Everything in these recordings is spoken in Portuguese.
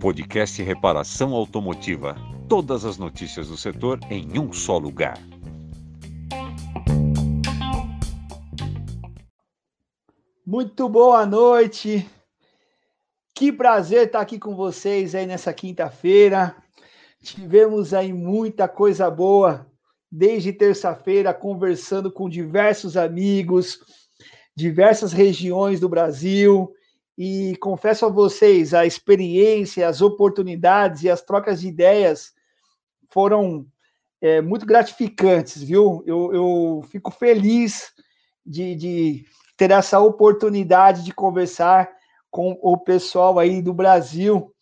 Podcast Reparação Automotiva. Todas as notícias do setor em um só lugar. Muito boa noite. Que prazer estar aqui com vocês aí nessa quinta-feira. Tivemos aí muita coisa boa desde terça-feira conversando com diversos amigos, diversas regiões do Brasil e confesso a vocês, a experiência, as oportunidades e as trocas de ideias foram é, muito gratificantes, viu? Eu, eu fico feliz de, de, ter essa oportunidade de conversar com o pessoal aí do Brasil.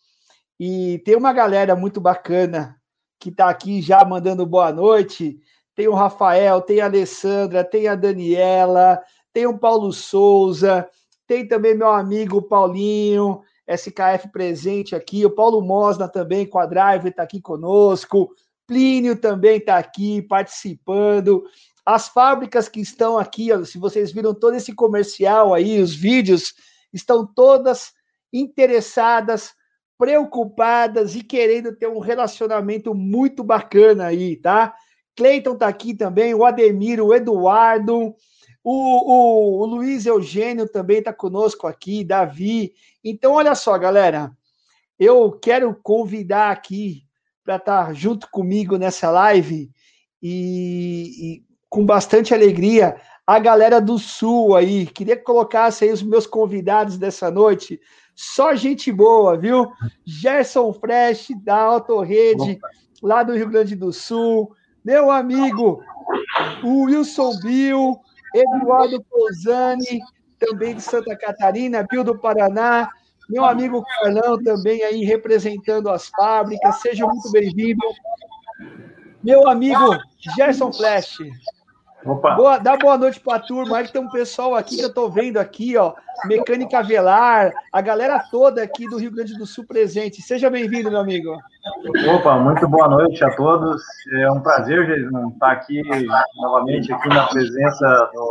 E tem uma galera muito bacana que está aqui já mandando boa noite. Tem o Rafael, tem a Alessandra, tem a Daniela, tem o Paulo Souza, tem também meu amigo Paulinho, SKF presente aqui, o Paulo Mosna também, com a Drive, está aqui conosco, Plínio também está aqui participando. As fábricas que estão aqui, ó, se vocês viram todo esse comercial aí, os vídeos, estão todas interessadas, preocupadas e querendo ter um relacionamento muito bacana aí, tá? Cleiton está aqui também, o Ademir, o Eduardo, o, o, o Luiz Eugênio também está conosco aqui, Davi. Então, olha só, galera, eu quero convidar aqui para estar tá junto comigo nessa live e, e, com bastante alegria a galera do Sul aí. Queria que colocasse aí os meus convidados dessa noite. Só gente boa, viu? Gerson Fresh, da Autorrede, lá do Rio Grande do Sul. Meu amigo, o Wilson Bill, Eduardo Pousani, também de Santa Catarina, Bill do Paraná, meu amigo Carlão também aí representando as fábricas, seja muito bem-vindo. Meu amigo Gerson Flash. Opa. Boa, dá boa noite para a turma. Aí tem um pessoal aqui que eu estou vendo aqui, ó. Mecânica Velar, a galera toda aqui do Rio Grande do Sul presente. Seja bem-vindo, meu amigo. Opa, muito boa noite a todos. É um prazer, Jason, estar aqui novamente aqui na presença do,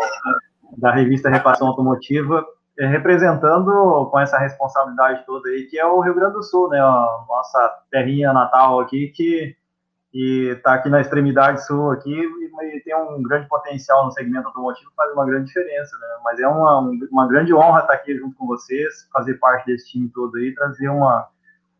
da revista Reparação Automotiva, é, representando com essa responsabilidade toda aí, que é o Rio Grande do Sul, né? A nossa terrinha natal aqui, que e está aqui na extremidade sul aqui e, tem um grande potencial no segmento automotivo, faz uma grande diferença, né? Mas é uma, uma grande honra estar aqui junto com vocês, fazer parte desse time todo aí, trazer uma,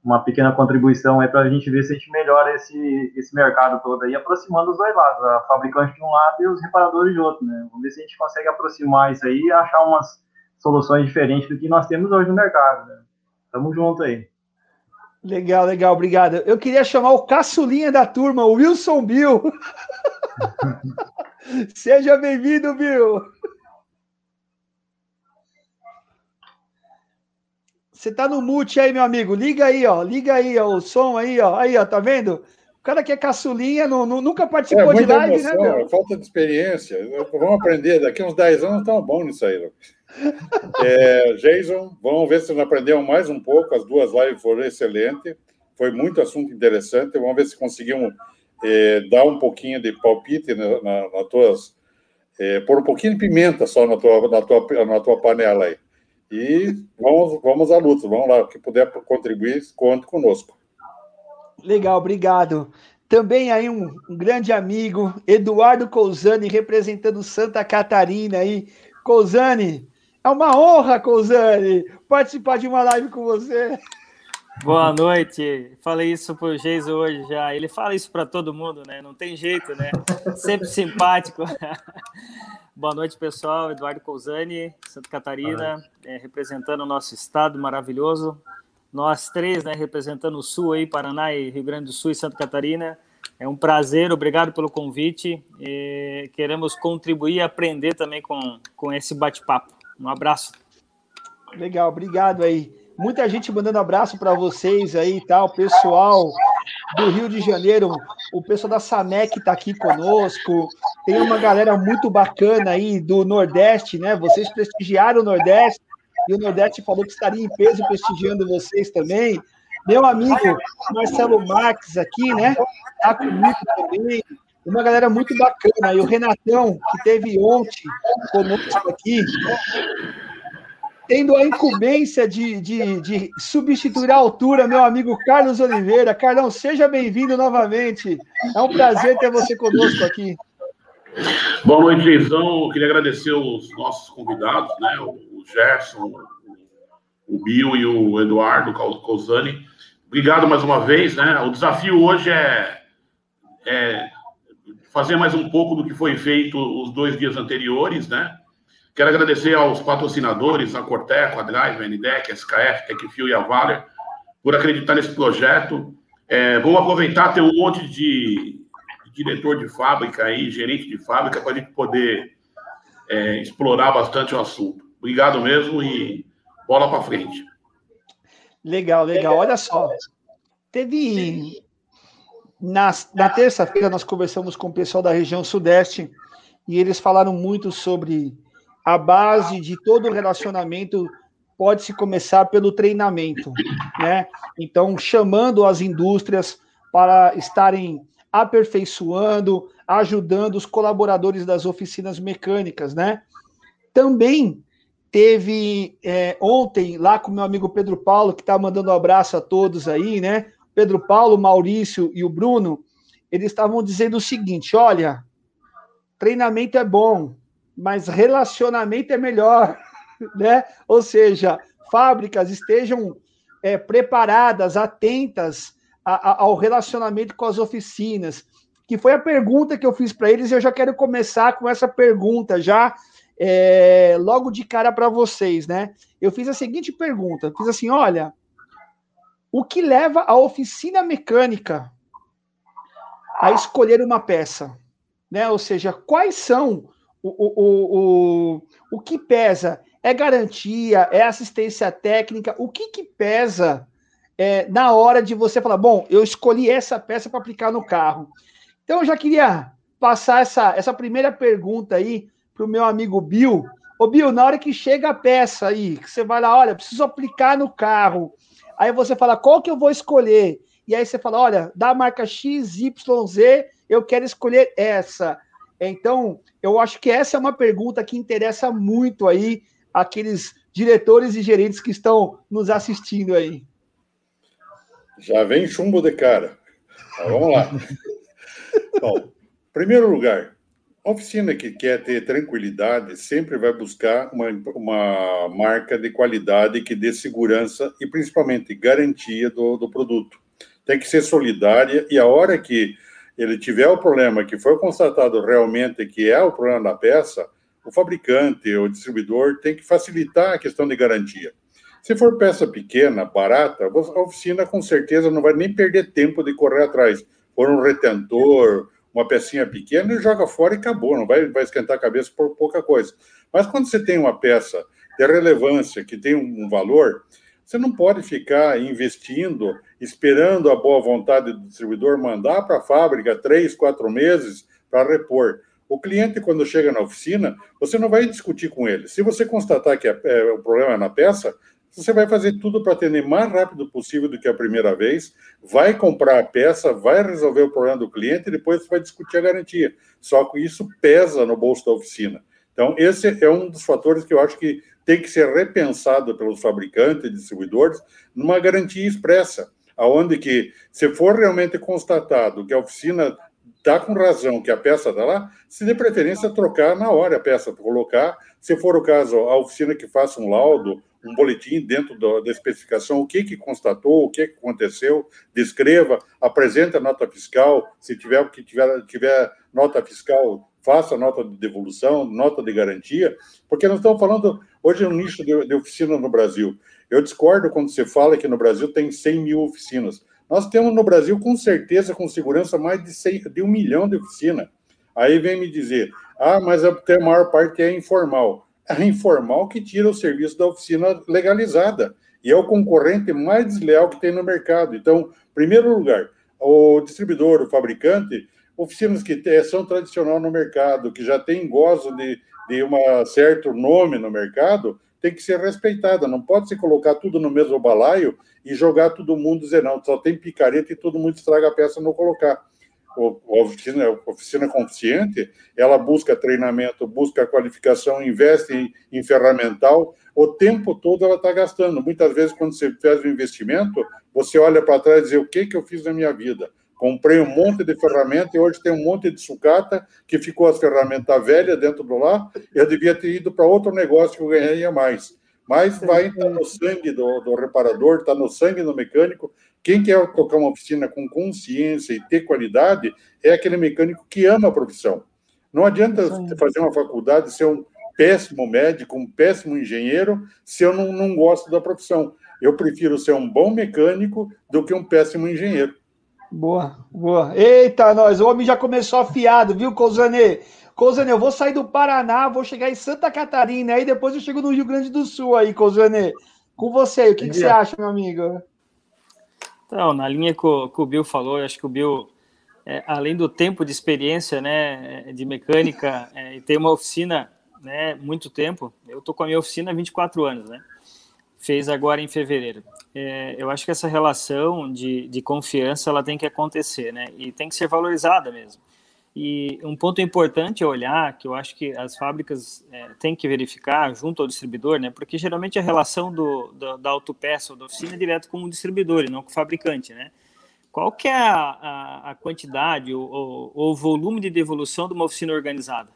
uma pequena contribuição aí para a gente ver se a gente melhora esse, esse mercado todo aí, aproximando os dois lados, a fabricante de um lado e os reparadores de outro, né? Vamos ver se a gente consegue aproximar isso aí e achar umas soluções diferentes do que nós temos hoje no mercado, né? Tamo junto aí. Legal, legal, obrigado. Eu queria chamar o caçulinha da turma, o Wilson Bill. Seja bem-vindo, Bill. Você tá no mute aí, meu amigo. Liga aí, ó. Liga aí, ó, o som aí, ó. Aí, ó, tá vendo? O cara que é caçulinha, não, não nunca participou é, de live, né, emoção, né, meu? Falta de experiência. Vamos aprender. Daqui uns 10 anos estamos bons nisso aí, Lucas. É, Jason, vamos ver se não aprendemos mais um pouco. As duas lives foram excelentes. Foi muito assunto interessante. Vamos ver se conseguimos é, dar um pouquinho de palpite na, na, na tuas. É, pôr um pouquinho de pimenta só na tua, na tua, na tua panela aí. E vamos, vamos à luta. Vamos lá. O que puder contribuir, conte conosco. Legal, obrigado. Também aí um, um grande amigo, Eduardo Cousani, representando Santa Catarina aí. Cousani, é uma honra, Cousani, participar de uma live com você. Boa noite. Falei isso pro Geiso hoje já. Ele fala isso para todo mundo, né? Não tem jeito, né? Sempre simpático. Boa noite, pessoal. Eduardo Cousani, Santa Catarina, é, representando o nosso estado maravilhoso. Nós três, né, representando o Sul aí, Paraná e Rio Grande do Sul e Santa Catarina. É um prazer, obrigado pelo convite. E queremos contribuir e aprender também com, com esse bate-papo. Um abraço. Legal, obrigado aí. Muita gente mandando abraço para vocês aí, tá? O pessoal do Rio de Janeiro, o pessoal da Samec está aqui conosco. Tem uma galera muito bacana aí do Nordeste, né? Vocês prestigiaram o Nordeste e o Nordeste falou que estaria em peso prestigiando vocês também. Meu amigo Marcelo Marques aqui, né? Tá comigo também uma galera muito bacana. E o Renatão, que teve ontem conosco aqui, tendo a incumbência de, de, de substituir a altura, meu amigo Carlos Oliveira. Carlão, seja bem-vindo novamente. É um prazer ter você conosco aqui. Boa noite, Geizão. Eu queria agradecer os nossos convidados, né? O Gerson, o Bill e o Eduardo Causani. Obrigado mais uma vez, né? O desafio hoje é, é fazer mais um pouco do que foi feito os dois dias anteriores, né? Quero agradecer aos patrocinadores, a Corteco, a Drive, a NDEC, a SKF, Techfil e a Valer, por acreditar nesse projeto. É, vamos aproveitar, ter um monte de, de, diretor de fábrica aí, gerente de fábrica, para a gente poder é, explorar bastante o assunto. Obrigado mesmo e bola para frente. Legal, legal. Olha só, teve na, na terça-feira nós conversamos com o pessoal da região Sudeste e eles falaram muito sobre a base de todo relacionamento pode se começar pelo treinamento, né? Então, chamando as indústrias para estarem aperfeiçoando, ajudando os colaboradores das oficinas mecânicas, né? Também teve é, ontem lá com meu amigo Pedro Paulo, que está mandando um abraço a todos aí, né? Pedro Paulo, Maurício e o Bruno, eles estavam dizendo o seguinte: olha, treinamento é bom, mas relacionamento é melhor, né? Ou seja, fábricas estejam é, preparadas, atentas a, a, ao relacionamento com as oficinas, que foi a pergunta que eu fiz para eles. E eu já quero começar com essa pergunta já é, logo de cara para vocês, né? Eu fiz a seguinte pergunta: fiz assim, olha, o que leva a oficina mecânica a escolher uma peça? Né? Ou seja, quais são o, o, o, o, que pesa? É garantia? É assistência técnica? O que, que pesa é, na hora de você falar, bom, eu escolhi essa peça para aplicar no carro? Então, eu já queria passar essa, essa primeira pergunta aí para o meu amigo Bill. Ô, Bill, na hora que chega a peça aí, que você vai lá, olha, preciso aplicar no carro, Aí você fala, qual que eu vou escolher? E aí você fala, olha, da marca XYZ, eu quero escolher essa. Então, eu acho que essa é uma pergunta que interessa muito aí aqueles diretores e gerentes que estão nos assistindo aí. Já vem chumbo de cara. Mas vamos lá. Bom, primeiro lugar, a oficina que quer ter tranquilidade sempre vai buscar uma, uma marca de qualidade que dê segurança e principalmente garantia do, do produto. Tem que ser solidária e a hora que ele tiver o problema que foi constatado realmente que é o problema da peça, o fabricante ou distribuidor tem que facilitar a questão de garantia. Se for peça pequena, barata, a oficina com certeza não vai nem perder tempo de correr atrás. For um retentor, uma pecinha pequena e joga fora e acabou, não vai, vai esquentar a cabeça por pouca coisa. Mas quando você tem uma peça de relevância, que tem um valor, você não pode ficar investindo, esperando a boa vontade do distribuidor mandar para a fábrica três, quatro meses para repor. O cliente, quando chega na oficina, você não vai discutir com ele. Se você constatar que é, é, o problema é na peça, você vai fazer tudo para atender mais rápido possível do que a primeira vez, vai comprar a peça, vai resolver o problema do cliente e depois vai discutir a garantia. Só que isso pesa no bolso da oficina. Então, esse é um dos fatores que eu acho que tem que ser repensado pelos fabricantes e distribuidores numa garantia expressa, aonde que, se for realmente constatado que a oficina está com razão que a peça está lá, se de preferência trocar na hora a peça, colocar, se for o caso, a oficina que faça um laudo um boletim dentro do, da especificação, o que, que constatou, o que, que aconteceu, descreva, apresente a nota fiscal, se tiver que tiver, tiver nota fiscal, faça nota de devolução, nota de garantia, porque nós estamos falando hoje no nicho de, de oficina no Brasil. Eu discordo quando você fala que no Brasil tem 100 mil oficinas. Nós temos no Brasil, com certeza, com segurança, mais de, 100, de um milhão de oficinas. Aí vem me dizer, ah, mas a maior parte é informal é informal que tira o serviço da oficina legalizada e é o concorrente mais desleal que tem no mercado. Então, primeiro lugar, o distribuidor, o fabricante, oficinas que são tradicional no mercado, que já têm gozo de, de um certo nome no mercado, tem que ser respeitada. Não pode se colocar tudo no mesmo balaio e jogar todo mundo dizer, não, só tem picareta e todo mundo estraga a peça não colocar. Oficina, oficina consciente, ela busca treinamento, busca qualificação, investe em, em ferramental, o tempo todo ela está gastando. Muitas vezes, quando você faz um investimento, você olha para trás e diz, o que, que eu fiz na minha vida? Comprei um monte de ferramenta e hoje tem um monte de sucata que ficou as ferramentas velhas dentro do lá. Eu devia ter ido para outro negócio que eu ganharia mais. Mas vai estar no sangue do, do reparador, está no sangue do mecânico. Quem quer tocar uma oficina com consciência e ter qualidade é aquele mecânico que ama a profissão. Não adianta fazer uma faculdade, ser um péssimo médico, um péssimo engenheiro, se eu não, não gosto da profissão. Eu prefiro ser um bom mecânico do que um péssimo engenheiro. Boa, boa. Eita, nós, o homem já começou afiado, viu, Cousane? Cousane, eu vou sair do Paraná, vou chegar em Santa Catarina, aí depois eu chego no Rio Grande do Sul aí, Cousane. Com você, o que, que você acha, meu amigo? Então, na linha que o, que o Bill falou, eu acho que o Bill, é, além do tempo de experiência, né, de mecânica, é, e tem uma oficina, né, muito tempo, eu tô com a minha oficina há 24 anos, né? fez agora em fevereiro. É, eu acho que essa relação de, de confiança ela tem que acontecer, né? E tem que ser valorizada mesmo. E um ponto importante é olhar, que eu acho que as fábricas é, têm que verificar junto ao distribuidor, né? Porque geralmente a relação do, do da autopeça ou da oficina é direto com o distribuidor e não com o fabricante, né? Qual que é a, a, a quantidade ou, o volume de devolução de uma oficina organizada?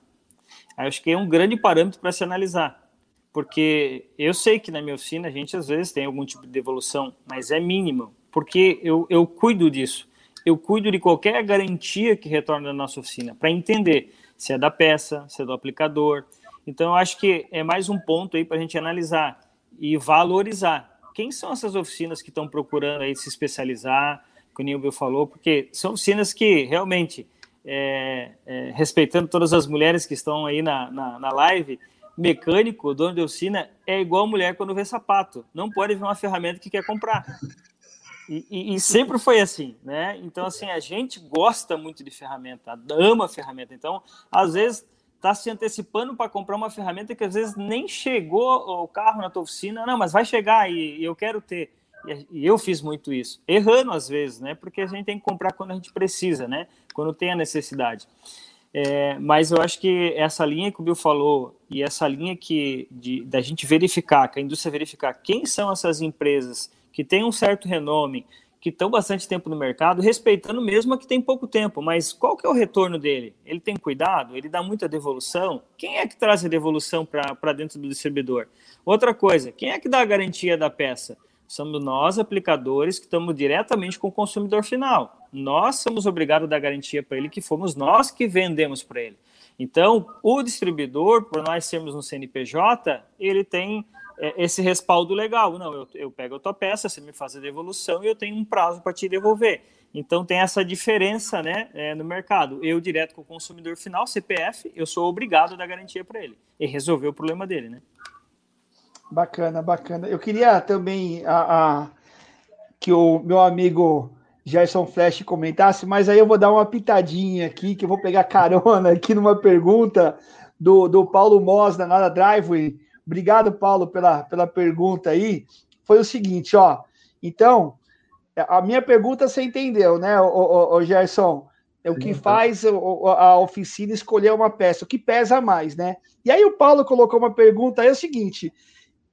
Eu acho que é um grande parâmetro para se analisar porque eu sei que na minha oficina a gente às vezes tem algum tipo de devolução, mas é mínimo, porque eu, eu cuido disso. Eu cuido de qualquer garantia que retorna da nossa oficina, para entender se é da peça, se é do aplicador. Então, eu acho que é mais um ponto aí para a gente analisar e valorizar. Quem são essas oficinas que estão procurando aí se especializar, como o Nilvio falou, porque são oficinas que realmente, é, é, respeitando todas as mulheres que estão aí na, na, na live, mecânico, dono de oficina, é igual mulher quando vê sapato. Não pode ver uma ferramenta que quer comprar. E, e, e, sempre foi assim, né? Então, assim, a gente gosta muito de ferramenta, ama ferramenta. Então, às vezes, está se antecipando para comprar uma ferramenta que às vezes nem chegou o carro na tua oficina. Não, mas vai chegar e, eu quero ter. E eu fiz muito isso, errando às vezes, né? Porque a gente tem que comprar quando a gente precisa, né? Quando tem a necessidade. É, mas eu acho que essa linha que o Bill falou e essa linha que de, da gente verificar, que a indústria verificar quem são essas empresas que têm um certo renome, que estão bastante tempo no mercado, respeitando mesmo a que tem pouco tempo, mas qual que é o retorno dele? Ele tem cuidado? Ele dá muita devolução? Quem é que traz a devolução para dentro do distribuidor? Outra coisa, quem é que dá a garantia da peça? somos nós, aplicadores, que estamos diretamente com o consumidor final. Nós somos obrigados a dar garantia para ele, que fomos nós que vendemos para ele. Então, o distribuidor, por nós sermos um CNPJ, ele tem esse respaldo legal. Não, eu, eu pego a tua peça, você me faz a devolução e eu tenho um prazo para te devolver. Então, tem essa diferença né, é, no mercado. Eu, direto com o consumidor final, CPF, eu sou obrigado a dar garantia para ele e resolver o problema dele, né? Bacana, bacana. Eu queria também a, a, que o meu amigo Gerson Flash comentasse, mas aí eu vou dar uma pitadinha aqui, que eu vou pegar carona aqui numa pergunta do, do Paulo Mos, da Nada Driveway. Obrigado, Paulo, pela, pela pergunta aí. Foi o seguinte, ó. Então, a minha pergunta você entendeu, né, o, o, o Gerson? É o que faz a oficina escolher uma peça, o que pesa mais, né? E aí o Paulo colocou uma pergunta aí, é o seguinte: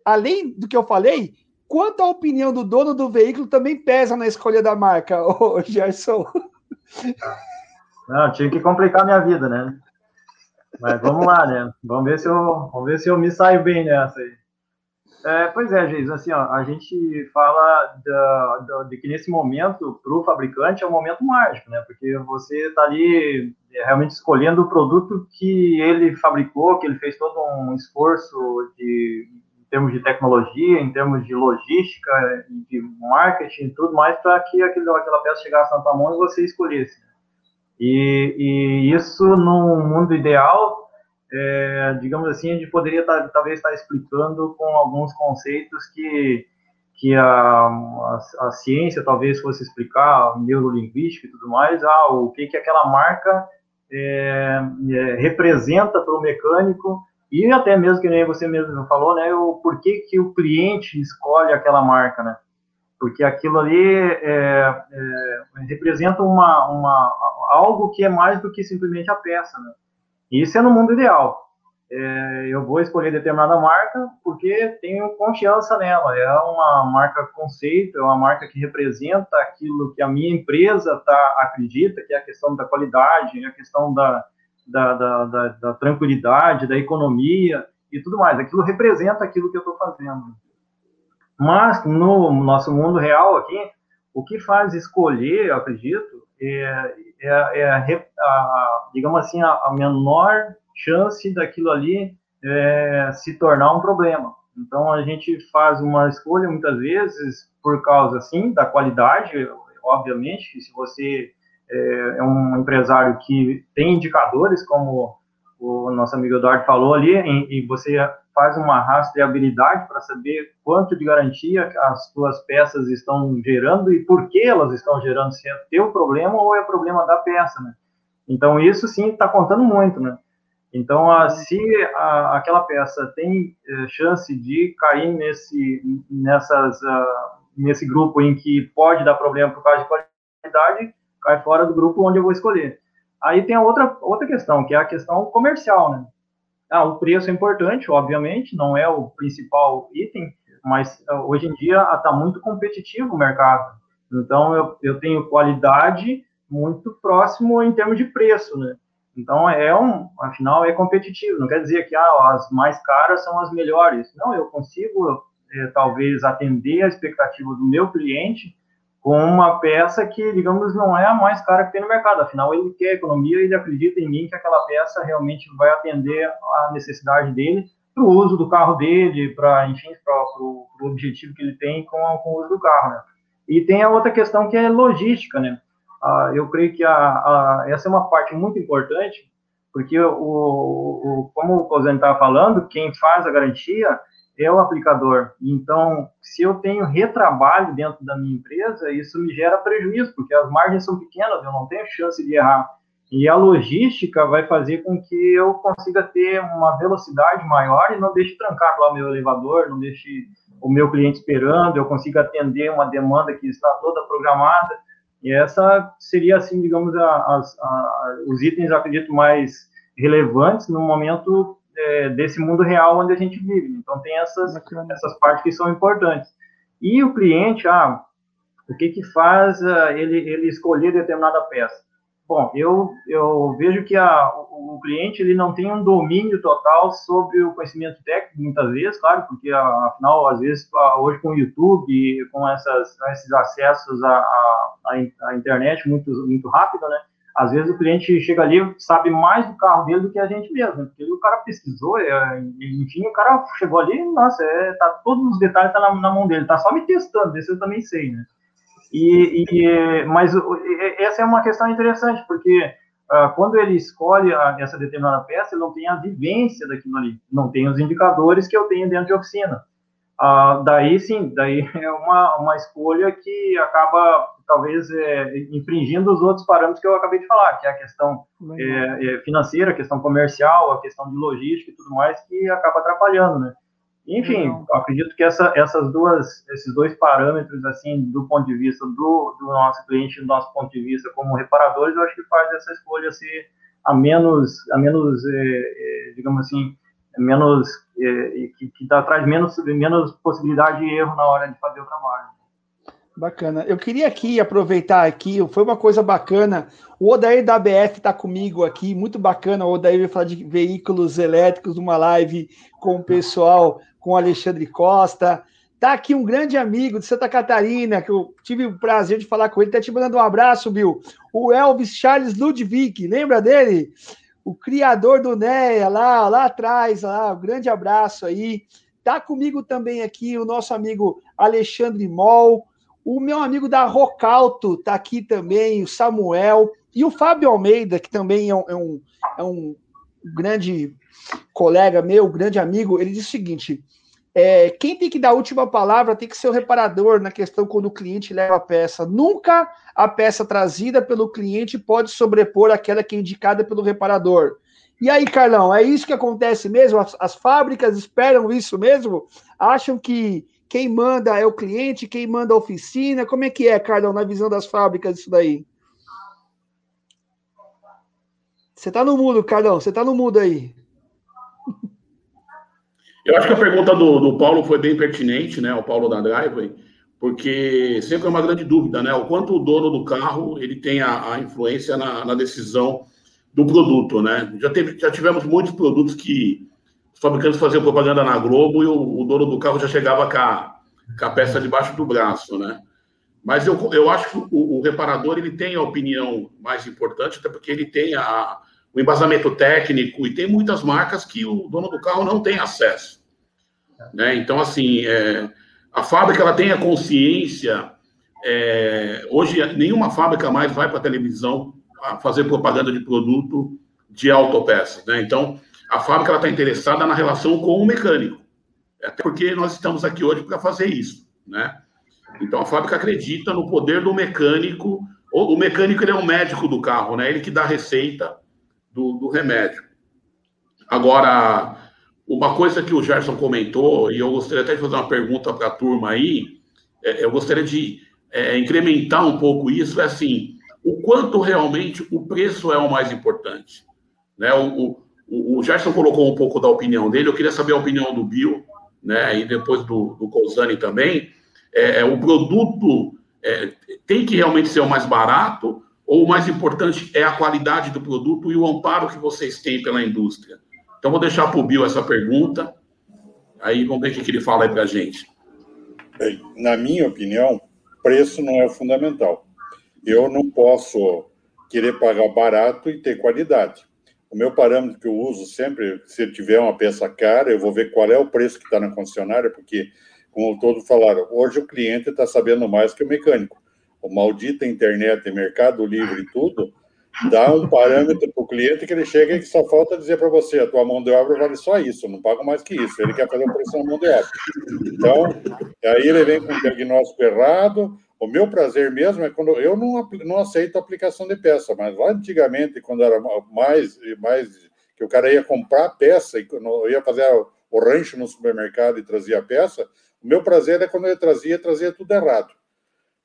além do que eu falei, quanto a opinião do dono do veículo também pesa na escolha da marca, ô Gerson. Não, tinha que complicar minha vida, né? Mas vamos lá, né? Vamos ver se eu, vamos ver se eu me saio bem nessa aí. É, pois é, Geis, assim, ó, a gente fala da, da, de que nesse momento, para o fabricante, é um momento mágico, né? Porque você está ali é, realmente escolhendo o produto que ele fabricou, que ele fez todo um esforço de termos de tecnologia, em termos de logística, de marketing, tudo mais, para que aquilo, aquela peça chegasse na tua mão e você escolhesse. E, e isso, no mundo ideal, é, digamos assim, a gente poderia tá, talvez estar tá explicando com alguns conceitos que, que a, a, a, ciência talvez fosse explicar, neurolinguística e tudo mais, ah, o que, que aquela marca é, é, representa para o mecânico e até mesmo, que nem você mesmo falou, né, o porquê que o cliente escolhe aquela marca, né? Porque aquilo ali é, é, representa uma, uma, algo que é mais do que simplesmente a peça. Né? Isso é no mundo ideal. É, eu vou escolher determinada marca porque tenho confiança nela. É uma marca conceito, é uma marca que representa aquilo que a minha empresa tá, acredita, que é a questão da qualidade, a questão da, da, da, da, da tranquilidade, da economia e tudo mais. Aquilo representa aquilo que eu estou fazendo. Mas no nosso mundo real aqui, o que faz escolher, eu acredito, é, é, é a, a, digamos assim, a, a, menor chance daquilo ali é, se tornar um problema. Então a gente faz uma escolha muitas vezes por causa assim da qualidade, obviamente, se você é, é um empresário que tem indicadores como o nosso amigo Eduardo falou ali, e você faz uma rastreabilidade para saber quanto de garantia as suas peças estão gerando e por que elas estão gerando, se é teu problema ou é problema da peça, né? Então, isso sim está contando muito, né? Então, a, se a, aquela peça tem é, chance de cair nesse, nessas, uh, nesse grupo em que pode dar problema por causa de qualidade, cai fora do grupo onde eu vou escolher. Aí tem a outra, outra questão, que é a questão comercial, né? Ah, o preço é importante, obviamente, não é o principal item, mas ah, hoje em dia está muito competitivo o mercado. Então, eu, eu tenho qualidade muito próximo em termos de preço, né? Então, é um, afinal, é competitivo. Não quer dizer que ah, as mais caras são as melhores. Não, eu consigo, é, talvez, atender a expectativa do meu cliente com uma peça que, digamos, não é a mais cara que tem no mercado. Afinal, ele quer economia e ele acredita em mim que aquela peça realmente vai atender a necessidade dele para o uso do carro dele, para, enfim, para o objetivo que ele tem com, com, o uso do carro. Né? E tem a outra questão que é logística, né? Ah, eu creio que a, a, essa é uma parte muito importante, porque, o, o como o Cosane estava falando, quem faz a garantia é o aplicador. Então, se eu tenho retrabalho dentro da minha empresa, isso me gera prejuízo, porque as margens são pequenas, eu não tenho chance de errar. E a logística vai fazer com que eu consiga ter uma velocidade maior e não deixe trancar lá o meu elevador, não deixe o meu cliente esperando, eu consiga atender uma demanda que está toda programada. E essa seria, assim, digamos, a, a, a, os itens, acredito, mais relevantes no momento é, desse mundo real onde a gente vive. Então, tem essas, essas partes que são importantes. E o cliente, ah, o que que faz uh, ele, ele escolher determinada peça? Bom, eu, eu vejo que a, o, o, cliente ele não tem um domínio total sobre o conhecimento técnico, muitas vezes, claro, porque afinal, às vezes, hoje com o YouTube, com essas, esses acessos à, à, à internet muito, muito rápido, né? Às vezes o cliente chega ali sabe mais do carro dele do que a gente mesmo, né? porque o cara pesquisou, é, enfim, o cara chegou ali, nossa, é, tá, todos os detalhes tá na, na, mão dele, tá só me testando, isso eu também sei, né? E, e mas essa é uma questão interessante, porque uh, quando ele escolhe essa determinada peça, ele não tem a vivência daquilo ali, não tem os indicadores que eu tenho dentro de oficina. Uh, daí sim, daí é uma, uma escolha que acaba talvez é, infringindo os outros parâmetros que eu acabei de falar, que é a questão é, é, financeira, a questão comercial, a questão de logística e tudo mais, que acaba atrapalhando, né? Enfim, acredito que essa, essas duas, esses dois parâmetros, assim, do ponto de vista do, do nosso cliente, do nosso ponto de vista como reparadores, eu acho que faz essa escolha ser a menos, a menos, é, é, digamos assim, menos é, que, que dá, traz menos, menos possibilidade de erro na hora de fazer o trabalho. Bacana. Eu queria aqui aproveitar aqui, foi uma coisa bacana. O Odair da BF está comigo aqui, muito bacana. O Odair vai falar de veículos elétricos, uma live com o pessoal, com o Alexandre Costa. Tá aqui um grande amigo de Santa Catarina, que eu tive o prazer de falar com ele. Tá te mandando um abraço, Bill. O Elvis Charles Ludwig, lembra dele? O criador do NEA lá, lá atrás, lá, um grande abraço aí. Tá comigo também aqui o nosso amigo Alexandre Mol, o meu amigo da Rocalto tá aqui também, o Samuel, e o Fábio Almeida, que também é um, é um, é um grande colega meu, grande amigo, ele diz o seguinte: é, quem tem que dar a última palavra tem que ser o reparador na questão quando o cliente leva a peça. Nunca a peça trazida pelo cliente pode sobrepor aquela que é indicada pelo reparador. E aí, Carlão, é isso que acontece mesmo? As, as fábricas esperam isso mesmo? Acham que, Quem manda é o cliente, quem manda a oficina? Como é que é, Cardão, na visão das fábricas isso daí? Você está no mudo, Cardão, você está no mudo aí. Eu acho que a pergunta do, do Paulo foi bem pertinente, né? O Paulo da Driveway, porque sempre é uma grande dúvida, né? O quanto o dono do carro ele tem a, a influência na, na, decisão do produto, né? Já, teve, já tivemos muitos produtos que os fabricantes faziam propaganda na Globo e o, o dono do carro já chegava com a, com a, peça debaixo do braço, né? Mas eu, eu acho que o, o, reparador ele tem a opinião mais importante, até porque ele tem a, o embasamento técnico e tem muitas marcas que o dono do carro não tem acesso. Né? Então, assim, é, a fábrica ela tem a consciência. É, hoje, nenhuma fábrica mais vai para a televisão fazer propaganda de produto de autopeças. Né? Então, a fábrica está interessada na relação com o mecânico. Até porque nós estamos aqui hoje para fazer isso. Né? Então, a fábrica acredita no poder do mecânico. O, mecânico é o médico do carro, né? ele que dá a receita do, do remédio. Agora, uma coisa que o Gerson comentou, e eu gostaria até de fazer uma pergunta para a turma aí, é, eu gostaria de é, incrementar um pouco isso, é assim, o quanto realmente o preço é o mais importante. Né? O, o, o Gerson colocou um pouco da opinião dele, eu queria saber a opinião do Bill, né? e depois do, do Cousani também. É, é o produto é, tem que realmente ser o mais barato, ou o mais importante é a qualidade do produto e o amparo que vocês têm pela indústria? Então, vou deixar para o Bill essa pergunta, aí vamos ver o que ele fala aí para a gente. Bem, na minha opinião, preço não é fundamental. Eu não posso querer pagar barato e ter qualidade. O meu parâmetro que eu uso sempre, se tiver uma peça cara, eu vou ver qual é o preço que está na concessionária, porque, como todos falaram, hoje o cliente está sabendo mais que o mecânico. O maldito internet, Mercado Livre e tudo, dá um parâmetro para o cliente que ele chega e que só falta dizer para você, a tua mão de obra vale só isso, não pago mais que isso. Ele quer fazer um preço na mão de obra. Então, aí ele vem com um diagnóstico errado. O meu prazer mesmo é quando eu não, não aceito a aplicação de peça, mas lá antigamente, quando era mais, mais que o cara ia comprar peça e ia fazer o rancho no supermercado e trazia a peça, o meu prazer é quando ele trazia, trazia tudo errado.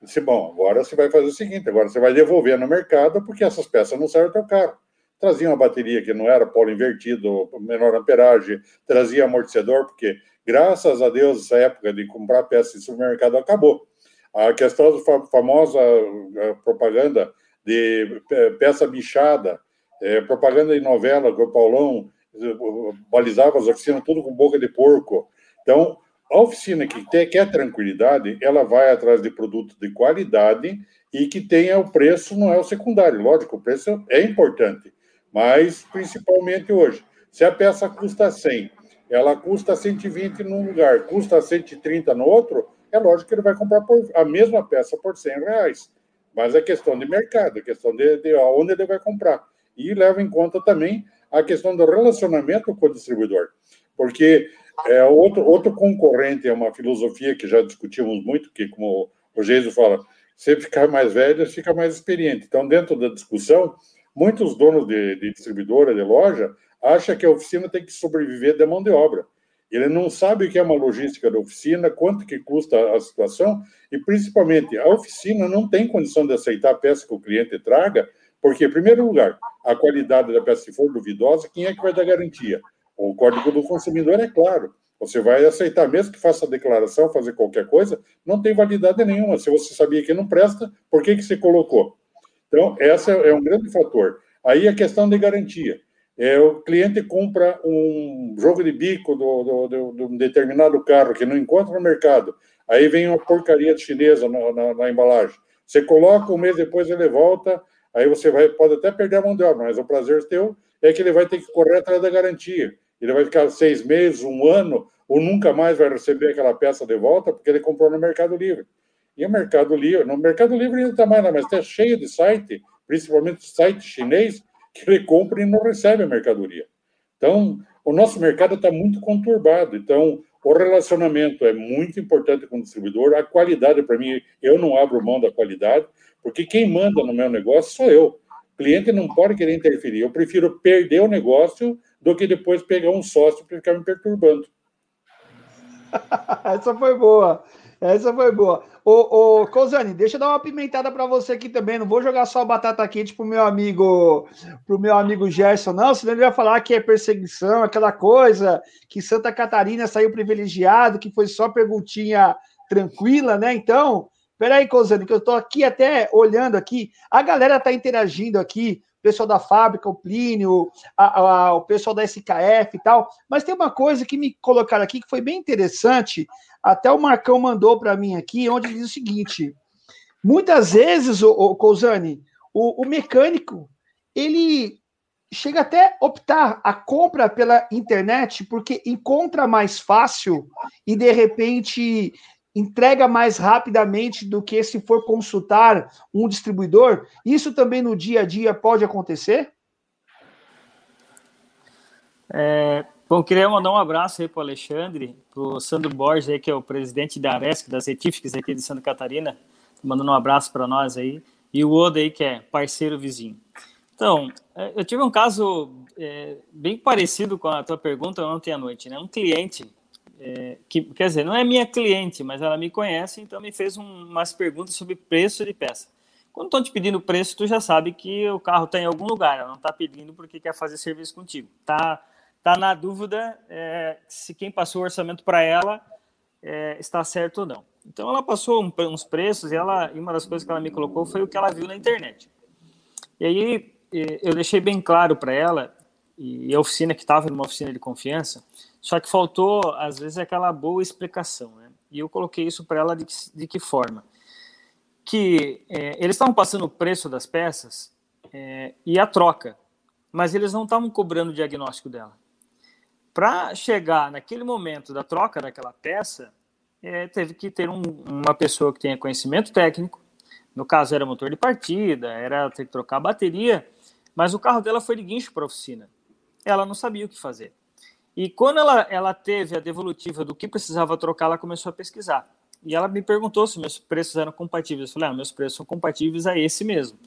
Disse, bom, agora você vai fazer o seguinte, agora você vai devolver no mercado porque essas peças não servem ao teu carro. Trazia uma bateria que não era polo invertido, menor amperagem, trazia amortecedor, porque graças a Deus essa época de comprar peças em supermercado acabou. A questão da famosa propaganda de peça bichada, é, propaganda de novela que o Paulão eh, balizava as oficinas tudo com boca de porco. Então, a oficina que quer tranquilidade, ela vai atrás de produtos de qualidade e que tenha o preço, não é o secundário. Lógico, o preço é importante, mas principalmente hoje. Se a peça custa 100, ela custa 120 num lugar, custa 130 no outro, é lógico que ele vai comprar a mesma peça por 100 reais. Mas é questão de mercado, é questão de, de onde ele vai comprar. E leva em conta também a questão do relacionamento com o distribuidor. Porque é, outro, outro concorrente é uma filosofia que já discutimos muito, que, como o Geiso fala, você ficar mais velho, fica mais experiente. Então, dentro da discussão, muitos donos de, de distribuidora, de loja, acham que a oficina tem que sobreviver da mão de obra. Ele não sabe o que é uma logística da oficina, quanto que custa a situação, e principalmente a oficina não tem condição de aceitar a peça que o cliente traga, porque, em primeiro lugar, a qualidade da peça, se for duvidosa, quem é que vai dar garantia? O código do consumidor é claro. Você vai aceitar, mesmo que faça declaração, fazer qualquer coisa, não tem validade nenhuma. Se você sabia que não presta, por que, que você colocou? Então, essa é um grande fator. Aí a questão de garantia. É, o cliente compra um jogo de bico de um determinado carro que não encontra no mercado. Aí vem uma porcaria chinesa na, na, na, embalagem. Você coloca, um mês depois ele volta, aí você vai, pode até perder a mão de obra, mas o prazer teu é que ele vai ter que correr atrás da garantia. Ele vai ficar seis meses, um ano, ou nunca mais vai receber aquela peça de volta porque ele comprou no Mercado Livre. E o Mercado Livre, no Mercado Livre ainda está mais, mas está cheio de site, principalmente site chinês, que ele compra e não recebe a mercadoria. Então, o nosso mercado está muito conturbado. Então, o relacionamento é muito importante com o distribuidor. A qualidade, para mim, eu não abro mão da qualidade, porque quem manda no meu negócio sou eu. O cliente não pode querer interferir. Eu prefiro perder o negócio do que depois pegar um sócio para ficar me perturbando. Essa foi boa. Essa foi boa. Ô, ô Cozani, deixa eu dar uma pimentada para você aqui também. Não vou jogar só batata quente pro meu amigo, pro meu amigo Gerson, não, senão ele vai falar que é perseguição, aquela coisa, que Santa Catarina saiu privilegiado, que foi só perguntinha tranquila, né? Então, peraí, Cozani, que eu tô aqui até olhando aqui. A galera tá interagindo aqui pessoal da fábrica, o Plínio, a, a, o pessoal da SKF e tal. Mas tem uma coisa que me colocaram aqui que foi bem interessante, até o Marcão mandou para mim aqui, onde diz o seguinte: muitas vezes, o, o Cousani, o, o mecânico ele chega até optar a compra pela internet porque encontra mais fácil e de repente entrega mais rapidamente do que se for consultar um distribuidor? Isso também no dia a dia pode acontecer? É, bom, queria mandar um abraço aí para o Alexandre, para o Sandro Borges, aí, que é o presidente da Aresc, das Retíficas aqui de Santa Catarina, mandando um abraço para nós aí, e o Oda aí, que é parceiro vizinho. Então, é, eu tive um caso é, bem parecido com a tua pergunta ontem à noite, né? Um cliente é, que, quer dizer, não é minha cliente, mas ela me conhece, então me fez um, umas perguntas sobre preço de peça. Quando estão te pedindo preço, tu já sabe que o carro está em algum lugar, ela não está pedindo porque quer fazer serviço contigo. Tá, tá na dúvida é, se quem passou o orçamento para ela é, está certo ou não. Então ela passou um, uns preços e ela, e uma das coisas que ela me colocou foi o que ela viu na internet. E aí eu deixei bem claro para ela e a oficina que estava numa oficina de confiança só que faltou, às vezes, aquela boa explicação. Né? E eu coloquei isso para ela de que, de que, forma? Que é, eles estavam passando o preço das peças é, e a troca, mas eles não estavam cobrando o diagnóstico dela. Para chegar naquele momento da troca daquela peça, é, teve que ter um, uma pessoa que tenha conhecimento técnico. No caso, era motor de partida, era ter que trocar a bateria, mas o carro dela foi de guincho para oficina. Ela não sabia o que fazer. E quando ela, ela teve a devolutiva do que precisava trocar, ela começou a pesquisar. E ela me perguntou se meus preços eram compatíveis. Eu falei, ah, meus preços são compatíveis a esse mesmo.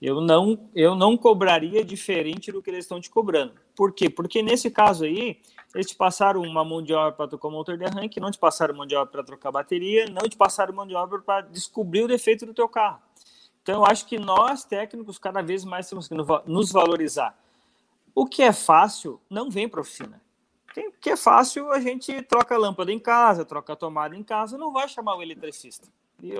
Eu não, eu não cobraria diferente do que eles estão te cobrando. Por quê? Porque nesse caso aí, eles te passaram uma mão de obra para trocar o motor de arranque, não te passaram mão de obra para trocar a bateria, não te passaram mão de obra para descobrir o defeito do teu carro. Então, eu acho que nós, técnicos, cada vez mais temos que nos valorizar. O que é fácil, não vem para a oficina. Tem, que é fácil, a gente troca a lâmpada em casa, troca a tomada em casa, não vai chamar o eletricista.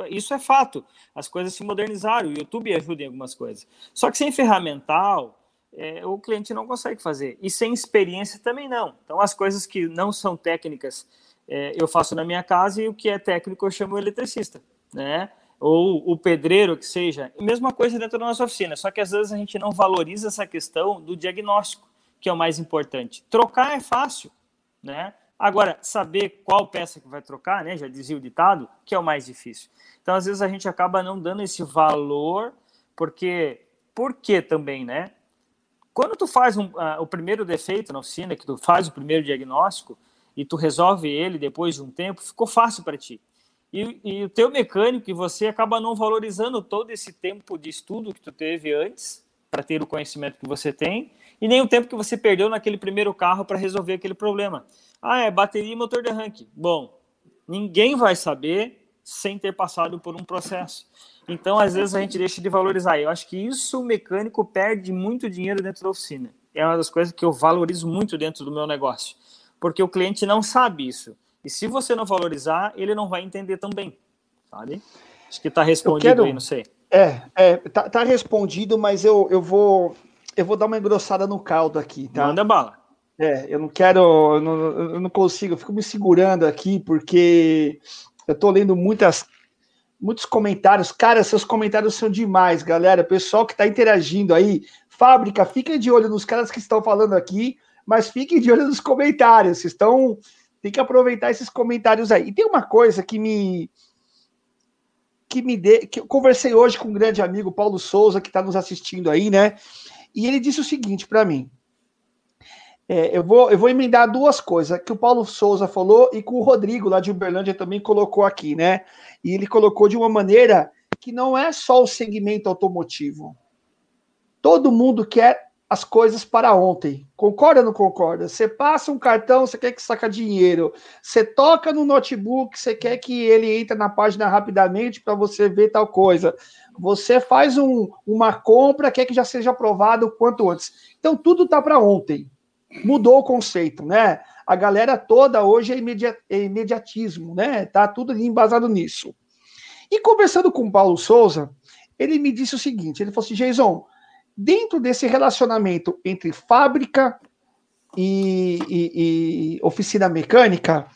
Isso é fato. As coisas se modernizaram, o YouTube ajuda em algumas coisas. Só que sem ferramental, é, o cliente não consegue fazer. E sem experiência também não. Então, as coisas que não são técnicas, é, eu faço na minha casa e o que é técnico eu chamo o eletricista, né? Ou o pedreiro, que seja. Mesma coisa dentro da nossa oficina. Só que às vezes a gente não valoriza essa questão do diagnóstico que é o mais importante. Trocar é fácil, né? Agora, saber qual peça que vai trocar, né? Já dizia o ditado, que é o mais difícil. Então, às vezes, a gente acaba não dando esse valor, porque. Por que também, né? Quando tu faz um, uh, o primeiro defeito na oficina, que tu faz o primeiro diagnóstico e tu resolve ele depois de um tempo, ficou fácil para ti. E, e, o teu mecânico e você acaba não valorizando todo esse tempo de estudo que tu teve antes para ter o conhecimento que você tem e nem o tempo que você perdeu naquele primeiro carro para resolver aquele problema. Ah, é bateria e motor de arranque. Bom, ninguém vai saber sem ter passado por um processo. Então, às vezes, a gente deixa de valorizar. Eu acho que isso o mecânico perde muito dinheiro dentro da oficina. É uma das coisas que eu valorizo muito dentro do meu negócio. Porque o cliente não sabe isso. E se você não valorizar, ele não vai entender também. Sabe? Acho que está respondido quero... aí, não sei. É, é tá, tá, respondido, mas eu, eu vou eu vou dar uma engrossada no caldo aqui, tá? Manda bala. É, eu não quero, eu não, eu não consigo, eu fico me segurando aqui porque eu tô lendo muitas, muitos comentários. Cara, seus comentários são demais, galera. Pessoal que tá interagindo aí, fábrica, fiquem de olho nos caras que estão falando aqui, mas fiquem de olho nos comentários. Vocês estão, tem que aproveitar esses comentários aí. E tem uma coisa que me que me dê, que eu conversei hoje com um grande amigo Paulo Souza que está nos assistindo aí, né? E ele disse o seguinte para mim. É, eu, vou, eu vou emendar duas coisas que o Paulo Souza falou e que o Rodrigo, lá de Uberlândia, também colocou aqui, né? E ele colocou de uma maneira que não é só o segmento automotivo. Todo mundo quer as coisas para ontem. Concorda ou não concorda? Você passa um cartão, você quer que saca dinheiro. Você toca no notebook, você quer que ele entre na página rapidamente para você ver tal coisa. Você faz um, uma compra, quer que já seja aprovado o quanto antes. Então, tudo está para ontem. Mudou o conceito, né? A galera toda hoje é, imedi é imediatismo, né? Tá tudo embasado nisso. E conversando com o Paulo Souza, ele me disse o seguinte: ele falou assim, Jason, dentro desse relacionamento entre fábrica e, e, e, oficina mecânica,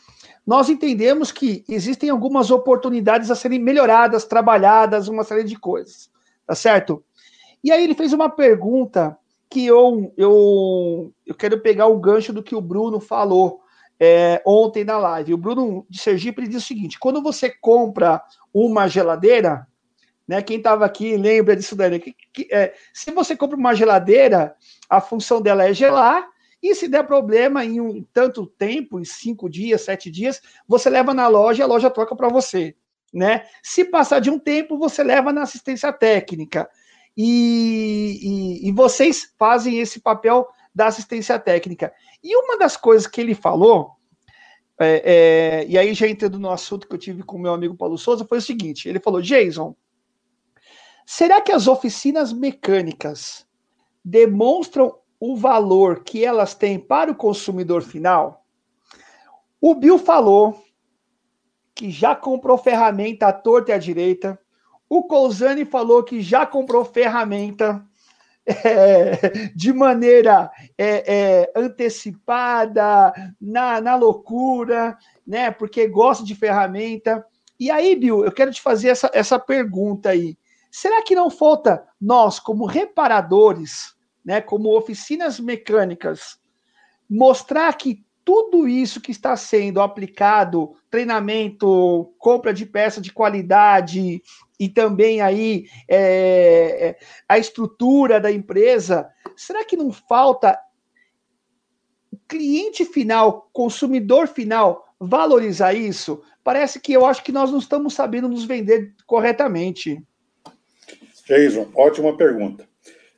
nós entendemos que existem algumas oportunidades a serem melhoradas, trabalhadas, uma série de coisas, tá certo? E aí ele fez uma pergunta que eu, eu, eu quero pegar o gancho do que o Bruno falou é, ontem na live. O Bruno de Sergipe ele diz o seguinte: quando você compra uma geladeira, né? Quem estava aqui lembra disso daí. Né? Que, que, é, se você compra uma geladeira, a função dela é gelar, e se der problema em um tanto tempo, em cinco dias, sete dias, você leva na loja, a loja troca para você. Né? Se passar de um tempo, você leva na assistência técnica. E, e, e, vocês fazem esse papel da assistência técnica. E uma das coisas que ele falou, é, é, e aí já entrando no assunto que eu tive com o meu amigo Paulo Souza, foi o seguinte: ele falou, Jason, Será que as oficinas mecânicas demonstram o valor que elas têm para o consumidor final? O Bill falou que já comprou ferramenta à torta e à direita. O Cousani falou que já comprou ferramenta é, de maneira é, é, antecipada, na, na loucura, né? Porque gosta de ferramenta. E aí, Bill, eu quero te fazer essa, essa pergunta aí. Será que não falta nós, como reparadores, né, como oficinas mecânicas, mostrar que tudo isso que está sendo aplicado, treinamento, compra de peça de qualidade e também aí é, é a estrutura da empresa, será que não falta cliente final, consumidor final, valorizar isso? Parece que eu acho que nós não estamos sabendo nos vender corretamente. Jason, ótima pergunta.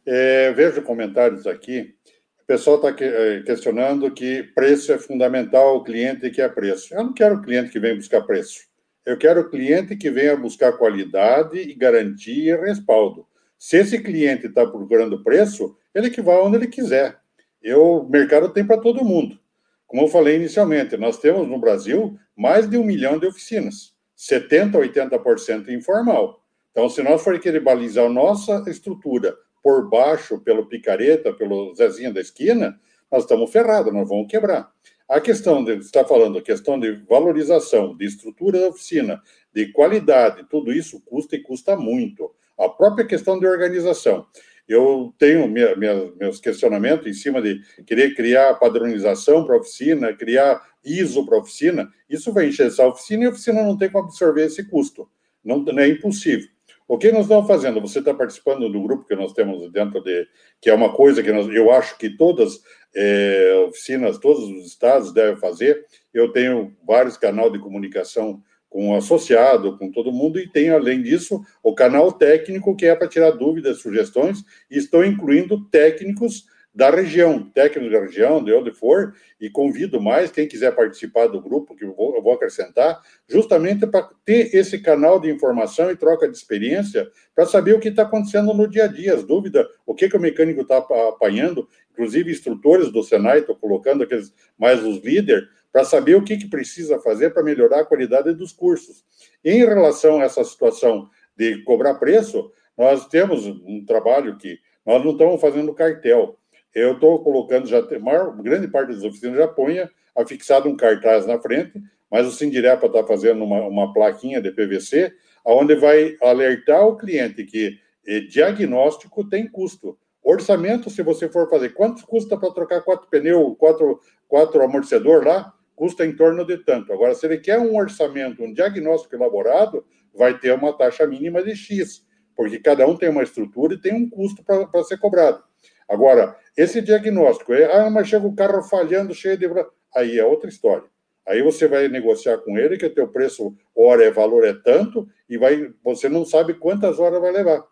É, vejo comentários aqui. O pessoal está é, questionando que preço é fundamental, o cliente quer preço. Eu não quero o cliente que venha buscar preço. Eu quero o cliente que venha buscar qualidade e garantia e respaldo. Se esse cliente está procurando preço, ele que vá onde ele quiser. Eu, o mercado tem para todo mundo. Como eu falei inicialmente, nós temos no Brasil mais de um milhão de oficinas, 70% a 80% informal. Então, se nós for querer balizar nossa estrutura por baixo, pelo picareta, pelo Zezinho da esquina, nós estamos ferrados, nós vamos quebrar. A questão de, está falando, a questão de valorização, de estrutura da oficina, de qualidade, tudo isso custa e custa muito. A própria questão de organização. Eu tenho minha, minha, meus questionamentos em cima de querer criar padronização para oficina, criar ISO para oficina. Isso vai encher essa oficina e a oficina não tem como absorver esse custo. Não, não é impossível. O que nós estamos fazendo? Você está participando do grupo que nós temos dentro de. que é uma coisa que nós, eu acho que todas é, oficinas, todos os estados devem fazer. Eu tenho vários canais de comunicação com o associado, com todo mundo, e tenho, além disso, o canal técnico, que é para tirar dúvidas, sugestões, e estou incluindo técnicos da região, técnico da região, de onde for, e convido mais quem quiser participar do grupo, que eu vou, eu vou acrescentar, justamente para ter esse canal de informação e troca de experiência, para saber o que está acontecendo no dia a dia, as dúvidas, o que, que o mecânico está apanhando, inclusive instrutores do Senai, estou colocando aqueles mais os líderes, para saber o que, que precisa fazer para melhorar a qualidade dos cursos. Em relação a essa situação de cobrar preço, nós temos um trabalho que nós não estamos fazendo cartel, eu estou colocando, já tem, maior, grande parte das oficinas já ponha afixado um cartaz na frente, mas o Sindirepa está fazendo uma, uma plaquinha de PVC, onde vai alertar o cliente que eh, diagnóstico tem custo. Orçamento, se você for fazer, quanto custa para trocar quatro pneus, quatro, quatro amortecedor lá? Custa em torno de tanto. Agora, se ele quer um orçamento, um diagnóstico elaborado, vai ter uma taxa mínima de X, porque cada um tem uma estrutura e tem um custo para ser cobrado. Agora, esse diagnóstico, é, ah, mas chega o carro falhando, cheio de. Aí é outra história. Aí você vai negociar com ele que o teu preço hora é valor é tanto e vai, você não sabe quantas horas vai levar.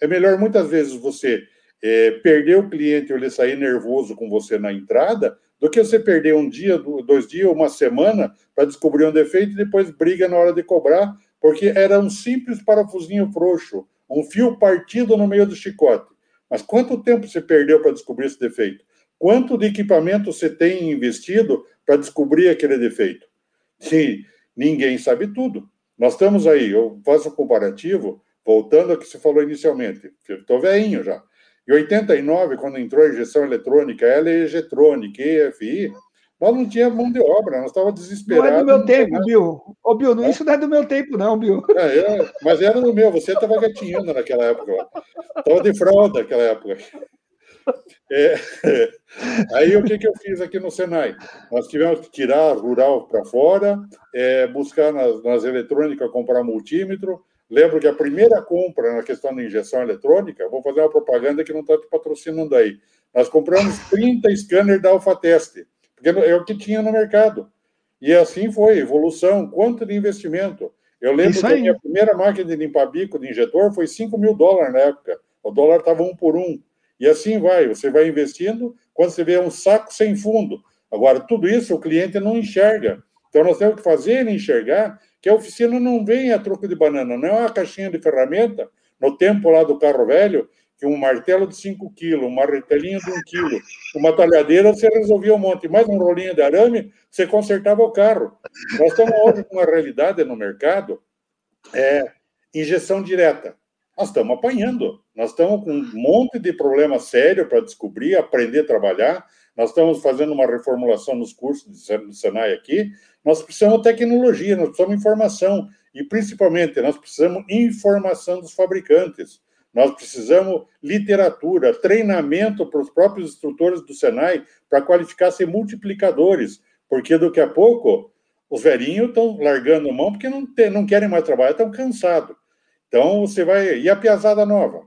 É melhor muitas vezes você é, perder o cliente ou ele sair nervoso com você na entrada, do que você perder um dia, dois dias, uma semana para descobrir um defeito e depois briga na hora de cobrar, porque era um simples parafusinho frouxo, um fio partido no meio do chicote. Mas quanto tempo você perdeu para descobrir esse defeito? Quanto de equipamento você tem investido para descobrir aquele defeito? Sim, ninguém sabe tudo. Nós estamos aí, eu faço um comparativo, voltando ao que você falou inicialmente. Estou velhinho já. Em 89, quando entrou a injeção eletrônica, LEGtronic, EFI, nós não tínhamos mão de obra, nós estávamos desesperados. Não é do meu tempo, Bill. Ô, Bill, não, é? isso não é do meu tempo, não, Bill. É, é, mas era do meu, você estava gatinhando naquela época. Estava de fralda naquela época. É. Aí o que, que eu fiz aqui no Senai? Nós tivemos que tirar rural para fora, é, buscar nas, nas eletrônicas, comprar multímetro, Lembro que a primeira compra na questão da injeção eletrônica, vou fazer uma propaganda que não está te patrocinando aí. Nós compramos 30 scanners da AlphaTest, porque é o que tinha no mercado. E assim foi, evolução, quanto de investimento. Eu lembro que a minha primeira máquina de limpar bico de injetor foi 5 mil dólares na época. O dólar estava um por um. E assim vai, você vai investindo, quando você vê um saco sem fundo. Agora, tudo isso o cliente não enxerga. Então, nós temos que fazer ele enxergar que a oficina não vem a troco de banana, não é uma caixinha de ferramenta, no tempo lá do carro velho, que um martelo de 5 quilos, uma martelinho de 1 um quilo, uma talhadeira, você resolvia um monte, mais um rolinho de arame, você consertava o carro. Nós estamos hoje com uma realidade no mercado, é injeção direta. Nós estamos apanhando, nós estamos com um monte de problema sério para descobrir, aprender a trabalhar, nós estamos fazendo uma reformulação nos cursos do Senai aqui, nós precisamos de tecnologia, nós precisamos de informação, e principalmente nós precisamos informação dos fabricantes. Nós precisamos literatura, treinamento para os próprios instrutores do Senai para qualificar ser multiplicadores, porque daqui a pouco os velhinhos estão largando mão porque não, tem, não querem mais trabalhar, estão cansados. Então você vai. E a piazada nova?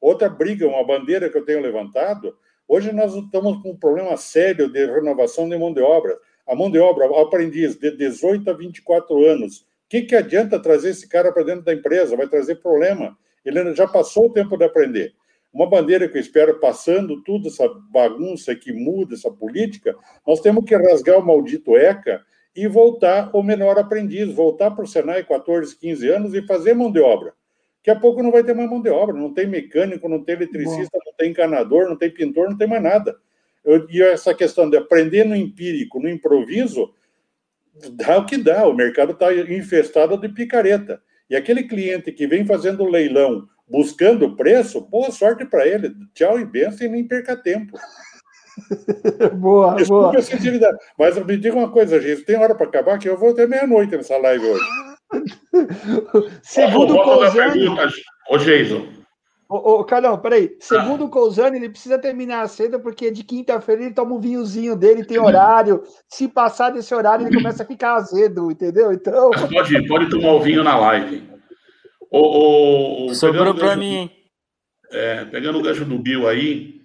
Outra briga, uma bandeira que eu tenho levantado. Hoje nós estamos com um problema sério de renovação de mão de obra a mão de obra, aprendiz de 18 a 24 anos. O que, que adianta trazer esse cara para dentro da empresa? Vai trazer problema. Ele já passou o tempo de aprender. Uma bandeira que eu espero, passando tudo essa bagunça que muda essa política, nós temos que rasgar o maldito ECA e voltar o menor aprendiz, voltar para o Senai 14, 15 anos e fazer mão de obra. Daqui a pouco não vai ter mais mão de obra, não tem mecânico, não tem eletricista, Bom. não tem encanador, não tem pintor, não tem mais nada. Eu, e essa questão de aprender no empírico, no improviso, dá o que dá. O mercado está infestado de picareta. E aquele cliente que vem fazendo leilão buscando preço, boa sorte para ele. Tchau e benção e nem perca tempo. boa, Desculpa boa. a sensibilidade. Mas me diga uma coisa, gente, tem hora para acabar que eu vou até meia-noite nessa live hoje. Segundo o. Ô, Jason, Ô, ô, Carlão, peraí. Segundo ah. o Cousani, ele precisa terminar cedo, porque de quinta-feira ele toma um vinhozinho dele, tem horário. Se passar desse horário, ele começa a ficar azedo, entendeu? Então. Mas pode, pode tomar o vinho na live. O, o, Sobrou para mim. É, pegando o gancho do Bill aí,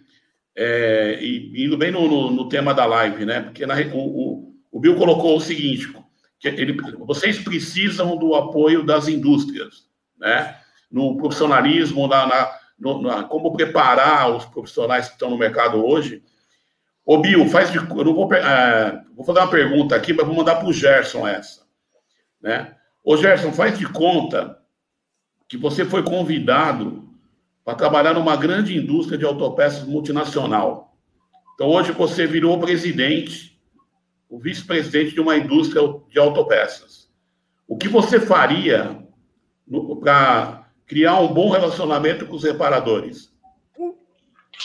é, e indo bem no, no, no, tema da live, né? Porque na, o, o, o Bill colocou o seguinte: que ele, vocês precisam do apoio das indústrias, né? No profissionalismo, na, na, no, na, como preparar os profissionais que estão no mercado hoje. Ô, Bill, faz de. Eu não vou, é, vou fazer uma pergunta aqui, mas vou mandar para o Gerson essa. Né? Ô, Gerson, faz de conta que você foi convidado para trabalhar numa grande indústria de autopeças multinacional. Então, hoje você virou presidente, o vice-presidente de uma indústria de autopeças. O que você faria para criar um bom relacionamento com os reparadores.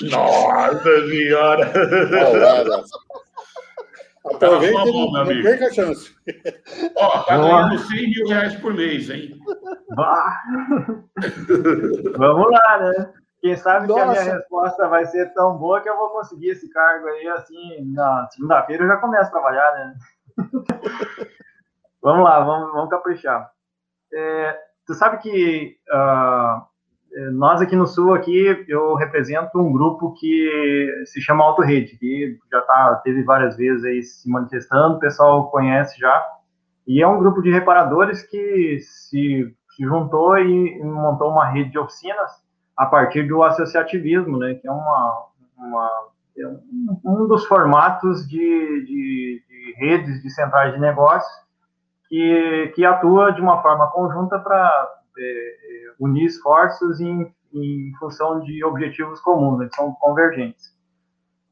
Nossa senhora! Aproveita e não, não perca a chance. Ó, tá ganhando 100 mil reais por mês, hein? Vamos lá, né? Quem sabe Nossa. que a minha resposta vai ser tão boa que eu vou conseguir esse cargo aí, assim, na segunda-feira eu já começo a trabalhar, né? vamos lá, vamos, vamos caprichar. É, Tu sabe que uh, nós aqui no Sul, aqui, eu represento um grupo que se chama Auto Rede, que já tá, teve várias vezes aí se manifestando, o pessoal conhece já, e é um grupo de reparadores que se, se juntou e montou uma rede de oficinas a partir do associativismo, né, que é uma, uma é um dos formatos de, de, de, redes de centrais de negócios que, que atua de uma forma conjunta para é, é, unir esforços em, em função de objetivos comuns, né, que são convergentes.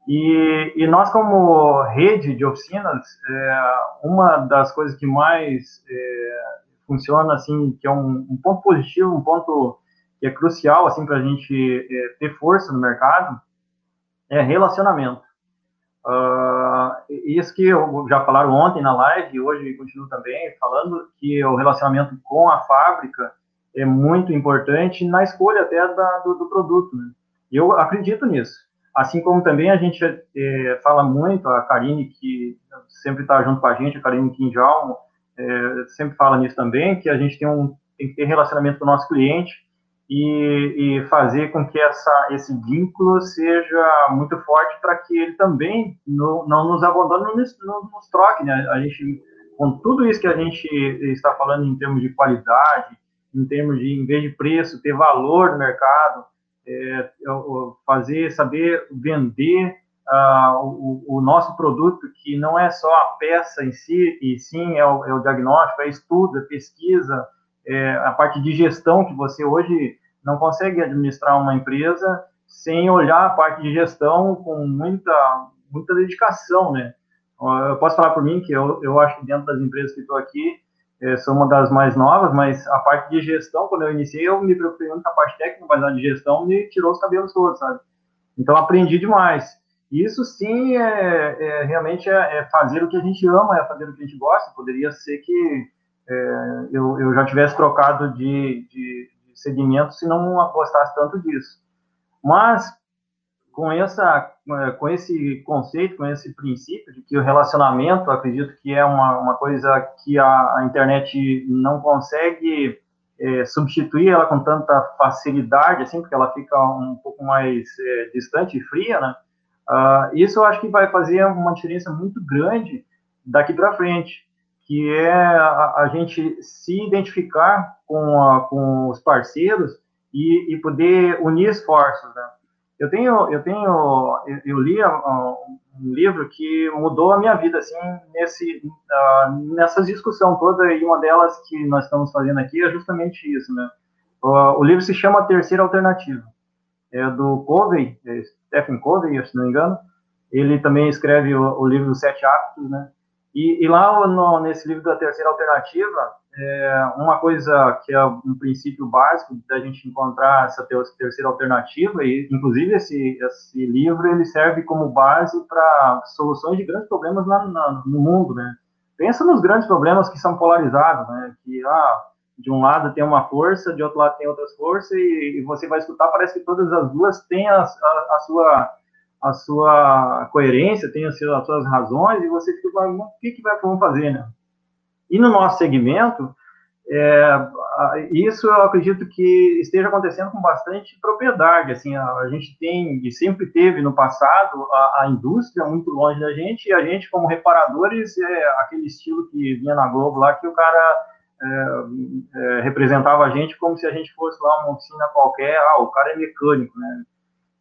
E, e, nós, como rede de oficinas, é, uma das coisas que mais é, funciona, assim, que é um, um, ponto positivo, um ponto que é crucial, assim, para a gente é, ter força no mercado, é relacionamento. Uh, isso que eu já falaram ontem na live, e hoje continuo também falando, que o relacionamento com a fábrica é muito importante na escolha até da, do, do, produto. Né? Eu acredito nisso. Assim como também a gente é, fala muito, a Karine, que sempre está junto com a gente, a Karine Quinjalmo, é, sempre fala nisso também, que a gente tem, um, tem que ter relacionamento com o nosso cliente e, e fazer com que essa, esse vínculo seja muito forte para que ele também no, não nos abandone, não nos, não nos troque. Né? A gente, com tudo isso que a gente está falando em termos de qualidade, em termos de, em vez de preço, ter valor no mercado, é, fazer, saber vender uh, o, o, nosso produto, que não é só a peça em si, e sim é o, é o diagnóstico, é estudo, é pesquisa, é a parte de gestão que você hoje não consegue administrar uma empresa sem olhar a parte de gestão com muita, muita dedicação, né? Eu posso falar por mim que eu, eu acho que dentro das empresas que estou aqui, é, sou uma das mais novas, mas a parte de gestão, quando eu iniciei, eu me preocupei muito com a parte técnica, mas a de gestão me tirou os cabelos todos, sabe? Então, aprendi demais. Isso sim é, é realmente é, é, fazer o que a gente ama, é fazer o que a gente gosta. Poderia ser que é, eu, eu já tivesse trocado de, de, segmento se não gostasse tanto disso. Mas com essa é, com esse conceito, com esse princípio de que o relacionamento, acredito que é uma, uma coisa que a, a internet não consegue é, substituir ela com tanta facilidade, assim, porque ela fica um pouco mais é, distante e fria, né? Uh, isso eu acho que vai fazer uma diferença muito grande daqui para frente, que é a, a, gente se identificar com, a, com os parceiros e, e poder unir esforços, né? Eu tenho, eu tenho, eu li um, livro que mudou a minha vida, assim, nesse, uh, nessa discussão toda, e uma delas que nós estamos fazendo aqui é justamente isso, né? O, livro se chama Terceira Alternativa, é do Covey, é Stephen Covey, se não me engano, ele também escreve o, o livro Sete Hábitos, né? E, e lá no, nesse livro da Terceira Alternativa, é uma coisa que é um princípio básico da gente encontrar essa terceira alternativa e inclusive esse, esse livro ele serve como base para soluções de grandes problemas na, na, no mundo, né? Pensa nos grandes problemas que são polarizados, né? Que ah, de um lado tem uma força, de outro lado tem outras forças e, e você vai escutar parece que todas as duas têm a, a, a sua a sua coerência, tem as suas razões e você fica, o que que vai vamos fazer, né? E no nosso segmento, é, isso eu acredito que esteja acontecendo com bastante propriedade. Assim, a, a gente tem e sempre teve no passado a, a, indústria muito longe da gente e a gente, como reparadores, é aquele estilo que vinha na Globo lá que o cara é, é, representava a gente como se a gente fosse lá uma oficina qualquer. Ah, o cara é mecânico, né?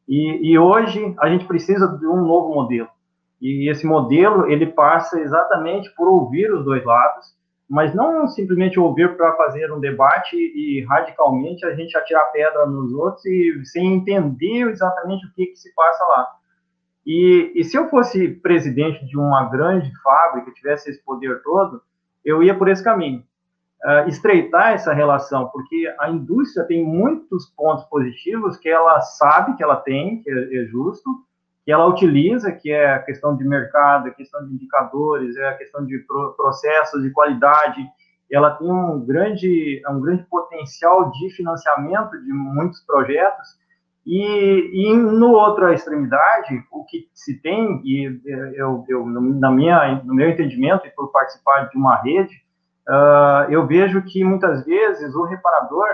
E, e hoje a gente precisa de um novo modelo. E esse modelo ele passa exatamente por ouvir os dois lados mas não simplesmente ouvir para fazer um debate e radicalmente a gente atirar pedra nos outros e sem entender exatamente o que, que se passa lá. E, e, se eu fosse presidente de uma grande fábrica, tivesse esse poder todo, eu ia por esse caminho. Uh, estreitar essa relação, porque a indústria tem muitos pontos positivos que ela sabe que ela tem, que é, é justo, que ela utiliza, que é a questão de mercado, a questão de indicadores, é a questão de processos de qualidade, ela tem um grande, um grande potencial de financiamento de muitos projetos, e, e no outra extremidade, o que se tem, e eu, eu na minha, no meu entendimento, e por participar de uma rede, uh, eu vejo que muitas vezes o reparador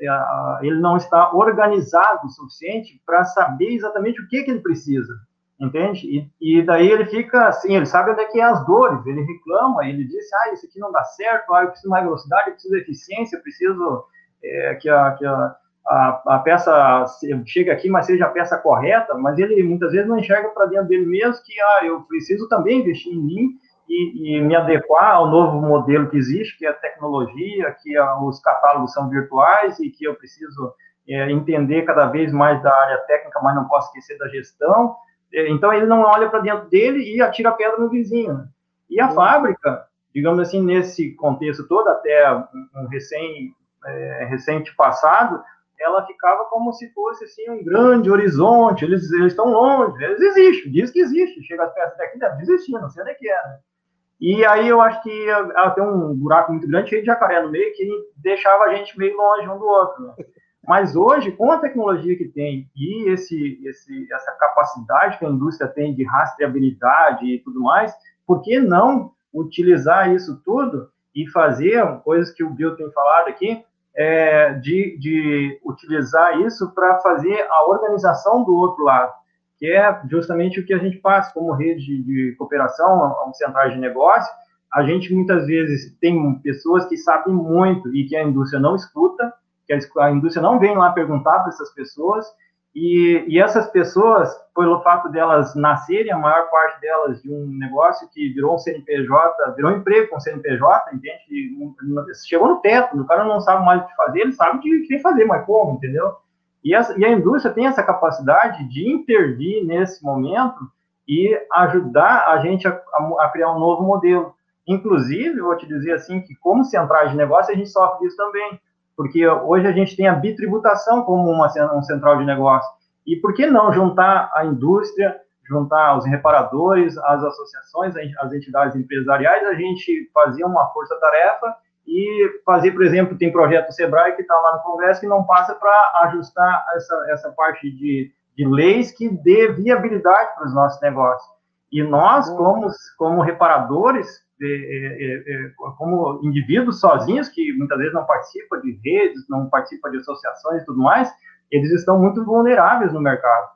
é, ele não está organizado o suficiente para saber exatamente o que, que ele precisa, entende? E, e, daí ele fica assim, ele sabe onde é que é as dores, ele reclama, ele diz, ah, isso aqui não dá certo, ah, eu preciso mais velocidade, eu preciso de eficiência, eu preciso é, que, a, que a, a, a peça chega aqui, mas seja a peça correta, mas ele muitas vezes não enxerga para dentro dele mesmo que ah, eu preciso também investir em mim e, e, me adequar ao novo modelo que existe, que é a tecnologia, que a, os catálogos são virtuais e que eu preciso é, entender cada vez mais da área técnica, mas não posso esquecer da gestão. É, então ele não olha para dentro dele e atira a pedra no vizinho. Né? E a fábrica, digamos assim, nesse contexto todo, até um recém, é, recente passado, ela ficava como se fosse assim um grande horizonte. Eles, eles estão longe, eles existem, diz que existe. Chega as peças daqui, deve existir, não sei onde é que é. Né? E aí eu acho que ela tem um buraco muito grande, cheio de jacaré no meio, que deixava a gente meio longe um do outro. Né? Mas hoje, com a tecnologia que tem e esse, esse, essa capacidade que a indústria tem de rastreabilidade e tudo mais, por que não utilizar isso tudo e fazer coisas que o Bill tem falado aqui, é, de, de utilizar isso para fazer a organização do outro lado, que é justamente o que a gente faz como rede de cooperação, centrais de negócio. A gente muitas vezes tem pessoas que sabem muito e que a indústria não escuta, que a indústria não vem lá perguntar para essas pessoas, e, e, essas pessoas, pelo fato delas nascerem, a maior parte delas de um negócio que virou um CNPJ, virou um emprego com CNPJ, entende? Chegou no teto, o cara não sabe mais o que fazer, ele sabe o que que fazer, mas como, entendeu? E, essa, e a indústria tem essa capacidade de intervir nesse momento e ajudar a gente a, a, a criar um novo modelo. Inclusive, vou te dizer assim, que como centrais de negócio, a gente sofre disso também porque hoje a gente tem a bitributação como uma, um central de negócio. E por que não juntar a indústria, juntar os reparadores, as associações, as entidades empresariais, a gente fazia uma força-tarefa e fazer, por exemplo, tem projeto Sebrae que está lá no Congresso que não passa para ajustar essa, essa parte de, de leis que dê viabilidade para os nossos negócios. E nós, como, como reparadores, é, é, é, como indivíduos sozinhos, que muitas vezes não participam de redes, não participam de associações e tudo mais, eles estão muito vulneráveis no mercado.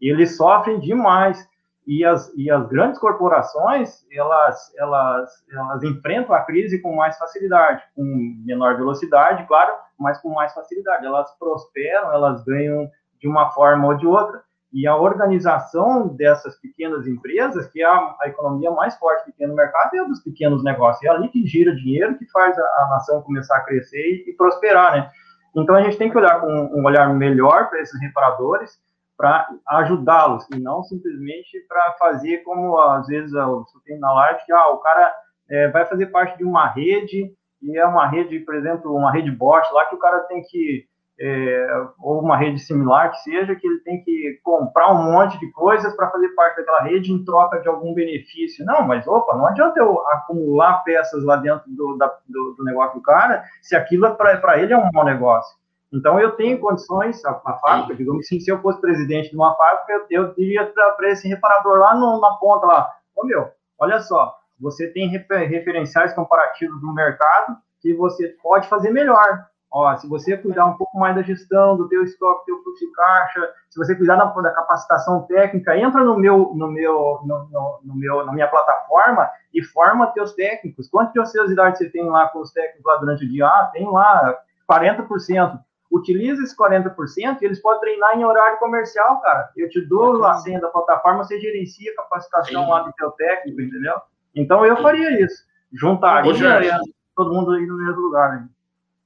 E eles sofrem demais. E as, e as grandes corporações, elas, elas, elas enfrentam a crise com mais facilidade, com menor velocidade, claro, mas com mais facilidade. Elas prosperam, elas ganham de uma forma ou de outra. E a organização dessas pequenas empresas, que é a, a, economia mais forte que tem no mercado, é dos pequenos negócios. É ali que gira dinheiro, que faz a, a nação começar a crescer e, e, prosperar, né? Então, a gente tem que olhar com um olhar melhor para esses reparadores, para ajudá-los, e não simplesmente para fazer como, às vezes, eu tenho na live, que ah, o cara é, vai fazer parte de uma rede, e é uma rede, por exemplo, uma rede bot lá, que o cara tem que é, ou uma rede similar que seja, que ele tem que comprar um monte de coisas para fazer parte daquela rede em troca de algum benefício. Não, mas opa, não adianta eu acumular peças lá dentro do, da, do, do negócio do cara, se aquilo é para ele é um mau negócio. Então eu tenho condições, a, a fábrica, digamos assim, se eu fosse presidente de uma fábrica, eu, eu diria para esse reparador lá no, na ponta lá, ô meu, olha só, você tem refer, referenciais comparativos no mercado que você pode fazer melhor Ó, se você cuidar um pouco mais da gestão do teu estoque, teu fluxo de caixa, se você cuidar da, da capacitação técnica, entra no meu, no meu, no, no, no, meu, na minha plataforma e forma teus técnicos. Quanto de ociosidade você tem lá com os técnicos lá durante o dia? Ah, tem lá 40%. Utiliza esse 40% e eles podem treinar em horário comercial, cara. Eu te dou a senha da plataforma, você gerencia a capacitação Sim. lá do teu técnico, entendeu? Então eu faria isso. Juntaria todo mundo aí no mesmo lugar. Né?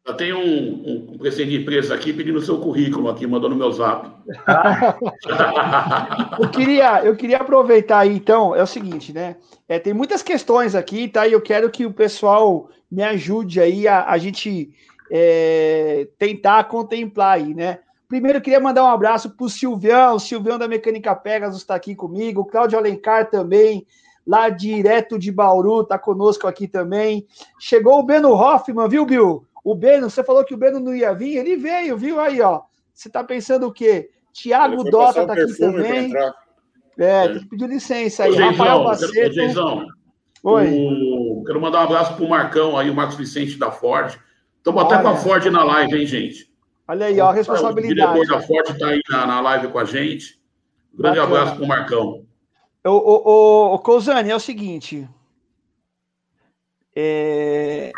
Eu tenho um, um presidente de empresa aqui pedindo seu currículo aqui, mandou no meu zap. eu, queria, eu queria aproveitar aí, então, é o seguinte, né? É, tem muitas questões aqui, tá? E eu quero que o pessoal me ajude aí a, a gente é, tentar contemplar aí, né? Primeiro, queria mandar um abraço para o Silvião, o Silvião da Mecânica Pegasus está aqui comigo, o Cláudio Alencar também, lá direto de Bauru, está conosco aqui também. Chegou o Beno Hoffman, viu, Bill? O Beno, você falou que o Beno não ia vir, ele veio, viu? Aí, ó. Você tá pensando o quê? Tiago Dota tá aqui também. É, é, tem que pedir licença aí. Ô, Rafael Baceto. Quero, Oi. O, quero mandar um abraço pro Marcão aí, o Marcos Vicente da Ford. Estamos até com a Ford na live, hein, gente? Olha aí, ó, a responsabilidade. O diretor da Ford está aí na, na live com a gente. Um grande Bacana. abraço pro Marcão. O, o, o, o Cousane, é o seguinte. É,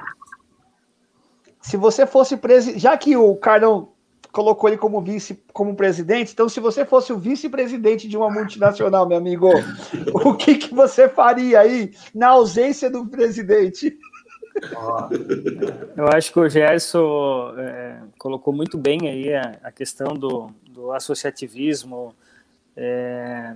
se você fosse preso, já que o Carlão colocou ele como vice, como presidente. Então, se você fosse o vice-presidente de uma multinacional, meu amigo, o que, que você faria aí na ausência do presidente? Eu acho que o Gerson é, colocou muito bem aí a, a questão do, do associativismo, é,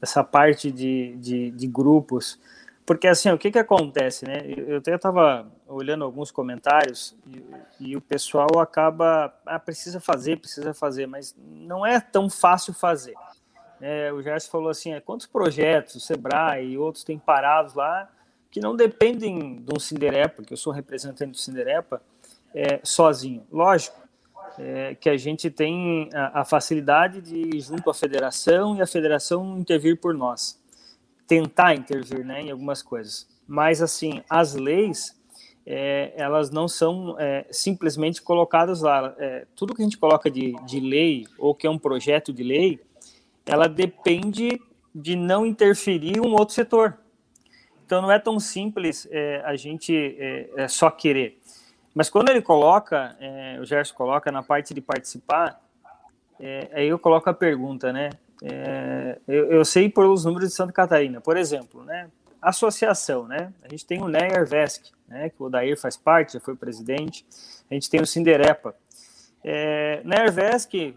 essa parte de, de, de, grupos. Porque, assim, o que, que acontece, né? Eu até estava olhando alguns comentários e, e, o pessoal acaba, ah, precisa fazer, precisa fazer, mas não é tão fácil fazer. É, o Gerson falou assim, é, quantos projetos o Sebrae e outros têm parados lá que não dependem de um Cinderepa, que eu sou representante do Cinderepa, é, sozinho. Lógico é, que a gente tem a, a facilidade de ir junto à federação e a federação intervir por nós tentar intervir né, em algumas coisas. Mas, assim, as leis, é, elas não são é, simplesmente colocadas lá. É, tudo que a gente coloca de, de lei, ou que é um projeto de lei, ela depende de não interferir um outro setor. Então, não é tão simples é, a gente é, é, só querer. Mas quando ele coloca, o Gerson coloca na parte de participar, aí eu coloco a pergunta, né? É, eu, eu, sei pelos números de Santa Catarina, por exemplo, né? Associação, né? A gente tem o NER Vesc, né? Que o Odair faz parte, já foi presidente. A gente tem o Cinderepa. É, na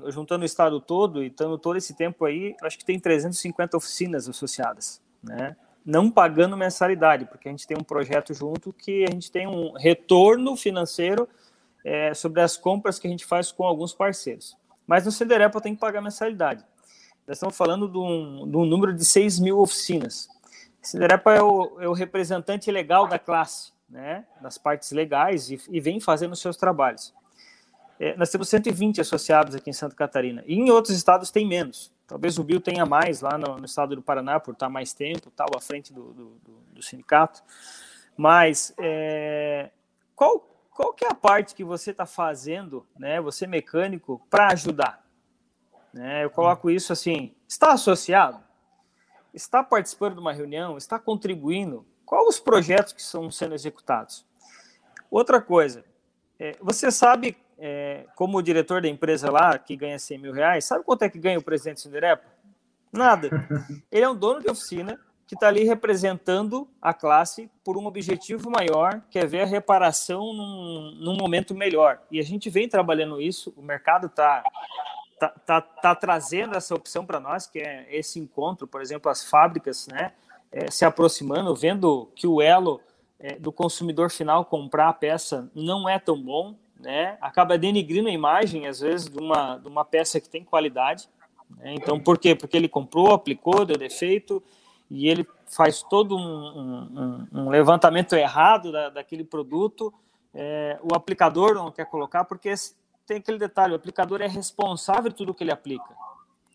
juntando o estado todo e estando todo esse tempo aí, acho que tem 350 oficinas associadas, né? Não pagando mensalidade, porque a gente tem um projeto junto que a gente tem um retorno financeiro é, sobre as compras que a gente faz com alguns parceiros. Mas no Cinderepa tem que pagar mensalidade. Nós estamos falando de um, de um número de 6 mil oficinas. Cinderepa é o, é o representante legal da classe, né, das partes legais, e, e vem fazendo os seus trabalhos. É, nós temos 120 associados aqui em Santa Catarina, e em outros estados tem menos. Talvez o Bio tenha mais lá no, no estado do Paraná, por estar mais tempo, tal, à frente do, do, do, do sindicato. Mas é, qual, qual que é a parte que você está fazendo, né, você mecânico, para ajudar? Né? Eu coloco isso assim: está associado? Está participando de uma reunião? Está contribuindo? Quais os projetos que estão sendo executados? Outra coisa, é, você sabe, é, como diretor da empresa lá, que ganha 100 mil reais, sabe quanto é que ganha o presidente Cinderepa? Nada. Ele é um dono de oficina que está ali representando a classe por um objetivo maior, que é ver a reparação num, num momento melhor. E a gente vem trabalhando isso, o mercado está tá, tá, tá trazendo essa opção para nós, que é esse encontro, por exemplo, as fábricas, né, é, se aproximando, vendo que o elo é, do consumidor final comprar a peça não é tão bom, né, acaba denigrindo a imagem, às vezes, de uma, de uma peça que tem qualidade. Né, então, por quê? Porque ele comprou, aplicou, deu defeito, e ele faz todo um, um, um levantamento errado da, daquele produto, é, o aplicador não quer colocar porque tem aquele detalhe: o aplicador é responsável por tudo que ele aplica.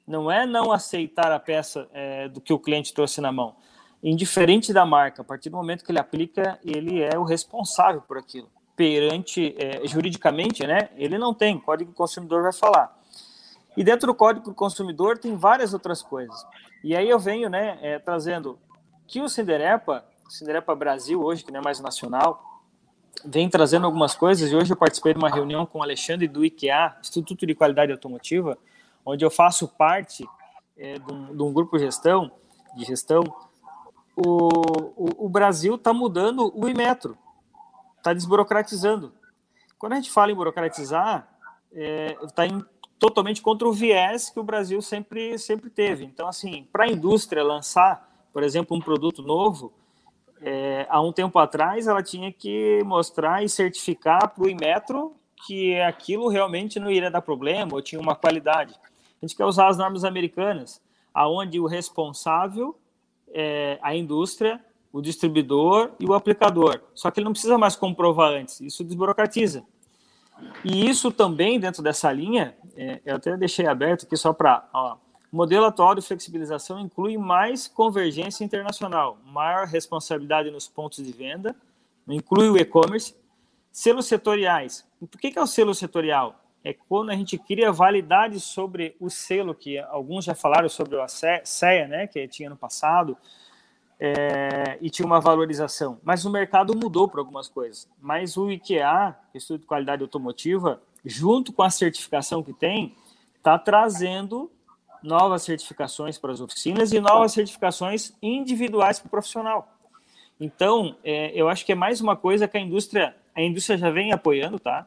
Não é não aceitar a peça é, do que o cliente trouxe na mão. Indiferente da marca, a partir do momento que ele aplica, ele é o responsável por aquilo. Perante, é, juridicamente, né, ele não tem, Código do Consumidor vai falar. E dentro do Código do Consumidor tem várias outras coisas. E aí eu venho né, é, trazendo que o Cinderepa, Cinderepa Brasil hoje, que não é mais nacional, vem trazendo algumas coisas e hoje eu participei de uma reunião com o Alexandre do IKEA, Instituto de Qualidade Automotiva, onde eu faço parte é, de, um, de, um, grupo gestão, de gestão. O, o, o Brasil está mudando o Imetro, está desburocratizando. Quando a gente fala em burocratizar, está é, totalmente contra o viés que o Brasil sempre, sempre teve. Então, assim, para a indústria lançar, por exemplo, um produto novo, é, há um tempo atrás, ela tinha que mostrar e certificar para o Inmetro que aquilo realmente não iria dar problema ou tinha uma qualidade. A gente quer usar as normas americanas, aonde o responsável é a indústria, o distribuidor e o aplicador. Só que ele não precisa mais comprovar antes, isso desburocratiza. E isso também, dentro dessa linha, é, eu até deixei aberto aqui só para o modelo atual de flexibilização inclui mais convergência internacional, maior responsabilidade nos pontos de venda, inclui o e-commerce, selos setoriais. Por que, que é o selo setorial? É quando a gente cria validade sobre o selo, que alguns já falaram sobre o CEA, né, que tinha no passado, é, e tinha uma valorização. Mas o mercado mudou para algumas coisas. Mas o IKEA, Estudo de Qualidade Automotiva, junto com a certificação que tem, está trazendo novas certificações para as oficinas e novas certificações individuais para o profissional. Então, é, eu acho que é mais uma coisa que a indústria, a indústria já vem apoiando, tá?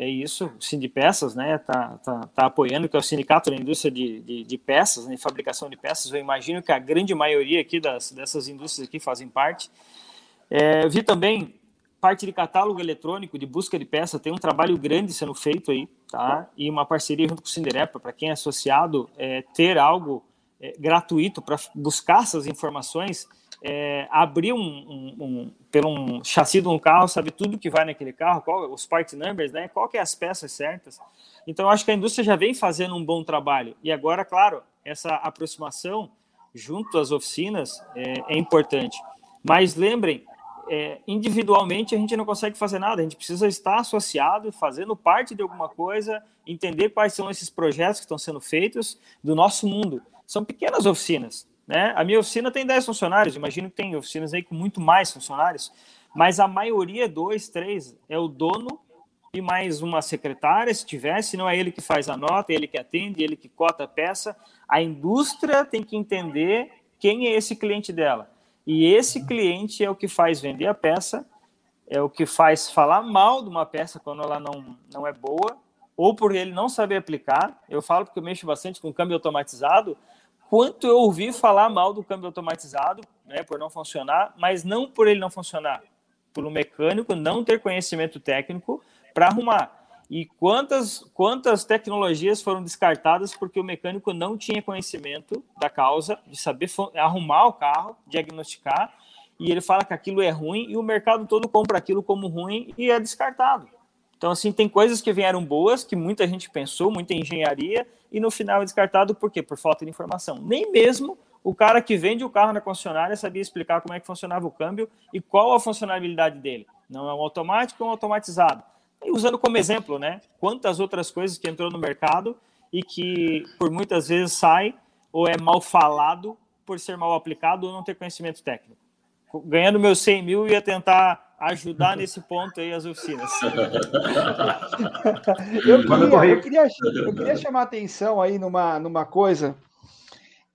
É isso, o Sindipeças, né, tá, tá, tá apoiando, que é o sindicato da indústria de, de, de peças, né, fabricação de peças. Eu imagino que a grande maioria aqui das, dessas indústrias aqui fazem parte. É, vi também parte de catálogo eletrônico, de busca de peça, tem um trabalho grande sendo feito aí, tá? E uma parceria junto com o Cinderepa, para quem é associado, é, ter algo é, gratuito para buscar essas informações, é, abrir um, um, um, pelo um chassi de um carro, saber tudo que vai naquele carro, qual os part numbers, né? Qual que é as peças certas. Então, acho que a indústria já vem fazendo um bom trabalho. E agora, claro, essa aproximação junto às oficinas é, é importante. Mas lembrem, é, individualmente a gente não consegue fazer nada, a gente precisa estar associado, fazendo parte de alguma coisa, entender quais são esses projetos que estão sendo feitos do nosso mundo. São pequenas oficinas, né? A minha oficina tem 10 funcionários, imagino que tem oficinas aí com muito mais funcionários, mas a maioria, dois, três, é o dono e mais uma secretária, se tiver, se não é ele que faz a nota, ele que atende, ele que cota a peça. A indústria tem que entender quem é esse cliente dela e esse cliente é o que faz vender a peça, é o que faz falar mal de uma peça quando ela não, não é boa, ou por ele não saber aplicar. Eu falo porque eu mexo bastante com câmbio automatizado. Quanto eu ouvi falar mal do câmbio automatizado, né, por não funcionar, mas não por ele não funcionar, por um mecânico não ter conhecimento técnico para arrumar. E quantas, quantas tecnologias foram descartadas porque o mecânico não tinha conhecimento da causa, de saber arrumar o carro, diagnosticar, e ele fala que aquilo é ruim e o mercado todo compra aquilo como ruim e é descartado. Então, assim, tem coisas que vieram boas, que muita gente pensou, muita engenharia, e no final é descartado por quê? Por falta de informação. Nem mesmo o cara que vende o carro na concessionária sabia explicar como é que funcionava o câmbio e qual a funcionalidade dele. Não é um automático ou um automatizado. E usando como exemplo, né? Quantas outras coisas que entrou no mercado e que por muitas vezes sai ou é mal falado por ser mal aplicado ou não ter conhecimento técnico. Ganhando meus 100 mil, ia tentar ajudar nesse ponto aí as oficinas. eu, queria, eu, queria, eu queria chamar atenção aí numa, numa coisa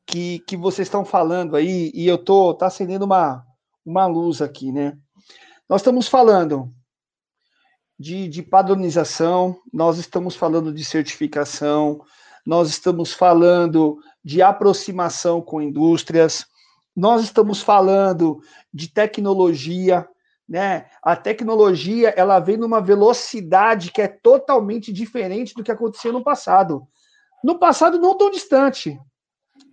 que, que vocês estão falando aí, e eu tô tá acendendo uma, uma luz aqui, né? Nós estamos falando de, de padronização, nós estamos falando de certificação, nós estamos falando de aproximação com indústrias, nós estamos falando de tecnologia, né? A tecnologia ela vem numa velocidade que é totalmente diferente do que acontecia no passado. No passado não tão distante.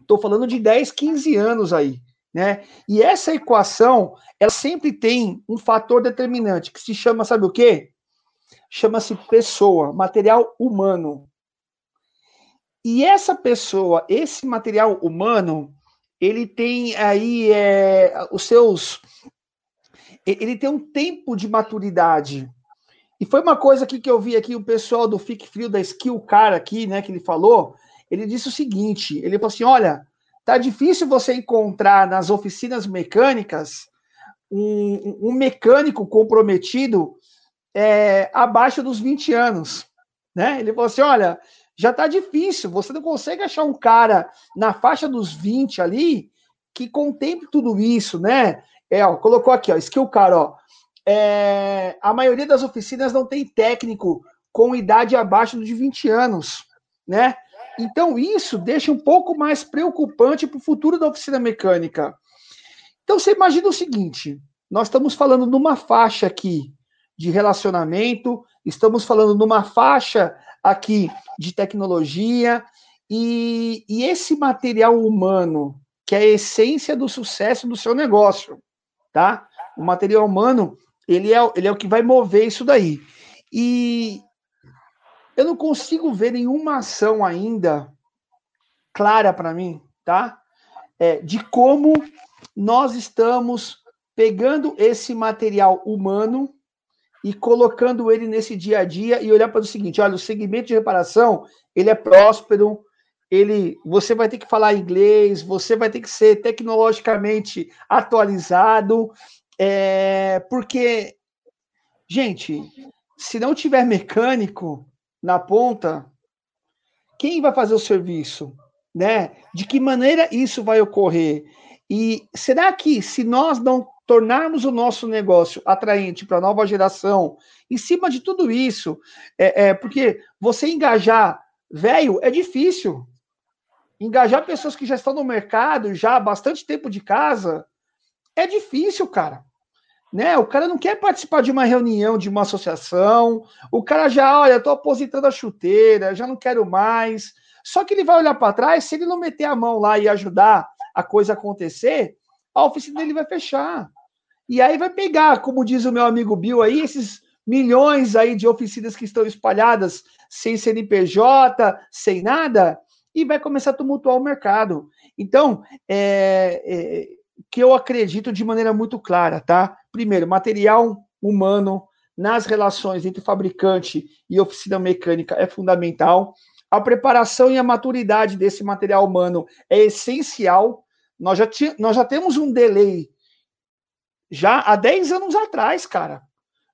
Estou falando de 10, 15 anos aí, né? E essa equação, ela sempre tem um fator determinante que se chama, sabe o quê? chama-se pessoa, material humano. E essa pessoa, esse material humano, ele tem aí é, os seus. Ele tem um tempo de maturidade. E foi uma coisa aqui que eu vi aqui, o pessoal do Fique Frio da Skill Car aqui, né, que ele falou. Ele disse o seguinte: ele falou assim: olha, tá difícil você encontrar nas oficinas mecânicas um, um mecânico comprometido é, abaixo dos 20 anos. Né? Ele falou assim: olha, já está difícil, você não consegue achar um cara na faixa dos 20 ali que contemple tudo isso, né? É, ó, colocou aqui, ó, skill car, ó. É, a maioria das oficinas não tem técnico com idade abaixo de 20 anos, né? Então isso deixa um pouco mais preocupante para o futuro da oficina mecânica. Então você imagina o seguinte: nós estamos falando numa faixa aqui de relacionamento, estamos falando numa faixa aqui de tecnologia, e, e esse material humano, que é a essência do sucesso do seu negócio, tá? O material humano, ele é, ele é o que vai mover isso daí. E eu não consigo ver nenhuma ação ainda clara para mim, tá? É, de como nós estamos pegando esse material humano e colocando ele nesse dia a dia e olhar para o seguinte, olha, o segmento de reparação, ele é próspero, ele, você vai ter que falar inglês, você vai ter que ser tecnologicamente atualizado, é, porque, gente, se não tiver mecânico, na ponta, quem vai fazer o serviço? Né? De que maneira isso vai ocorrer? E será que se nós não tornarmos o nosso negócio atraente para a nova geração, em cima de tudo isso, é, é porque você engajar velho é difícil. Engajar pessoas que já estão no mercado, já há bastante tempo de casa, é difícil, cara. Né? O cara não quer participar de uma reunião, de uma associação. O cara já, olha, estou aposentando a chuteira, já não quero mais. Só que ele vai olhar para trás, se ele não meter a mão lá e ajudar a coisa acontecer, a oficina dele vai fechar. E aí vai pegar, como diz o meu amigo Bill aí, esses milhões aí de oficinas que estão espalhadas sem CNPJ, sem nada, e vai começar a tumultuar o mercado. Então, é, é, que eu acredito de maneira muito clara, tá? Primeiro, material humano nas relações entre fabricante e oficina mecânica é fundamental. A preparação e a maturidade desse material humano é essencial. Nós já, nós já temos um delay já há 10 anos atrás, cara,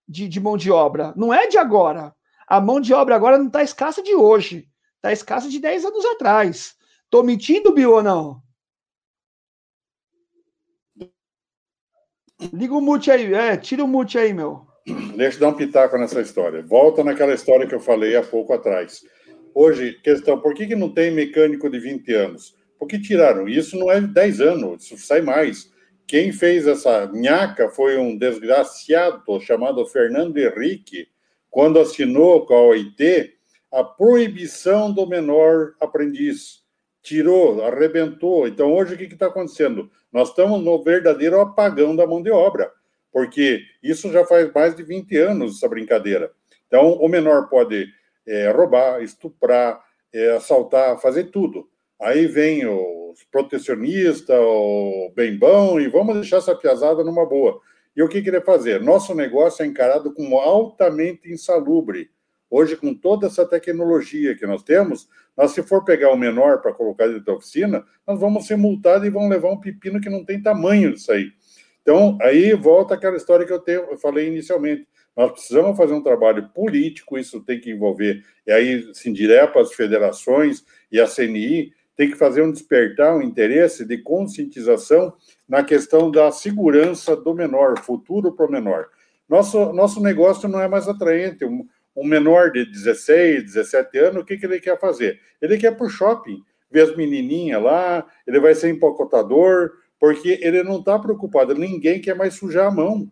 de, de mão de obra. Não é de agora. A mão de obra agora não está escassa de hoje. Está escassa de 10 anos atrás. Estou mentindo, Bio, ou não? Liga o mute aí, é, tira o mute aí, meu. Deixa eu dar um pitaco nessa história. Volta naquela história que eu falei há pouco atrás. Hoje, questão, por que, que não tem mecânico de 20 anos? Porque tiraram. Isso não é 10 anos, isso sai mais. Quem fez essa nhaca foi um desgraciado chamado Fernando Henrique, quando assinou com a OIT a proibição do menor aprendiz. Tirou, arrebentou. Então, hoje, o que está acontecendo? Nós estamos no verdadeiro apagão da mão de obra, porque isso já faz mais de 20 anos, essa brincadeira. Então, o menor pode é, roubar, estuprar, é, assaltar, fazer tudo. Aí vem os protecionistas, o bem bom, e vamos deixar essa piazada numa boa. E o que queria fazer? Nosso negócio é encarado como altamente insalubre. Hoje, com toda essa tecnologia que nós temos, nós, se for pegar o menor para colocar dentro da oficina, nós vamos ser multados e vamos levar um pepino que não tem tamanho disso aí. Então, aí volta aquela história que eu, tenho, eu falei inicialmente. Nós precisamos fazer um trabalho político, isso tem que envolver, e aí, assim, direto as federações e a CNI, tem que fazer um despertar, um interesse de conscientização na questão da segurança do menor, futuro para o menor. Nosso, nosso negócio não é mais atraente. Um, menor de 16, 17 anos, o que, que ele quer fazer? Ele quer para o shopping, ver as menininhas lá, ele vai ser empacotador, porque ele não está preocupado, ninguém quer mais sujar a mão.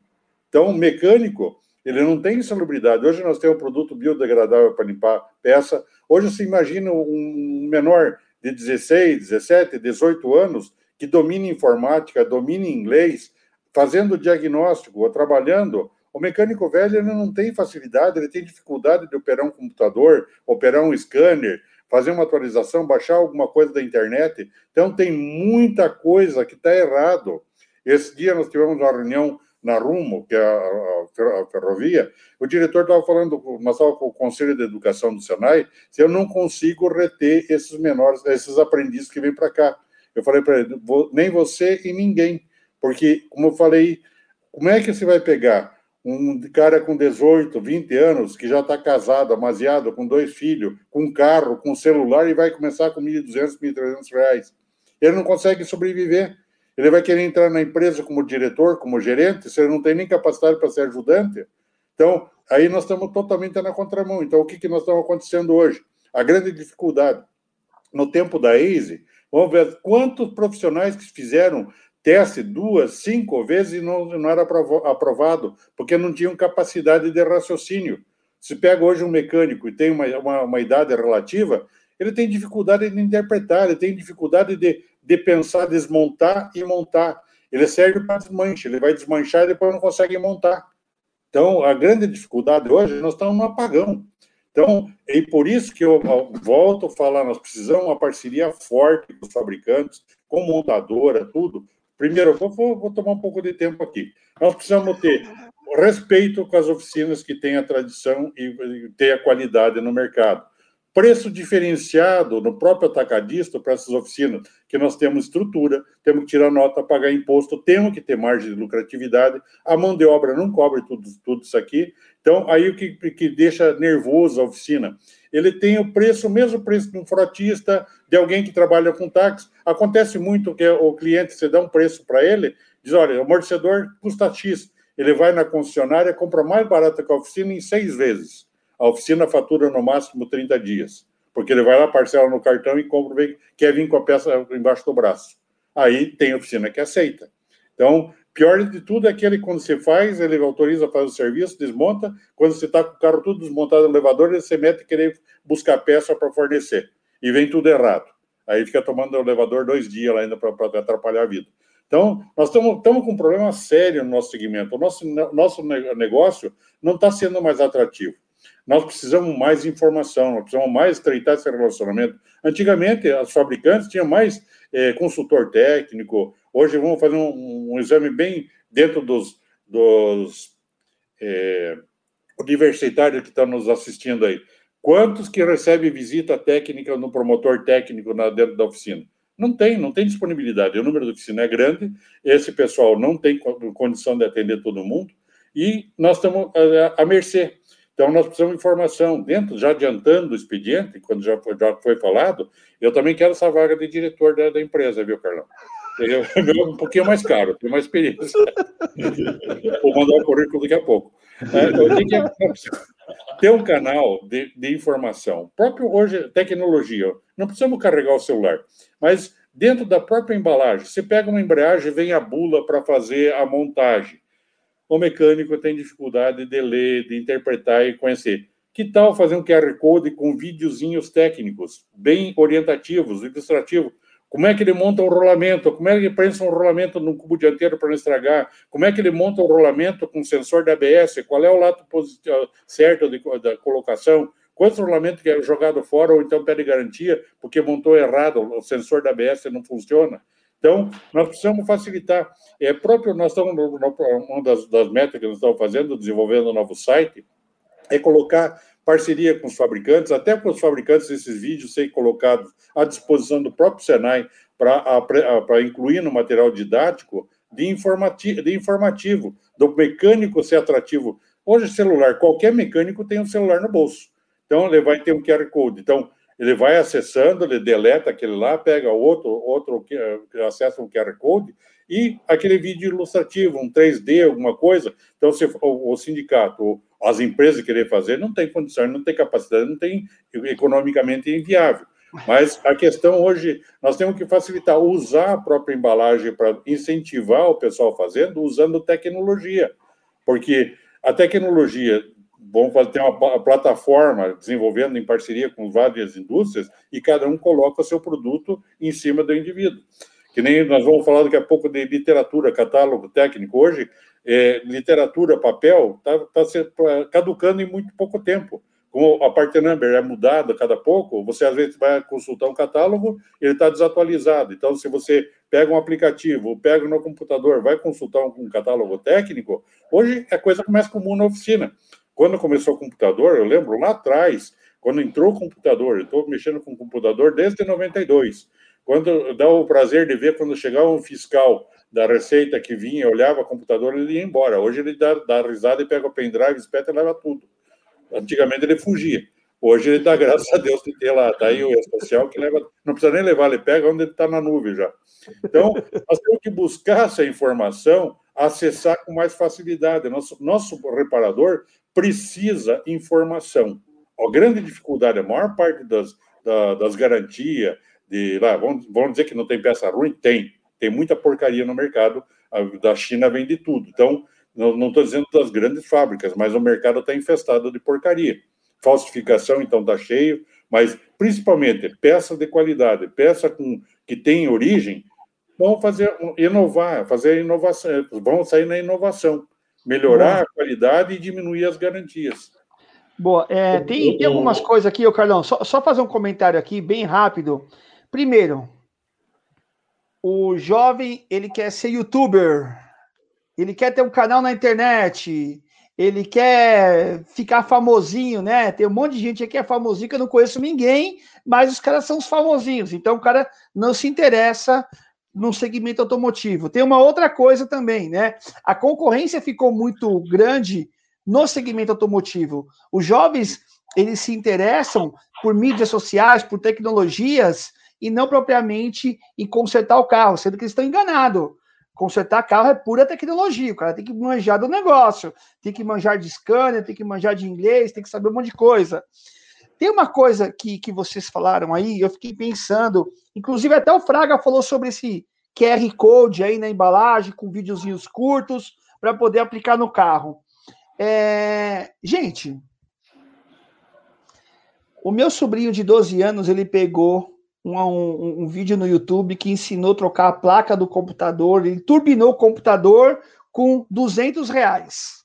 Então, o mecânico, ele não tem insalubridade. Hoje nós temos um produto biodegradável para limpar peça. Hoje você imagina um menor de 16, 17, 18 anos que domina informática, domina inglês, fazendo diagnóstico ou trabalhando. O mecânico velho ele não tem facilidade, ele tem dificuldade de operar um computador, operar um scanner, fazer uma atualização, baixar alguma coisa da internet. Então, tem muita coisa que está errado. Esse dia nós tivemos uma reunião na Rumo, que é a, ferrovia, o diretor estava falando, nós estávamos com o Conselho de Educação do Senai, se eu não consigo reter esses menores, esses aprendizes que vêm para cá. Eu falei para ele, nem você e ninguém, porque, como eu falei, como é que você vai pegar um cara com 18, 20 anos, que já está casado, amaziado, com dois filhos, com um carro, com um celular, e vai começar com 1.200, 1.300 reais? Ele não consegue sobreviver. Ele vai querer entrar na empresa como diretor, como gerente, se ele não tem nem capacidade para ser ajudante. Então, aí nós estamos totalmente na contramão. Então, o que, que nós estamos acontecendo hoje? A grande dificuldade. No tempo da EASY, vamos ver quantos profissionais que fizeram teste duas, cinco vezes e não, não era aprovado, porque não tinham capacidade de raciocínio. Se pega hoje um mecânico e tem uma, uma, uma idade relativa, ele tem dificuldade de interpretar, ele tem dificuldade de, de pensar, desmontar e montar. Ele serve para desmanche, ele vai desmanchar e depois não consegue montar. Então, a grande dificuldade hoje, nós estamos no apagão. Então, é por isso que eu volto a falar, nós precisamos uma parceria forte com os fabricantes, com montadora, tudo. Primeiro, vou, vou tomar um pouco de tempo aqui. Nós precisamos ter respeito com as oficinas que têm a tradição e têm a qualidade no mercado preço diferenciado no próprio atacadista para essas oficinas, que nós temos estrutura, temos que tirar nota, pagar imposto, temos que ter margem de lucratividade, a mão de obra não cobre tudo, tudo isso aqui. Então, aí o que, que deixa nervoso a oficina? Ele tem o preço, o mesmo preço de um frotista, de alguém que trabalha com táxi. Acontece muito que o cliente, você dá um preço para ele, diz, olha, o amortecedor custa X. Ele vai na concessionária, compra mais barato que a oficina em seis vezes. A oficina fatura no máximo 30 dias, porque ele vai lá, parcela no cartão e compra, quer vir com a peça embaixo do braço. Aí tem oficina que aceita. Então, pior de tudo é aquele quando você faz, ele autoriza fazer o serviço, desmonta. Quando você está com o carro tudo desmontado no elevador, ele se mete querer buscar peça para fornecer. E vem tudo errado. Aí fica tomando o elevador dois dias lá ainda para atrapalhar a vida. Então, nós estamos com um problema sério no nosso segmento. O nosso, nosso negócio não está sendo mais atrativo. Nós precisamos mais informação, nós precisamos mais estreitar esse relacionamento. Antigamente, as fabricantes tinham mais é, consultor técnico. Hoje, vamos fazer um, um exame bem dentro dos, dos é, universitários que estão nos assistindo aí. Quantos que recebem visita técnica no promotor técnico na, dentro da oficina? Não tem, não tem disponibilidade. O número da oficina é grande, esse pessoal não tem condição de atender todo mundo, e nós estamos à mercê. Então, nós precisamos de informação. Dentro, já adiantando o expediente, quando já foi, já foi falado, eu também quero essa vaga de diretor da, da empresa, viu, Carlão? Eu, eu, um pouquinho mais caro, tenho mais experiência. Vou mandar o currículo daqui a pouco. É, então, ter um canal de, de informação. Próprio hoje, tecnologia. Não precisamos carregar o celular, mas dentro da própria embalagem, você pega uma embreagem, vem a bula para fazer a montagem o mecânico tem dificuldade de ler, de interpretar e conhecer. Que tal fazer um QR Code com videozinhos técnicos, bem orientativos, ilustrativos? Como é que ele monta um rolamento? Como é que ele prensa um rolamento no cubo dianteiro para não estragar? Como é que ele monta um rolamento com sensor da ABS? Qual é o lado positivo, certo de, da colocação? Quantos rolamentos que é jogado fora ou então pede garantia porque montou errado, o sensor da ABS não funciona? Então, nós precisamos facilitar. É próprio, nós estamos, uma das, das metas que nós estamos fazendo, desenvolvendo um novo site, é colocar parceria com os fabricantes, até com os fabricantes esses vídeos serem colocados à disposição do próprio Senai para incluir no material didático de, informati de informativo, do mecânico ser atrativo. Hoje, celular, qualquer mecânico tem um celular no bolso. Então, ele vai ter um QR Code. Então, ele vai acessando, ele deleta aquele lá, pega outro, outro acessa um QR Code e aquele vídeo ilustrativo, um 3D, alguma coisa. Então, se o, o sindicato, as empresas querer fazer, não tem condição, não tem capacidade, não tem economicamente inviável. Mas a questão hoje, nós temos que facilitar, usar a própria embalagem para incentivar o pessoal fazendo, usando tecnologia. Porque a tecnologia vamos fazer uma plataforma desenvolvendo em parceria com várias indústrias e cada um coloca seu produto em cima do indivíduo. Que nem nós vamos falar daqui a pouco de literatura, catálogo técnico. Hoje, é, literatura, papel, está tá caducando em muito pouco tempo. Como a parte number é mudada a cada pouco, você às vezes vai consultar um catálogo, ele está desatualizado. Então, se você pega um aplicativo, pega no computador, vai consultar um, um catálogo técnico, hoje a coisa começa comum na oficina. Quando começou o computador, eu lembro lá atrás, quando entrou o computador, eu estou mexendo com o computador desde 92. Quando dá o prazer de ver quando chegava um fiscal da Receita que vinha, olhava o computador, ele ia embora. Hoje ele dá, dá risada e pega o pendrive, espeta e leva tudo. Antigamente ele fugia. Hoje ele dá graças a Deus de ter lá, tá aí o especial que leva, não precisa nem levar, ele pega onde ele está na nuvem já. Então, nós temos que buscar essa informação, acessar com mais facilidade. Nosso, nosso reparador precisa informação. A grande dificuldade, a maior parte das, da, das garantias, de lá, vamos, vamos dizer que não tem peça ruim? Tem. Tem muita porcaria no mercado, a, da China vende tudo. Então, não estou dizendo das grandes fábricas, mas o mercado está infestado de porcaria. Falsificação, então, está cheio, mas principalmente peça de qualidade, peça com, que tem origem, vão fazer inovar, fazer inovação, vão sair na inovação melhorar a qualidade e diminuir as garantias. Boa, é, tem, tem algumas coisas aqui, ô Carlão, só, só fazer um comentário aqui, bem rápido. Primeiro, o jovem, ele quer ser youtuber, ele quer ter um canal na internet, ele quer ficar famosinho, né? Tem um monte de gente aqui que é famosinho que eu não conheço ninguém, mas os caras são os famosinhos. Então o cara não se interessa no segmento automotivo. Tem uma outra coisa também, né? A concorrência ficou muito grande no segmento automotivo. Os jovens, eles se interessam por mídias sociais, por tecnologias e não propriamente em consertar o carro, sendo que eles estão enganados. Consertar carro é pura tecnologia, o cara tem que manjar do negócio, tem que manjar de scanner, tem que manjar de inglês, tem que saber um monte de coisa. Tem uma coisa que, que vocês falaram aí, eu fiquei pensando, inclusive até o Fraga falou sobre esse QR Code aí na embalagem, com videozinhos curtos, para poder aplicar no carro. É... Gente, o meu sobrinho de 12 anos, ele pegou um, um, um, vídeo no YouTube que ensinou a trocar a placa do computador, ele turbinou o computador com 200 reais.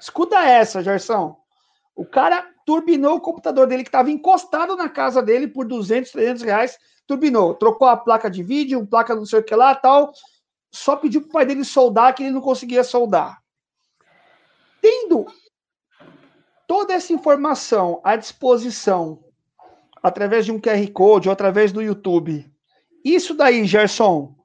Escuta essa, Gerson. O cara turbinou o computador dele, que estava encostado na casa dele por 200, 300 reais, turbinou. Trocou a placa de vídeo, placa não sei o que lá, tal. Só pediu para o pai dele soldar, que ele não conseguia soldar. Tendo toda essa informação à disposição através de um QR Code ou através do YouTube. Isso daí, Gerson,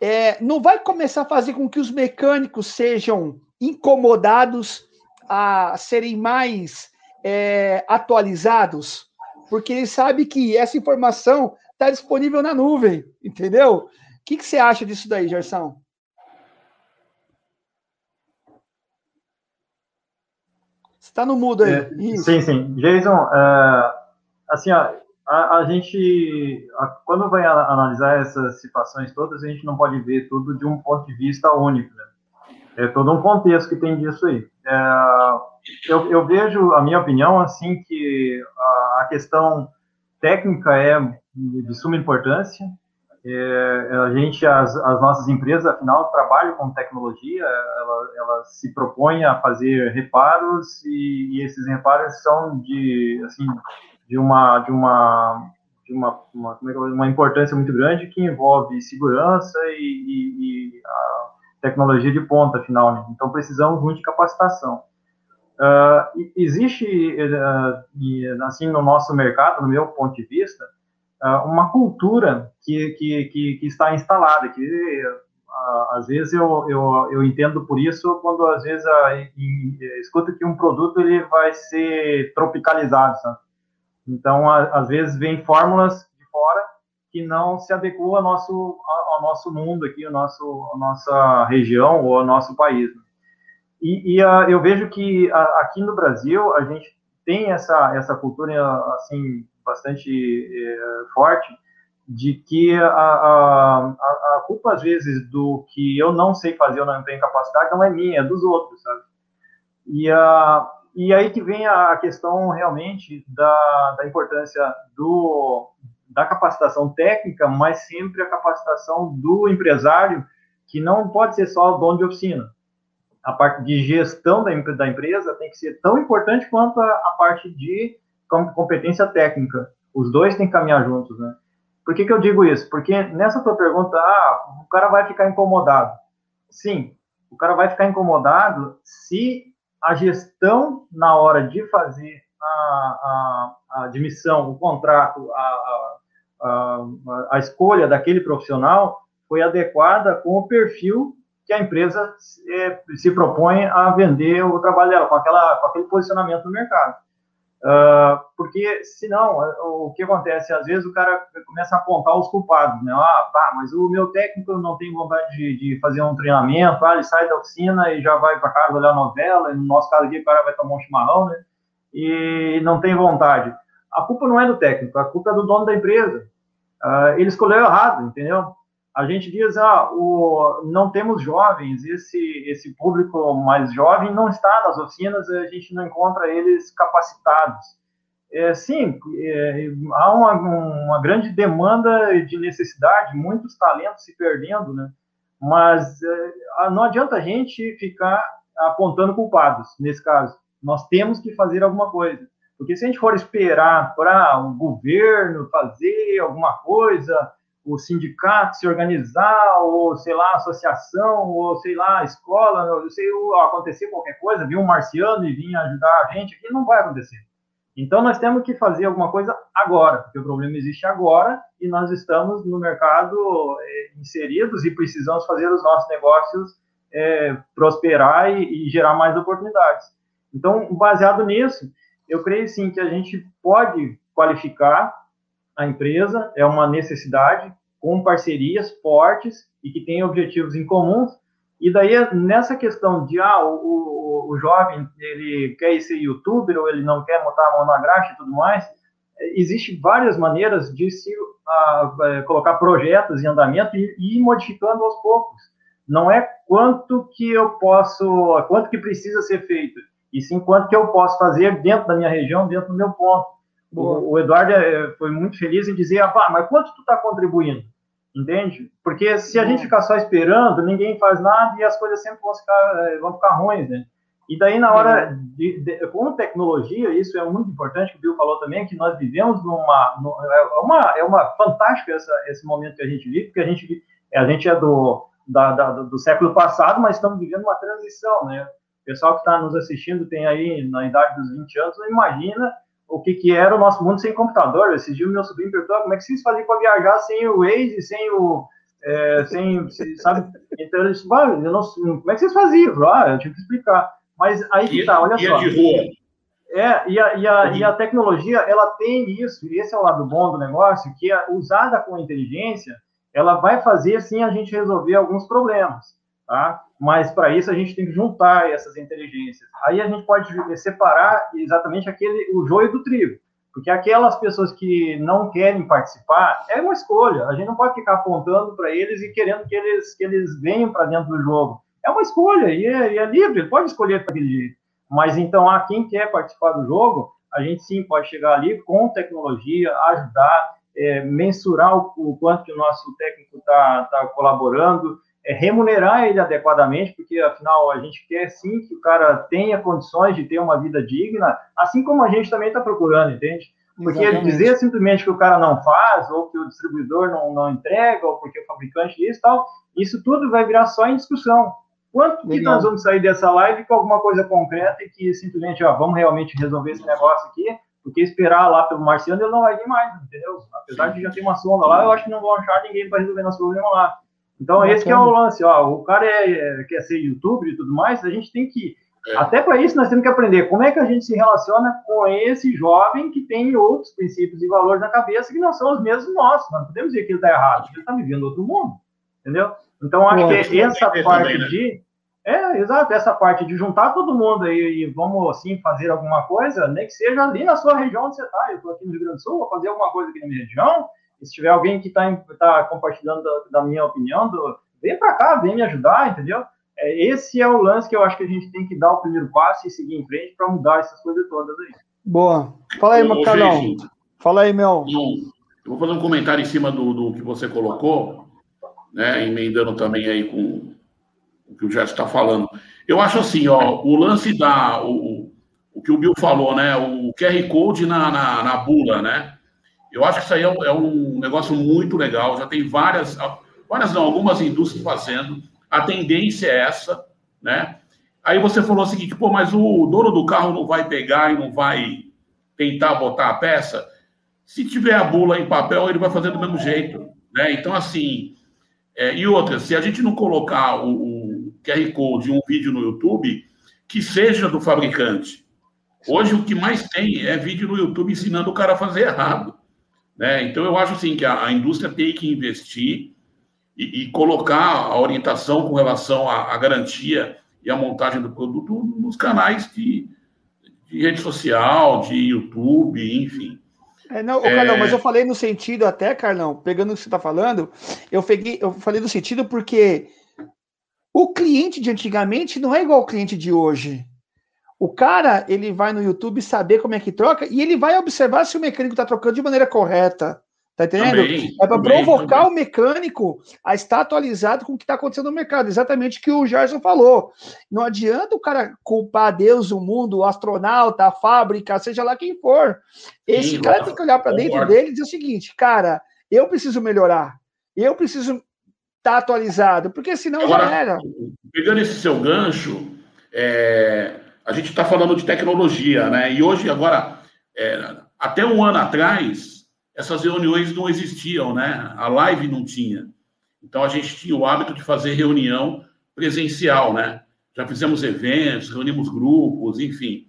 é, não vai começar a fazer com que os mecânicos sejam incomodados a serem mais é, atualizados, porque ele sabe que essa informação está disponível na nuvem, entendeu? O que, que você acha disso daí, Gerson? Você está no mudo aí. É, sim, sim. Jason, uh, assim, ó, a, a gente, a, quando vai analisar essas situações todas, a gente não pode ver tudo de um ponto de vista único, né? É todo um contexto que tem disso aí. É, eu, eu, vejo, a minha opinião, assim, que a, a questão técnica é de suma importância. É, a gente, as, as, nossas empresas, afinal, trabalham com tecnologia, elas, elas se propõem a fazer reparos e, e, esses reparos são de, assim, de uma de uma de uma, uma, é uma importância muito grande que envolve segurança e, e, e a tecnologia de ponta, afinal. Né? Então, precisamos muito de capacitação. Uh, existe, uh, assim, no nosso mercado, no meu ponto de vista, uh, uma cultura que, que, que, está instalada, que às vezes eu, eu, eu entendo por isso quando às vezes escuto que um produto ele vai ser tropicalizado, sabe? Então, às vezes, vem fórmulas de fora que não se adequam ao nosso, ao nosso mundo aqui, ao nosso, à nossa região ou ao nosso país. E, e a, eu vejo que a, aqui no Brasil a gente tem essa, essa cultura assim bastante é, forte de que a, a, a, culpa, às vezes, do que eu não sei fazer ou não tenho capacidade não é minha, é dos outros, sabe? E, a, e aí que vem a questão realmente da, da importância do, da capacitação técnica, mas sempre a capacitação do empresário, que não pode ser só o dono de oficina. A parte de gestão da, da empresa tem que ser tão importante quanto a, a parte de competência técnica. Os dois têm que caminhar juntos, né? Por que, que eu digo isso? Porque nessa tua pergunta, ah, o cara vai ficar incomodado. Sim, o cara vai ficar incomodado se a gestão na hora de fazer a, a, a admissão, o contrato, a, a, a, escolha daquele profissional foi adequada com o perfil que a empresa se, é, se propõe a vender o trabalho dela, com, aquela, com aquele posicionamento no mercado. Uh, porque senão o que acontece? Às vezes o cara começa a apontar os culpados né? Ah tá mas o meu técnico não tem vontade de, de fazer um treinamento ah, ele sai da oficina e já vai para casa olhar novela no nosso caso aqui o cara vai tomar um chimarrão né? E não tem vontade a culpa não é do técnico a culpa é do dono da empresa uh, ele escolheu errado entendeu a gente diz, ah, o, não temos jovens, esse, esse público mais jovem não está nas oficinas, a gente não encontra eles capacitados. É, sim, é, há uma, uma grande demanda de necessidade, muitos talentos se perdendo, né? mas é, não adianta a gente ficar apontando culpados nesse caso. Nós temos que fazer alguma coisa. Porque se a gente for esperar para o governo fazer alguma coisa, o sindicato se organizar, ou sei lá, associação, ou sei lá, escola, não sei, acontecer qualquer coisa, vir um marciano e vir ajudar a gente aqui, não vai acontecer. Então nós temos que fazer alguma coisa agora, porque o problema existe agora e nós estamos no mercado é, inseridos e precisamos fazer os nossos negócios é, prosperar e, e gerar mais oportunidades. Então, baseado nisso, eu creio sim que a gente pode qualificar a empresa, é uma necessidade, com parcerias fortes e que tenham objetivos em comuns. E daí, nessa questão de, ah, o, o, o jovem, ele quer ser youtuber ou ele não quer botar a mão na graxa e tudo mais, existe várias maneiras de se uh, colocar projetos em andamento e, e ir modificando aos poucos. Não é quanto que eu posso, quanto que precisa ser feito, e sim quanto que eu posso fazer dentro da minha região, dentro do meu ponto. O, o, Eduardo é, foi muito feliz em dizer, ah, mas quanto tu está contribuindo? Entende? Porque se a gente ficar só esperando, ninguém faz nada e as coisas sempre vão ficar, é, vão ficar ruins, né? E daí, na hora, de, de, com tecnologia, isso é muito importante, que o Bill falou também, que nós vivemos numa. numa é, uma, é uma fantástica essa, esse momento que a gente vive, porque a gente, a gente é do, da, da, do século passado, mas estamos vivendo uma transição, né? Pessoal que está nos assistindo tem aí na idade dos 20 anos, não imagina o que, que era o nosso mundo sem computador. Esses dias o meu sobrinho perguntou como é que vocês faziam para viajar sem o Waze, sem o. É, sem, sabe? Então ah, eu não, como é que vocês faziam? Ah, eu tive que explicar. Mas aí que tá, olha só. de rua. É, e a, e, a, e a tecnologia, ela tem isso, e esse é o lado bom do negócio, que é usada com inteligência, ela vai fazer, sim, a gente resolver alguns problemas, tá? Mas, para isso, a gente tem que juntar essas inteligências. Aí a gente pode separar exatamente aquele, o joio do trigo. Porque aquelas pessoas que não querem participar, é uma escolha. A gente não pode ficar apontando para eles e querendo que eles, que eles venham para dentro do jogo. É uma escolha e é, e é livre, ele pode escolher daquele jeito. Mas então, a quem quer participar do jogo, a gente sim pode chegar ali com tecnologia, ajudar, é, mensurar o, o, quanto que o nosso técnico está tá colaborando, é, remunerar ele adequadamente, porque afinal a gente quer sim que o cara tenha condições de ter uma vida digna, assim como a gente também está procurando, entende? Porque Exatamente. dizer simplesmente que o cara não faz, ou que o distribuidor não, não entrega, ou porque o fabricante isso e tal, isso tudo vai virar só em discussão. Quanto Legal. que nós vamos sair dessa live com alguma coisa concreta e que simplesmente, ó, vamos realmente resolver esse negócio aqui, porque esperar lá pelo Marciano ele não vai vir mais, entendeu? Apesar de já ter uma sonda lá, eu acho que não vão achar ninguém para resolver nosso problema lá. Então, Bacana. esse é o lance, ó, o cara é, é, quer ser youtuber e tudo mais, a gente tem que, é. até para isso nós temos que aprender como é que a gente se relaciona com esse jovem que tem outros princípios e valores na cabeça que não são os mesmos nossos, nós não podemos dizer que ele está errado, ele está vivendo outro mundo, entendeu? Então, acho que essa parte também, né? de é, exato, essa parte de juntar todo mundo aí e vamos, assim, fazer alguma coisa, nem que seja ali na sua região onde você está. Eu estou aqui no Rio Grande do Sul, vou fazer alguma coisa aqui na minha região, se tiver alguém que está tá compartilhando da, da, minha opinião, do, vem para cá, vem me ajudar, entendeu? É, esse é o lance que eu acho que a gente tem que dar o primeiro passo e seguir em frente para mudar essas coisas todas aí. Boa. Fala aí, meu canal. Fala aí, meu. Eu vou fazer um comentário em cima do, do que você colocou, né, emendando também aí com o que o Gerson está falando. Eu acho assim, ó, o lance da. O, o que o Bill falou, né? O QR Code na, na, na bula, né? Eu acho que isso aí é, é, um negócio muito legal. Já tem várias, várias não, algumas indústrias fazendo. A tendência é essa, né? Aí você falou o seguinte, pô, mas o dono do carro não vai pegar e não vai tentar botar a peça? Se tiver a bula em papel, ele vai fazer do mesmo jeito, né? Então, assim, é, e outra, se a gente não colocar o, QR Code um vídeo no YouTube que seja do fabricante. Hoje o que mais tem é vídeo no YouTube ensinando o cara a fazer errado. Né? Então eu acho assim que a, a indústria tem que investir e, e, colocar a orientação com relação à, à, garantia e à montagem do produto nos canais de, de rede social, de YouTube, enfim. É, não, é... Carlão, mas eu falei no sentido até, Carlão, pegando o que você está falando, eu, peguei, eu falei no sentido porque o cliente de antigamente não é igual ao cliente de hoje. O cara, ele vai no YouTube saber como é que troca e ele vai observar se o mecânico está trocando de maneira correta. Tá entendendo? Também, é para provocar também. o mecânico a estar atualizado com o que está acontecendo no mercado. Exatamente o que o Gerson falou. Não adianta o cara culpar Deus, o mundo, o astronauta, a fábrica, seja lá quem for. Esse Sim, cara tem que olhar para dentro dele e dizer o seguinte, cara, eu preciso melhorar. Eu preciso estar tá atualizado, porque senão Agora, já era. Pegando esse seu gancho, é, a gente está falando de tecnologia, né? E hoje, agora, é, até um ano atrás, essas reuniões não existiam, né? A live não tinha. Então a gente tinha o hábito de fazer reunião presencial, né? Já fizemos eventos, reunimos grupos, enfim.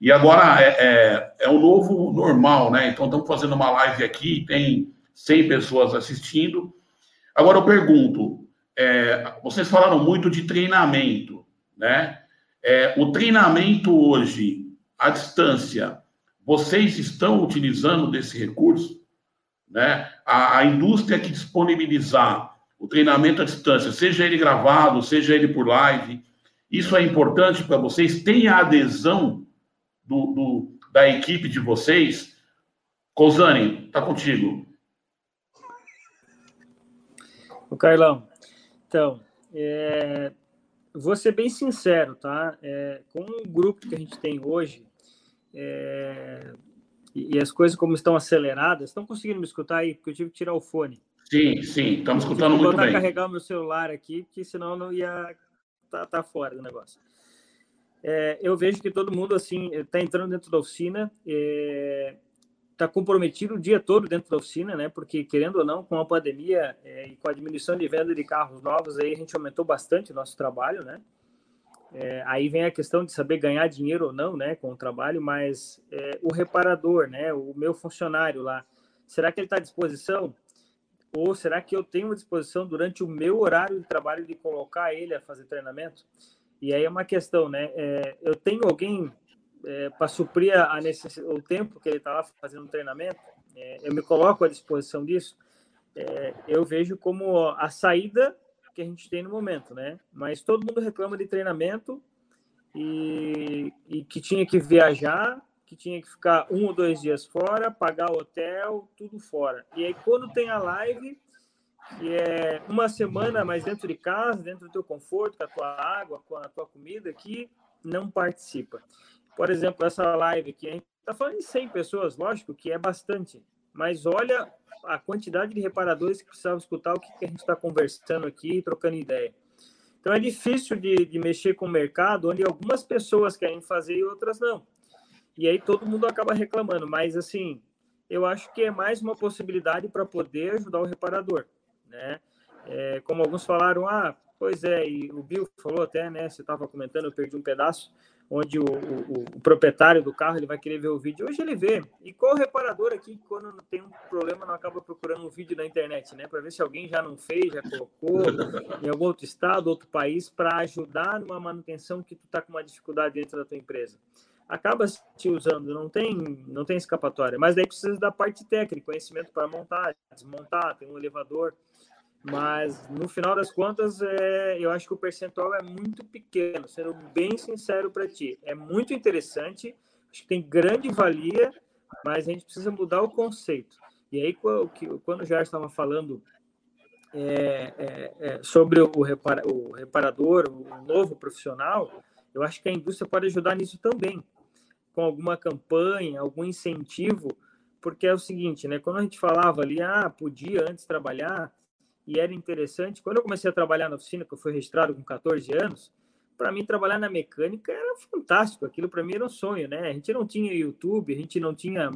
E agora é, é, é o novo normal, né? Então estamos fazendo uma live aqui, tem 100 pessoas assistindo. Agora eu pergunto, é, vocês falaram muito de treinamento, né? É, o treinamento hoje, à distância, vocês estão utilizando desse recurso? Né? A, a indústria que disponibilizar o treinamento à distância, seja ele gravado, seja ele por live, isso é importante para vocês? Tem a adesão do, do, da equipe de vocês? Cousani, está contigo. O Carlão, então, é, vou ser bem sincero, tá? É, com o grupo que a gente tem hoje, é, e, as coisas como estão aceleradas, estão conseguindo me escutar aí? Porque eu tive que tirar o fone. Sim, sim, estamos escutando muito bem. Vou carregar o meu celular aqui, porque senão não ia tá, tá fora do negócio. É, eu vejo que todo mundo assim está entrando dentro da oficina, está comprometido o dia todo dentro da oficina, né? Porque querendo ou não, com a pandemia é, e com a diminuição de venda de carros novos, aí a gente aumentou bastante o nosso trabalho, né? É, aí vem a questão de saber ganhar dinheiro ou não, né, com o trabalho, mas é, o reparador, né, o meu funcionário lá, será que ele está à disposição? Ou será que eu tenho disposição durante o meu horário de trabalho de colocar ele a fazer treinamento? E aí é uma questão, né? É, eu tenho alguém é, para suprir a o tempo que ele está lá fazendo treinamento? É, eu me coloco à disposição disso? É, eu vejo como a saída que a gente tem no momento, né? Mas todo mundo reclama de treinamento e, e que tinha que viajar, que tinha que ficar um ou dois dias fora, pagar hotel, tudo fora. E aí quando tem a live, que é uma semana mais dentro de casa, dentro do teu conforto, com a tua água, com a tua comida, que não participa. Por exemplo, essa live aqui, a gente está falando de 100 pessoas, lógico que é bastante, mas olha a quantidade de reparadores que precisavam escutar o que, que a gente está conversando aqui, trocando ideia. Então é difícil de, de mexer com o mercado onde algumas pessoas querem fazer e outras não. E aí todo mundo acaba reclamando, mas assim, eu acho que é mais uma possibilidade para poder ajudar o reparador, né? É, como alguns falaram, ah, pois é, e o Bill falou até, né? Você estava comentando, eu perdi um pedaço onde o, o, o, proprietário do carro ele vai querer ver o vídeo. Hoje ele vê. E qual reparador aqui, quando tem um problema, não acaba procurando um vídeo na internet, né? Para ver se alguém já não fez, já colocou em algum outro estado, outro país, para ajudar numa manutenção que tu está com uma dificuldade dentro da tua empresa. Acaba se usando, não tem, não tem escapatória. Mas daí precisa da parte técnica, conhecimento para montar, desmontar, tem um elevador. Mas no final das contas, é, eu acho que o percentual é muito pequeno, sendo bem sincero para ti. É muito interessante, acho que tem grande valia, mas a gente precisa mudar o conceito. E aí, quando o Jair estava falando é, é, é, sobre o, repara, o reparador, o novo profissional, eu acho que a indústria pode ajudar nisso também, com alguma campanha, algum incentivo, porque é o seguinte, né? Quando a gente falava ali, ah, podia antes trabalhar e era interessante. Quando eu comecei a trabalhar na oficina, que eu fui registrado com 14 anos, para mim trabalhar na mecânica era fantástico. Aquilo para mim era um sonho, né? A gente não tinha YouTube, a gente não tinha.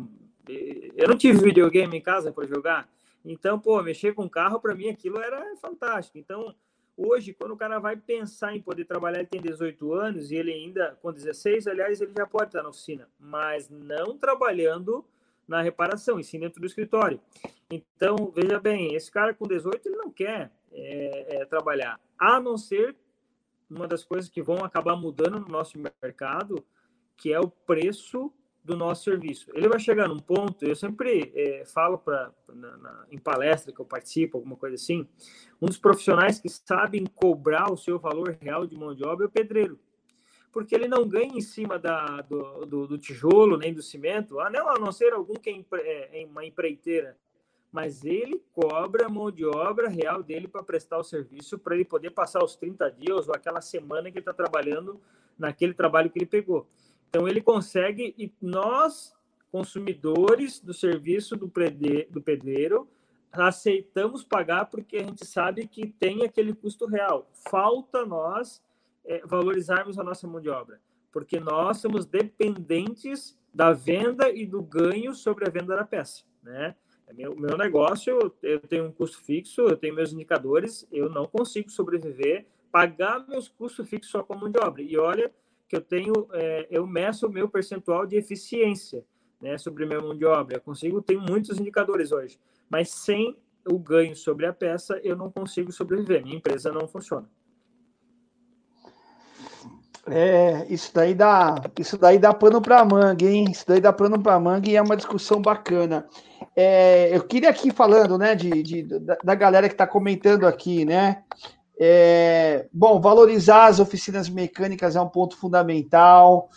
Eh, eu não tive videogame em casa para jogar. Então, pô, mexer com carro para mim aquilo era fantástico. Então, hoje, quando o cara vai pensar em poder trabalhar, ele tem 18 anos e ele ainda, com 16, aliás, ele já pode estar na oficina, mas não trabalhando na reparação, e sim dentro do escritório. Então, veja bem, esse cara com 18 ele não quer é, é, trabalhar, a não ser uma das coisas que vão acabar mudando no nosso mercado, que é o preço do nosso serviço. Ele vai chegar num ponto, eu sempre é, falo para em palestra que eu participo, alguma coisa assim, um dos profissionais que sabem cobrar o seu valor real de mão de obra é o pedreiro. Porque ele não ganha em cima da, do, do, do tijolo nem do cimento, a não, a não ser algum que é, é, é uma empreiteira, mas ele cobra a mão de obra real dele para prestar o serviço, para ele poder passar os 30 dias ou aquela semana que ele está trabalhando naquele trabalho que ele pegou. Então ele consegue, e nós, consumidores do serviço do, prede, do pedreiro, aceitamos pagar porque a gente sabe que tem aquele custo real. Falta nós é, valorizarmos a nossa mão de obra, porque nós somos dependentes da venda e do ganho sobre a venda da peça, né? É meu, meu negócio, eu tenho um custo fixo, eu tenho meus indicadores, eu não consigo sobreviver, pagar meus custos fixos só com mão de obra. E olha que eu tenho, é, eu meço o meu percentual de eficiência né, sobre minha mão de obra. Eu consigo, tenho muitos indicadores hoje, mas sem o ganho sobre a peça, eu não consigo sobreviver. Minha empresa não funciona. É, isso daí dá, isso daí dá pano para manga, hein? Isso daí dá pano para manga e é uma discussão bacana. É, eu queria aqui falando, né, de, de da, da, galera que está comentando aqui, né? É, bom, valorizar as oficinas mecânicas é um ponto fundamental.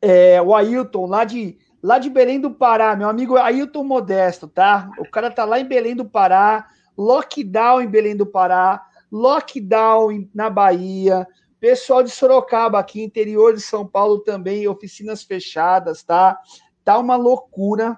É, o Ailton, lá de, lá de Belém do Pará, meu amigo Ailton Modesto, tá? O cara tá lá em Belém do Pará, lockdown em Belém do Pará, lockdown na Bahia, pessoal de Sorocaba, aqui, interior de São Paulo também, oficinas fechadas, tá? Tá uma loucura.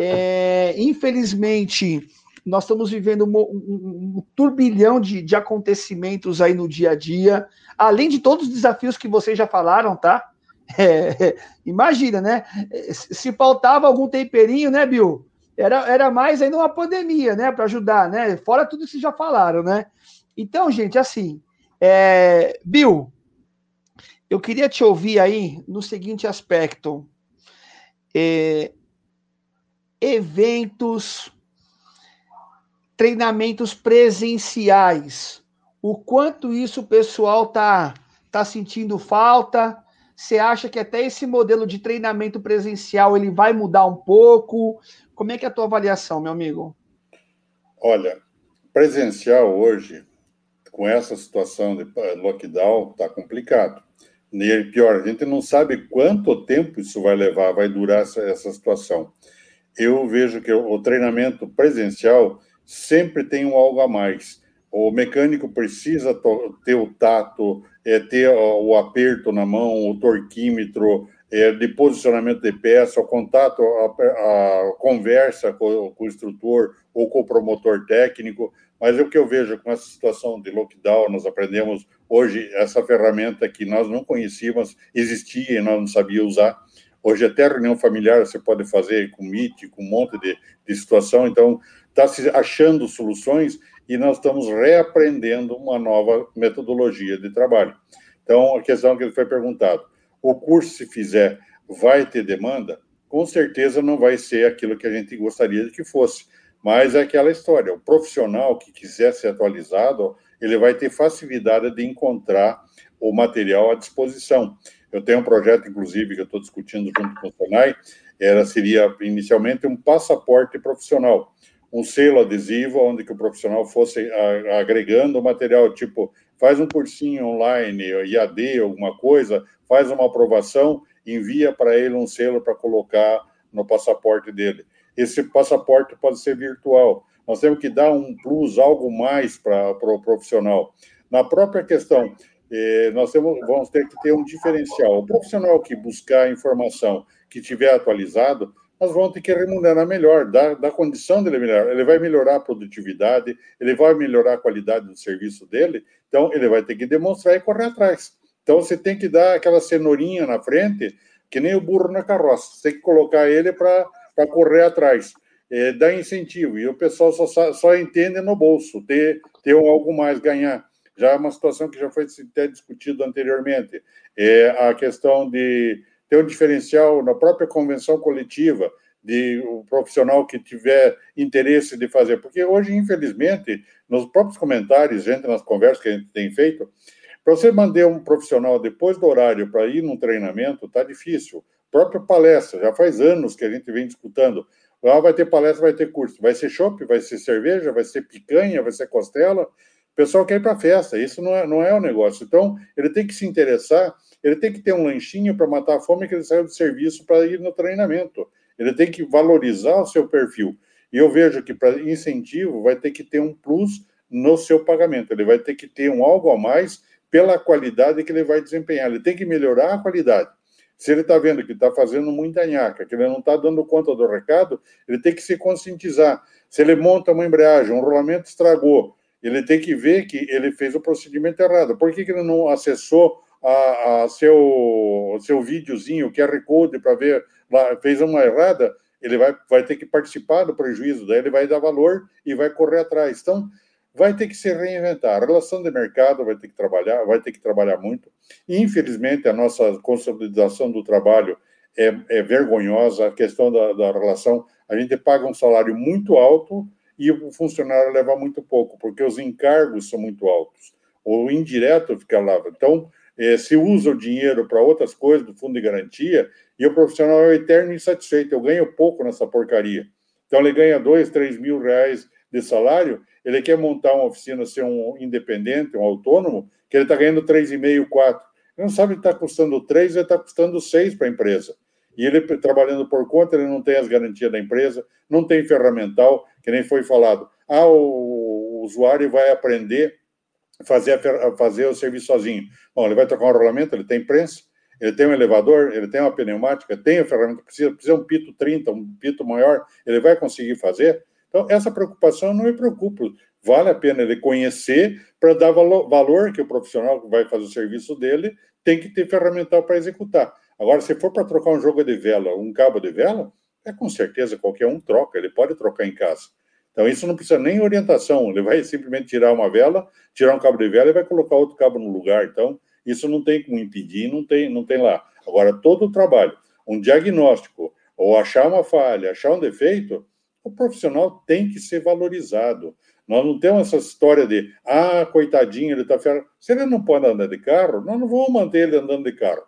É, infelizmente, nós estamos vivendo um, um, um turbilhão de, de, acontecimentos aí no dia a dia, além de todos os desafios que vocês já falaram, tá? É, imagina, né? Se faltava algum temperinho, né, Bill? Era, era mais ainda uma pandemia, né? Para ajudar, né? Fora tudo que já falaram, né? Então, gente, assim, é, Bill, eu queria te ouvir aí no seguinte aspecto. É, eventos, treinamentos presenciais. O quanto isso o pessoal tá tá sentindo falta? Você acha que até esse modelo de treinamento presencial ele vai mudar um pouco? Como é que é a tua avaliação, meu amigo? Olha, presencial hoje, com essa situação de lockdown, está complicado. E pior, a gente não sabe quanto tempo isso vai levar, vai durar essa, essa situação eu vejo que o treinamento presencial sempre tem um algo a mais. O mecânico precisa ter o tato, é, ter o aperto na mão, o torquímetro, é, de posicionamento de peça, o contato, a, a conversa com, com, o instrutor ou com o promotor técnico. Mas o que eu vejo com essa situação de lockdown, nós aprendemos hoje essa ferramenta que nós não conhecíamos, existia e nós não sabíamos usar. Hoje até reunião familiar você pode fazer com Meet, com um monte de, de situação, então está se achando soluções e nós estamos reaprendendo uma nova metodologia de trabalho. Então, a questão que foi perguntado, o curso, se fizer, vai ter demanda? Com certeza não vai ser aquilo que a gente gostaria que fosse, mas é aquela história, o profissional que quiser ser atualizado, ele vai ter facilidade de encontrar o material à disposição. Eu tenho um projeto, inclusive, que eu estou discutindo junto com o Sonai, era, seria inicialmente um passaporte profissional, um selo adesivo onde que o profissional fosse agregando material, tipo, faz um cursinho online, IAD, alguma coisa, faz uma aprovação, envia para ele um selo para colocar no passaporte dele. Esse passaporte pode ser virtual. Nós temos que dar um plus, algo mais para o pro profissional. Na própria questão é, nós temos, vamos ter que ter um diferencial. O profissional que buscar informação, que tiver atualizado, nós vamos ter que remunerar melhor, dar, dar condição dele melhorar. Ele vai melhorar a produtividade, ele vai melhorar a qualidade do serviço dele, então ele vai ter que demonstrar e correr atrás. Então você tem que dar aquela cenourinha na frente, que nem o burro na carroça, você tem que colocar ele para correr atrás. É, dar incentivo, e o pessoal só, só entende no bolso, ter, ter algo mais, ganhar já é uma situação que já foi até discutido anteriormente. É a questão de ter um diferencial na própria convenção coletiva, de o um profissional que tiver interesse de fazer, porque hoje, infelizmente, nos próprios comentários, gente, nas conversas que a gente tem feito, para você mandar um profissional depois do horário para ir num treinamento, tá difícil. Própria palestra, já faz anos que a gente vem disputando. Lá vai ter palestra, vai ter curso. Vai ser chopp, vai ser cerveja, vai ser picanha, vai ser costela. O pessoal quer ir para festa, isso não é, não é o negócio. Então, ele tem que se interessar, ele tem que ter um lanchinho para matar a fome que ele saiu do serviço para ir no treinamento. Ele tem que valorizar o seu perfil. E eu vejo que para incentivo vai ter que ter um plus no seu pagamento. Ele vai ter que ter um algo a mais pela qualidade que ele vai desempenhar. Ele tem que melhorar a qualidade. Se ele está vendo que está fazendo muita nhaca, que ele não está dando conta do recado, ele tem que se conscientizar. Se ele monta uma embreagem, um rolamento estragou, ele tem que ver que ele fez o procedimento errado. Por que, que ele não acessou a, a seu, seu videozinho, QR Code, para ver, lá, fez uma errada? Ele vai, vai ter que participar do prejuízo, daí ele vai dar valor e vai correr atrás. Então, vai ter que se reinventar. A relação de mercado vai ter que trabalhar, vai ter que trabalhar muito. Infelizmente, a nossa consolidação do trabalho é, é vergonhosa. A questão da, da, relação, a gente paga um salário muito alto e o funcionário leva muito pouco, porque os encargos são muito altos. O indireto fica lá. Então, é, se usa o dinheiro para outras coisas do fundo de garantia e o profissional é eterno insatisfeito. Eu ganho pouco nessa porcaria. Então, ele ganha dois, três mil reais de salário ele quer montar uma oficina, ser um independente, um autônomo, que ele está ganhando 3,5, 4. Ele não sabe que está custando 3, ele está custando 6 para a empresa. E ele, trabalhando por conta, ele não tem as garantias da empresa, não tem ferramental, que nem foi falado. Ah, o, usuário vai aprender fazer, a fazer o serviço sozinho. Bom, ele vai trocar um rolamento, ele tem prensa, ele tem um elevador, ele tem uma pneumática, tem a ferramenta, precisa, precisa um pito 30, um pito maior, ele vai conseguir fazer? Então, essa preocupação não me preocupa. Vale a pena ele conhecer para dar valor, valor que o profissional que vai fazer o serviço dele tem que ter ferramental para executar. Agora, se for para trocar um jogo de vela, um cabo de vela, é com certeza qualquer um troca, ele pode trocar em casa. Então, isso não precisa nem orientação, ele vai simplesmente tirar uma vela, tirar um cabo de vela e vai colocar outro cabo no lugar. Então, isso não tem como impedir, não tem, não tem lá. Agora, todo o trabalho, um diagnóstico, ou achar uma falha, achar um defeito, o profissional tem que ser valorizado. Nós não temos essa história de, ah, coitadinho, ele está ferrado. Se ele não pode andar de carro, nós não vamos manter ele andando de carro.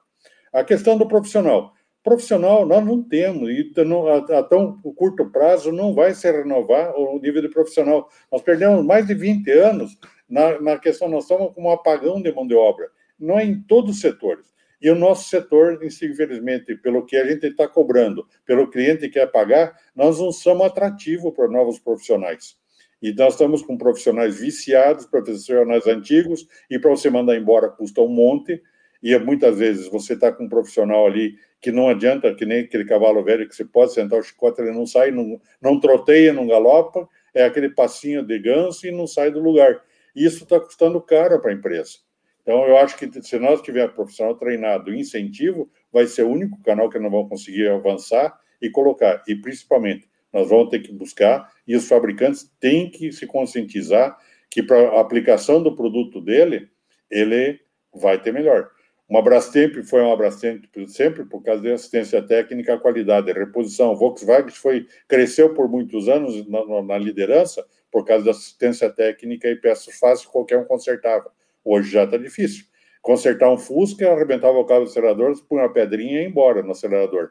A questão do profissional. Profissional, nós não temos, e a, a tão curto prazo não vai se renovar o nível de profissional. Nós perdemos mais de 20 anos na, na questão, nós estamos com um apagão de mão de obra. Não é em todos os setores. E o nosso setor, infelizmente, pelo que a gente está cobrando, pelo cliente que quer pagar, nós não somos atrativos para novos profissionais. E nós estamos com profissionais viciados, profissionais antigos, e para você mandar embora custa um monte. E muitas vezes você está com um profissional ali que não adianta, que nem aquele cavalo velho que você pode sentar o chicote, ele não sai, não, não troteia, não galopa, é aquele passinho de ganso e não sai do lugar. Isso está custando caro para a empresa. Então, eu acho que se nós tivermos profissional treinado incentivo, vai ser o único canal que nós vamos conseguir avançar e colocar. E, principalmente, nós vamos ter que buscar, e os fabricantes têm que se conscientizar que para a aplicação do produto dele, ele vai ter melhor. Uma Brastemp foi uma Brastemp sempre por causa de assistência técnica, qualidade, reposição. Volkswagen foi, cresceu por muitos anos na, na liderança por causa da assistência técnica e peças fáceis, qualquer um consertava. Hoje já está difícil. Consertar um Fusca, arrebentava o cabo do acelerador, põe uma pedrinha e ia embora no acelerador.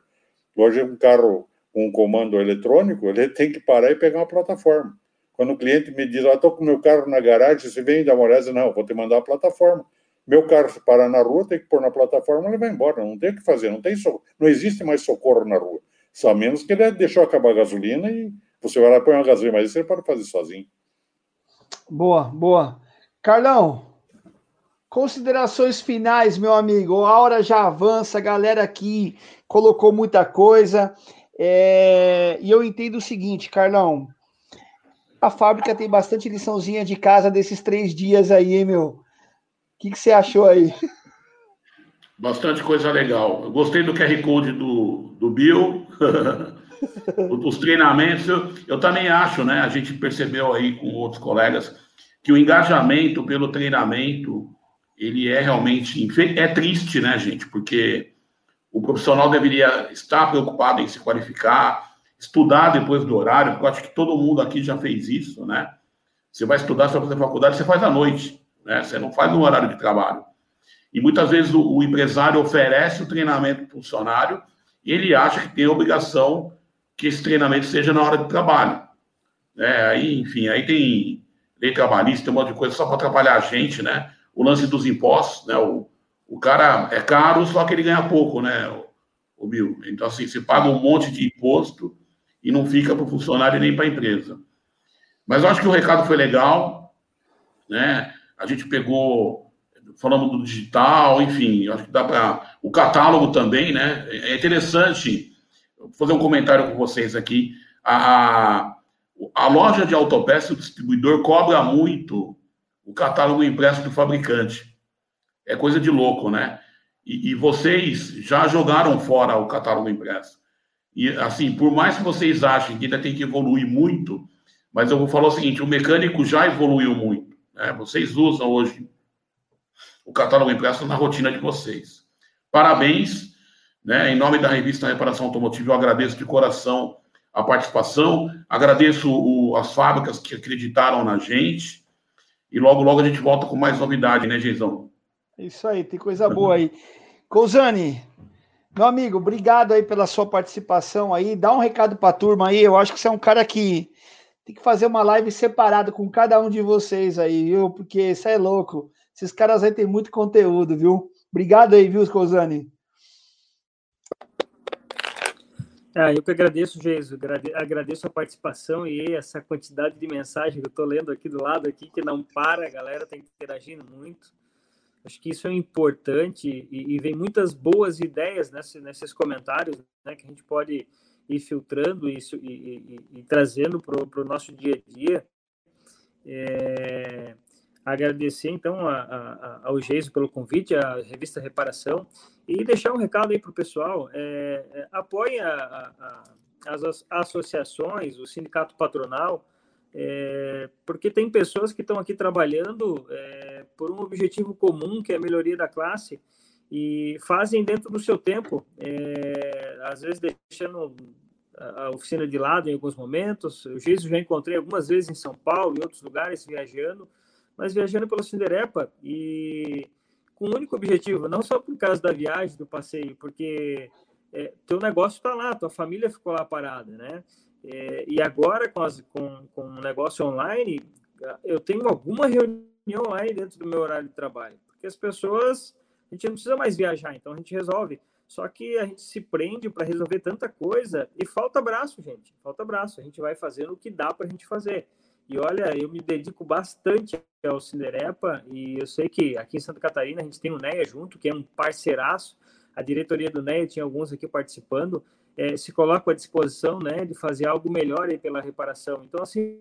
Hoje, um carro com um comando eletrônico, ele tem que parar e pegar uma plataforma. Quando o cliente me diz, estou ah, com meu carro na garagem, você vem dar uma olhada, não, vou te mandar a plataforma. Meu carro, se parar na rua, tem que pôr na plataforma, ele vai embora, não tem o que fazer, não, tem não existe mais socorro na rua. Só menos que ele deixou acabar a gasolina e você vai lá e põe uma gasolina, mas isso ele pode fazer sozinho. Boa, boa. Carlão, Considerações finais, meu amigo. A hora já avança, a galera aqui colocou muita coisa. É... E eu entendo o seguinte, Carlão. A fábrica tem bastante liçãozinha de casa desses três dias aí, hein, meu? O que, que você achou aí? Bastante coisa legal. Eu gostei do QR Code do, do Bill, os treinamentos. Eu, eu também acho, né? A gente percebeu aí com outros colegas que o engajamento pelo treinamento ele é realmente é triste, né, gente? Porque o profissional deveria estar preocupado em se qualificar, estudar depois do horário, porque eu acho que todo mundo aqui já fez isso, né? Você vai estudar, você vai fazer faculdade, você faz à noite, né? Você não faz no horário de trabalho. E muitas vezes o, o empresário oferece o treinamento para o funcionário e ele acha que tem a obrigação que esse treinamento seja na hora de trabalho. É, aí, enfim, aí tem lei trabalhista, tem um monte de coisa só para atrapalhar a gente, né? O lance dos impostos, né? O, o cara é caro, só que ele ganha pouco, né, o, Bill? Então, assim, você paga um monte de imposto e não fica para o funcionário nem para a empresa. Mas eu acho que o recado foi legal, né? A gente pegou falamos do digital, enfim, acho que dá para. O catálogo também, né? É interessante fazer um comentário com vocês aqui. A, a loja de autopeça, o distribuidor, cobra muito o catálogo impresso do fabricante. É coisa de louco, né? E, e, vocês já jogaram fora o catálogo impresso. E, assim, por mais que vocês achem que ainda tem que evoluir muito, mas eu vou falar o seguinte: o mecânico já evoluiu muito. Né? Vocês usam hoje o catálogo impresso na rotina de vocês. Parabéns, né? Em nome da revista Reparação Automotiva, eu agradeço de coração a participação, agradeço o, as fábricas que acreditaram na gente. E logo, logo a gente volta com mais novidade, né, Geizão? Isso aí, tem coisa boa aí. Cousani, meu amigo, obrigado aí pela sua participação aí. Dá um recado para a turma aí. Eu acho que você é um cara que tem que fazer uma live separada com cada um de vocês aí, viu? Porque isso é louco. Esses caras aí têm muito conteúdo, viu? Obrigado aí, viu, Cousani? Ah, eu que agradeço, Jesus, agradeço a participação e essa quantidade de mensagem que eu estou lendo aqui do lado aqui, que não para, a galera está interagindo muito. Acho que isso é importante e, e vem muitas boas ideias nesse, nesses comentários, né, que a gente pode ir filtrando isso e, e, e trazendo para o nosso dia a dia. É, agradecer, então, a, a, ao Geiso pelo convite, à revista Reparação, e deixar um recado aí para o pessoal: é, é, as associações, o sindicato patronal, é, porque tem pessoas que estão aqui trabalhando é, por um objetivo comum, que é a melhoria da classe, e fazem dentro do seu tempo, é, às vezes deixando a oficina de lado em alguns momentos. O Geiso já encontrei algumas vezes em São Paulo e outros lugares viajando, mas viajando pela Cinderepa e com um único objetivo, não só por causa da viagem, do passeio, porque é, teu negócio está lá, tua família ficou lá parada, né? É, e agora, com, as, com, com o negócio online, eu tenho alguma reunião online dentro do meu horário de trabalho, porque as pessoas, a gente não precisa mais viajar, então a gente resolve. Só que a gente se prende para resolver tanta coisa e falta braço, gente. Falta braço. A gente vai fazendo o que dá para a gente fazer. E olha, eu me dedico bastante ao Cinderepa e eu sei que aqui em Santa Catarina a gente tem o NEA junto, que é um parceiraço. A diretoria do NEA tinha alguns aqui participando é, se coloca à disposição né, de fazer algo melhor aí pela reparação. Então, assim,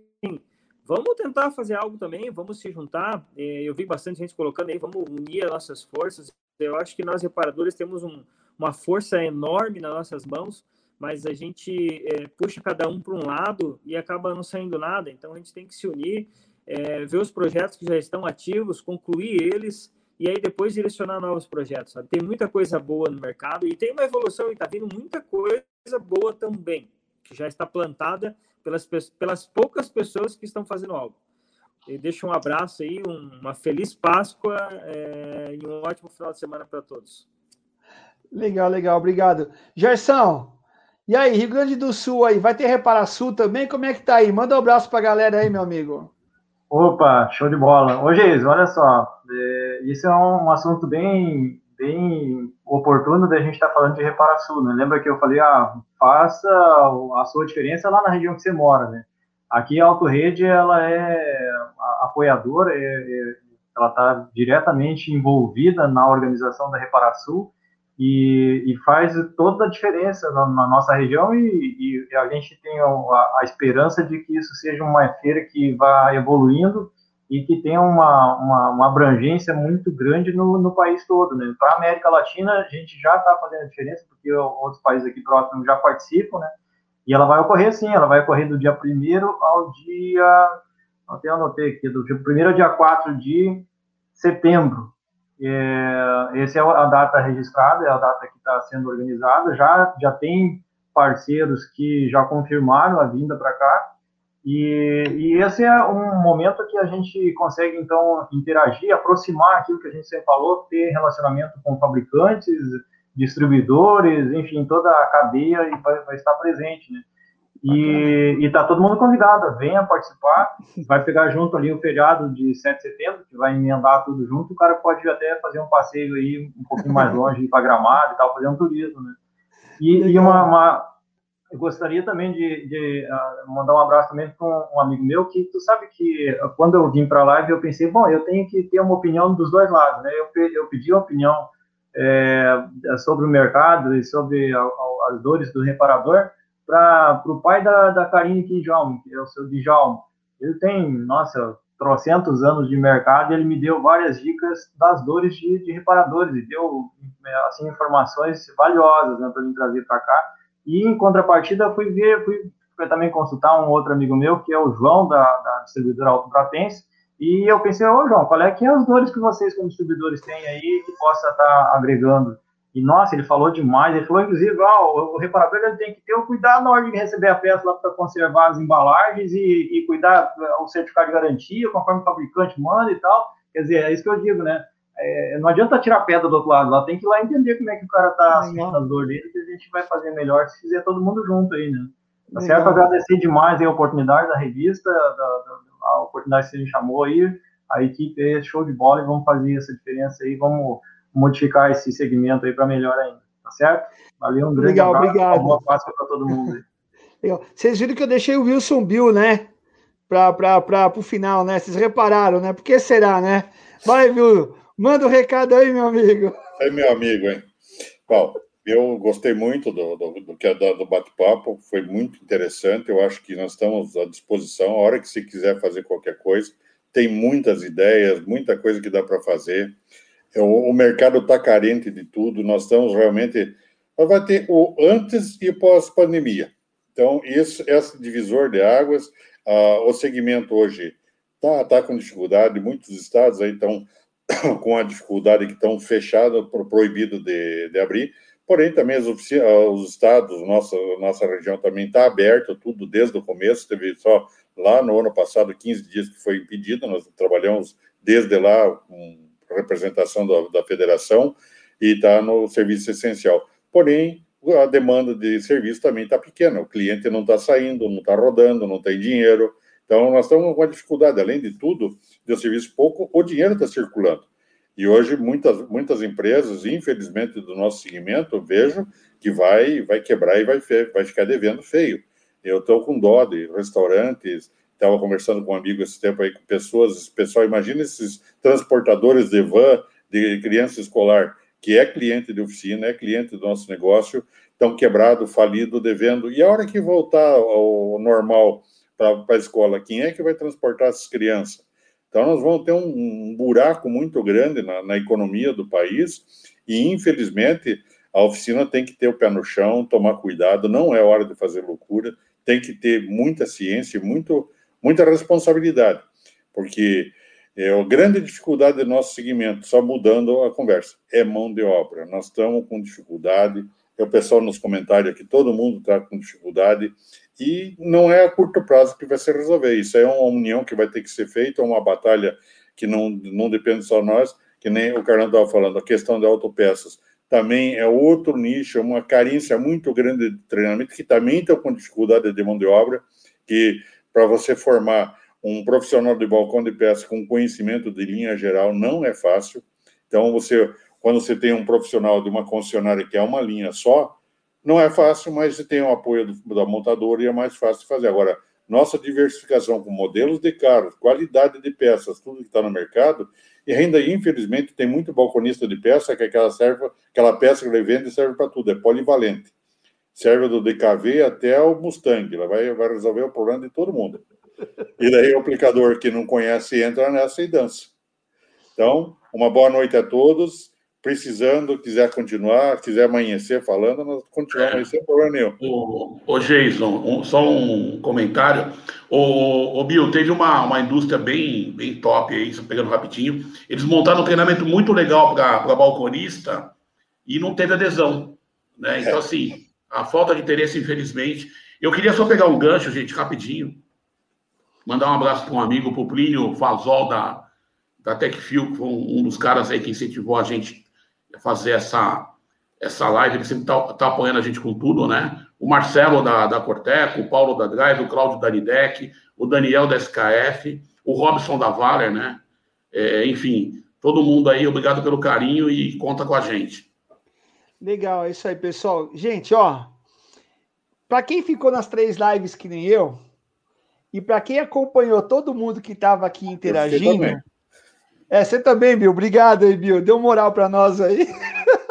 vamos tentar fazer algo também, vamos se juntar. É, eu vi bastante gente colocando aí, vamos unir as nossas forças. Eu acho que nós, reparadores, temos um, uma força enorme nas nossas mãos, mas a gente é, puxa cada um para um lado e acaba não saindo nada. Então, a gente tem que se unir, é, ver os projetos que já estão ativos, concluir eles e aí depois direcionar novos projetos. Sabe? Tem muita coisa boa no mercado e tem uma evolução e está vindo muita coisa boa também, que já está plantada pelas, pelas poucas pessoas que estão fazendo algo. E deixo um abraço aí, uma feliz Páscoa é, e um ótimo final de semana para todos. Legal, legal, obrigado. Gerson, e aí, Rio Grande do Sul aí, vai ter Repara Sul também? Como é que tá aí? Manda um abraço para a galera aí, meu amigo. Opa, show de bola. Ô, Geis, olha só, é, isso é um, assunto bem, bem oportuno da gente estar tá falando de reparação, né? Lembra que eu falei, ah, faça a sua diferença lá na região que você mora, né? Aqui a Autorede, ela é apoiadora, é, é, ela está diretamente envolvida na organização da Reparação e, e, faz toda a diferença na, na nossa região e, e, a gente tem a, a, esperança de que isso seja uma feira que vá evoluindo e que tenha uma, uma, uma abrangência muito grande no, no país todo. Né? Para a América Latina, a gente já está fazendo a diferença, porque outros países aqui próximos já participam, né? e ela vai ocorrer sim, ela vai ocorrer do dia 1 ao dia, até anotei aqui, do dia 1 ao dia 4 de setembro. É, essa é a data registrada, é a data que está sendo organizada. Já, já tem parceiros que já confirmaram a vinda para cá. E, e, esse é um momento que a gente consegue, então, interagir, aproximar aquilo que a gente sempre falou, ter relacionamento com fabricantes, distribuidores, enfim, toda a cadeia e vai, vai estar presente, né? E, está todo mundo convidado, venha participar. Vai pegar junto ali o feriado de 7 de setembro, que vai emendar tudo junto. O cara pode até fazer um passeio aí um pouquinho mais longe, ir para Gramado e tal, fazer um turismo, né? E, e uma, uma, eu gostaria também de, de uh, mandar um abraço também para um, amigo meu que tu sabe que uh, quando eu vim para a live eu pensei, bom, eu tenho que ter uma opinião dos dois lados, né? Eu, eu pedi uma opinião é, sobre o mercado e sobre a, a, as dores do reparador para o pai da, da Karine Djalma, que é o seu Djalma. Ele tem, nossa, trocentos anos de mercado e ele me deu várias dicas das dores de, de reparadores e deu assim informações valiosas né, para mim trazer para cá. E em contrapartida fui ver, fui, fui, também consultar um outro amigo meu que é o João da, da distribuidora Autopratense e eu pensei, ô João, qual é que é as dores que vocês como distribuidores têm aí que possa estar tá agregando? E nossa, ele falou demais. Ele falou, inclusive, o, o reparador ele tem que ter o cuidado na hora de receber a peça lá para conservar as embalagens e, e cuidar eh, o certificado de garantia, conforme o fabricante manda e tal. Quer dizer, é isso que eu digo, né? É, não adianta tirar pedra do outro lado, lá tem que ir lá entender como é que o cara tá sentindo as dores dele, que a gente vai fazer melhor se fizer todo mundo junto aí, né? Tá certo? Agradecer demais a oportunidade da revista, da, da, a oportunidade que você me chamou aí, a equipe é show de bola e vamos fazer essa diferença aí, vamos modificar esse segmento aí para melhor ainda, tá certo? Valeu, um grande Legal, abraço, obrigado. boa Páscoa para todo mundo. Legal. Vocês viram que eu deixei o Wilson Bill, né? Para o final, né? Vocês repararam, né? Por que será, né? Vai, Bill, manda o um recado aí, meu amigo. É meu amigo, hein? Bom, eu gostei muito do, do, do, do, do bate-papo, foi muito interessante. Eu acho que nós estamos à disposição. A hora que você quiser fazer qualquer coisa, tem muitas ideias, muita coisa que dá para fazer. É, o, o mercado está carente de tudo, nós estamos realmente. Vai ter o antes e pós-pandemia. Então, isso, esse divisor de águas, o segmento hoje está tá com dificuldade, muitos estados aí estão com a dificuldade que estão fechados, proibido de, de abrir, porém também as os estados, nossa, nossa região também está aberta, tudo desde o começo, teve só lá no ano passado 15 dias que foi impedido, nós trabalhamos desde lá com representação da, da federação e está no serviço essencial. Porém, a demanda de serviço também está pequena, o cliente não está saindo, não está rodando, não tem dinheiro. Então, nós estamos com uma dificuldade, além de tudo, de serviço pouco, o dinheiro está circulando. E hoje, muitas, muitas empresas, infelizmente, do nosso segmento, vejo que vai, vai quebrar e vai, vai ficar devendo feio. Eu estou com dó de restaurantes, estava conversando com um amigo esse tempo aí com pessoas, pessoal, imagina esses transportadores de van de criança escolar, que é cliente de oficina, é cliente do nosso negócio, estão quebrado, falido, devendo. E a hora que voltar ao normal para a escola, quem é que vai transportar essas crianças? Então, nós vamos ter um, um buraco muito grande na, na economia do país e, infelizmente, a oficina tem que ter o pé no chão, tomar cuidado, não é hora de fazer loucura, tem que ter muita ciência, muito muita responsabilidade, porque é a grande dificuldade do nosso segmento, só mudando a conversa, é mão de obra. Nós estamos com dificuldade, é o pessoal nos comentários aqui, todo mundo está com dificuldade, e não é a curto prazo que vai se resolver. Isso é uma união que vai ter que ser feita, uma batalha que não, não depende só nós, que nem o Carlão estava falando, a questão de autopeças. Também é outro nicho, é uma carência muito grande de treinamento, que também está com dificuldade de mão de obra, que para você formar um profissional de balcão de peça com conhecimento de linha geral não é fácil. Então, você, quando você tem um profissional de uma concessionária que é uma linha só, não é fácil, mas você tem o apoio do, da montadora e é mais fácil de fazer. Agora, nossa diversificação com modelos de carros, qualidade de peças, tudo que está no mercado, e ainda, infelizmente, tem muito balconista de peça que aquela, serve, aquela peça que ele vende serve para tudo, é polivalente serve do DKV até o Mustang, ela vai, vai resolver o problema de todo mundo. E daí o aplicador que não conhece entra nessa e dança. Então, uma boa noite a todos. Precisando, quiser continuar, quiser amanhecer falando, nós continuamos é. sem problema nenhum. Ô, ô Jason, um, só um comentário. O, o Bill, teve uma, uma indústria bem, bem top aí, pegando rapidinho. Eles montaram um treinamento muito legal para balconista e não teve adesão. Né? Então, é. assim, a falta de interesse, infelizmente. Eu queria só pegar um gancho, gente, rapidinho. Mandar um abraço para um amigo, para o Plínio Fazol, da, da TechFil, que foi um, um, dos caras aí que incentivou a gente a fazer essa, essa live. Ele sempre está tá apoiando a gente com tudo, né? O Marcelo da, da Corteco, o Paulo da Drive, o Cláudio da Nidec, o Daniel da SKF, o Robson da Valer, né? É, enfim, todo mundo aí, obrigado pelo carinho e conta com a gente. Legal, é isso aí, pessoal. Gente, ó, para quem ficou nas três lives que nem eu, e para quem acompanhou todo mundo que estava aqui interagindo. É, você também, Bill. Obrigado aí, Bill. Deu moral para nós aí.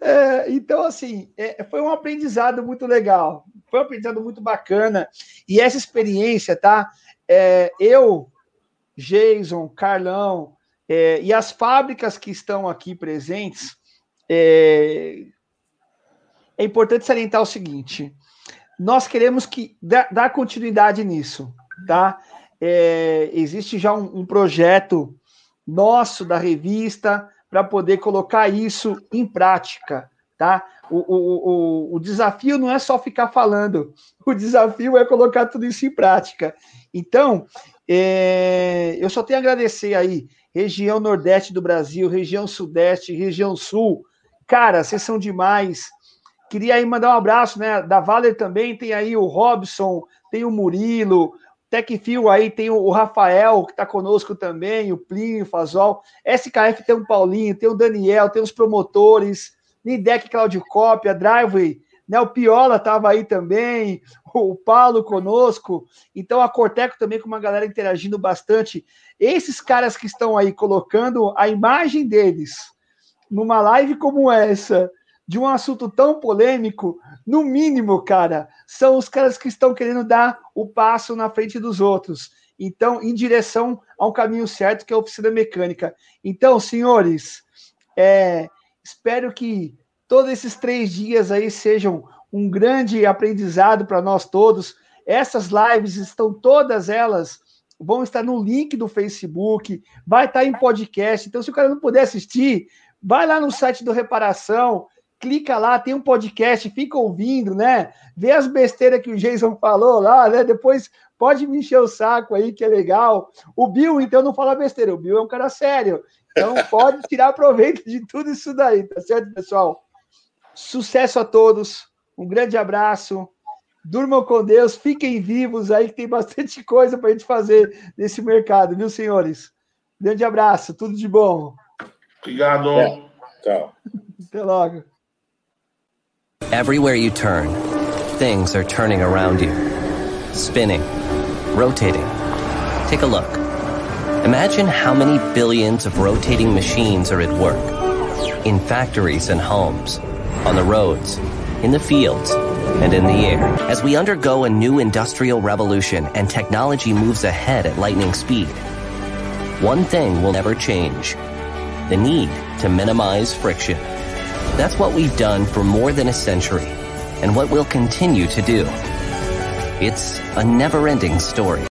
É, então, assim, é, foi um aprendizado muito legal. Foi um aprendizado muito bacana. E essa experiência, tá? É, eu, Jason, Carlão é, e as fábricas que estão aqui presentes, é, é importante salientar o seguinte: nós queremos que dar, continuidade nisso, tá? É, existe já um, um, projeto nosso da revista para poder colocar isso em prática, tá? O, o, o, o, desafio não é só ficar falando, o desafio é colocar tudo isso em prática. Então, é, eu só tenho a agradecer aí, região Nordeste do Brasil, região Sudeste, região Sul. Cara, vocês são demais. Queria aí mandar um abraço, né? Da Valer também tem aí o Robson, tem o Murilo, Tecfil aí tem o Rafael, que está conosco também, o Plínio, o Fazol. SKF tem o Paulinho, tem o Daniel, tem os promotores, Nidec Claudio Cópia, Driveway, né? O Piola estava aí também, o Paulo conosco. Então a Corteco também com uma galera interagindo bastante. Esses caras que estão aí colocando a imagem deles numa live como essa, de um assunto tão polêmico, no mínimo, cara, são os caras que estão querendo dar o passo na frente dos outros. Então, em direção a um caminho certo, que é a oficina mecânica. Então, senhores, é, espero que todos esses três dias aí sejam um grande aprendizado para nós todos. Essas lives estão todas elas vão estar no link do Facebook, vai estar em podcast. Então, se o cara não puder assistir, vai lá no site do Reparação, clica lá, tem um podcast, fica ouvindo, né? Vê as besteiras que o Jason falou lá, né? Depois pode me encher o saco aí, que é legal. O Bill, então, não fala besteira. O Bill é um cara sério. Então, pode tirar proveito de tudo isso daí, tá certo, pessoal? Sucesso a todos. Um grande abraço. Durmam com Deus, fiquem vivos aí, que tem bastante coisa para a gente fazer nesse mercado, viu, senhores? Grande abraço, tudo de bom. Obrigado. É. Tchau. Até logo. Everywhere you turn, things are turning around you, spinning, rotating. Take a look. Imagine how many billions of rotating machines are at work in factories and homes, on the roads, in the fields, and in the air. As we undergo a new industrial revolution and technology moves ahead at lightning speed, one thing will never change the need to minimize friction. That's what we've done for more than a century and what we'll continue to do. It's a never-ending story.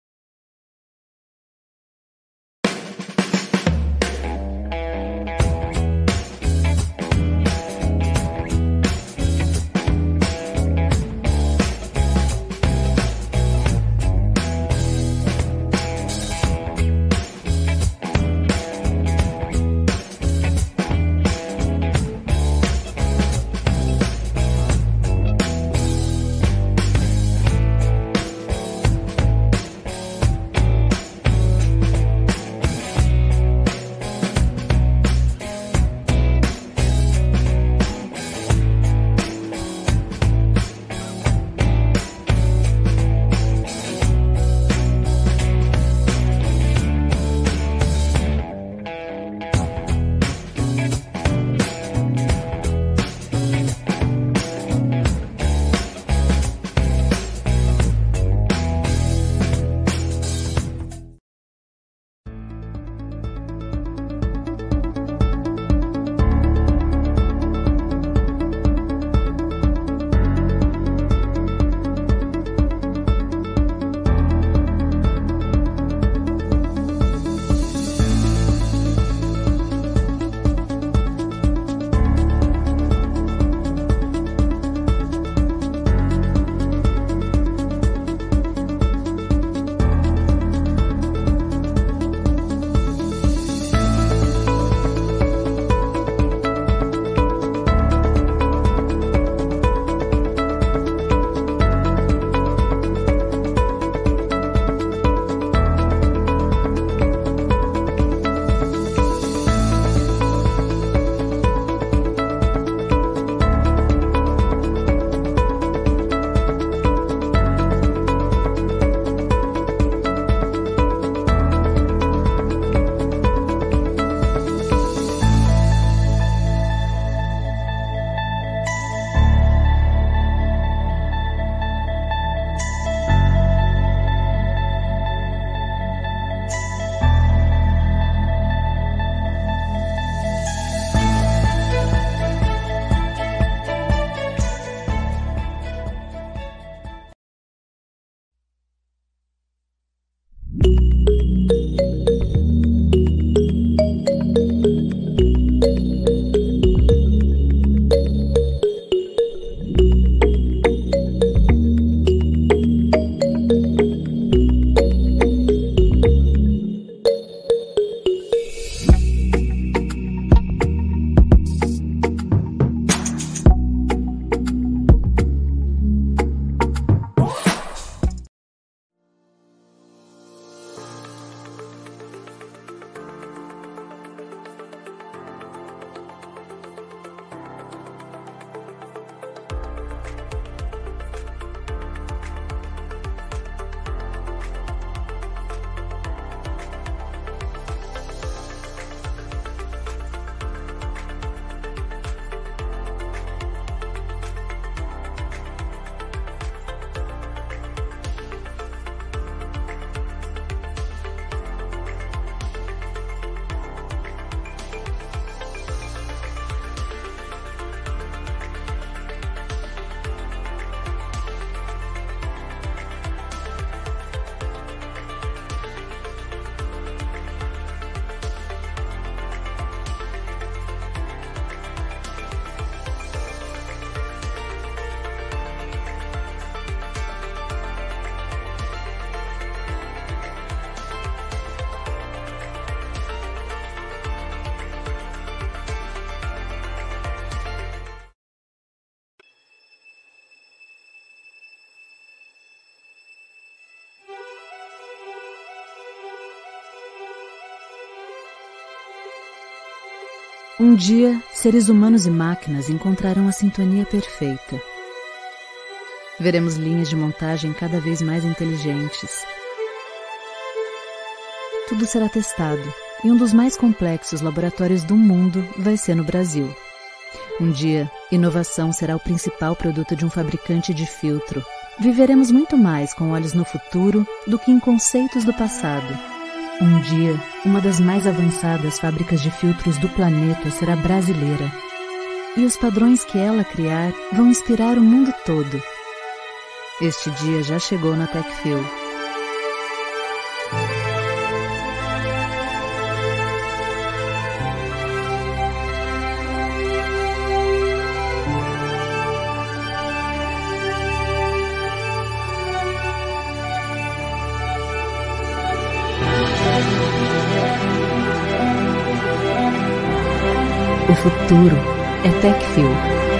Um dia, seres humanos e máquinas encontrarão a sintonia perfeita. Veremos linhas de montagem cada vez mais inteligentes. Tudo será testado, e um dos mais complexos laboratórios do mundo vai ser no Brasil. Um dia, inovação será o principal produto de um fabricante de filtro. Viveremos muito mais com olhos no futuro do que em conceitos do passado. Um dia, uma das mais avançadas fábricas de filtros do planeta será brasileira. E os padrões que ela criar vão inspirar o mundo todo. Este dia já chegou na TechFil. Futuro é TechFil.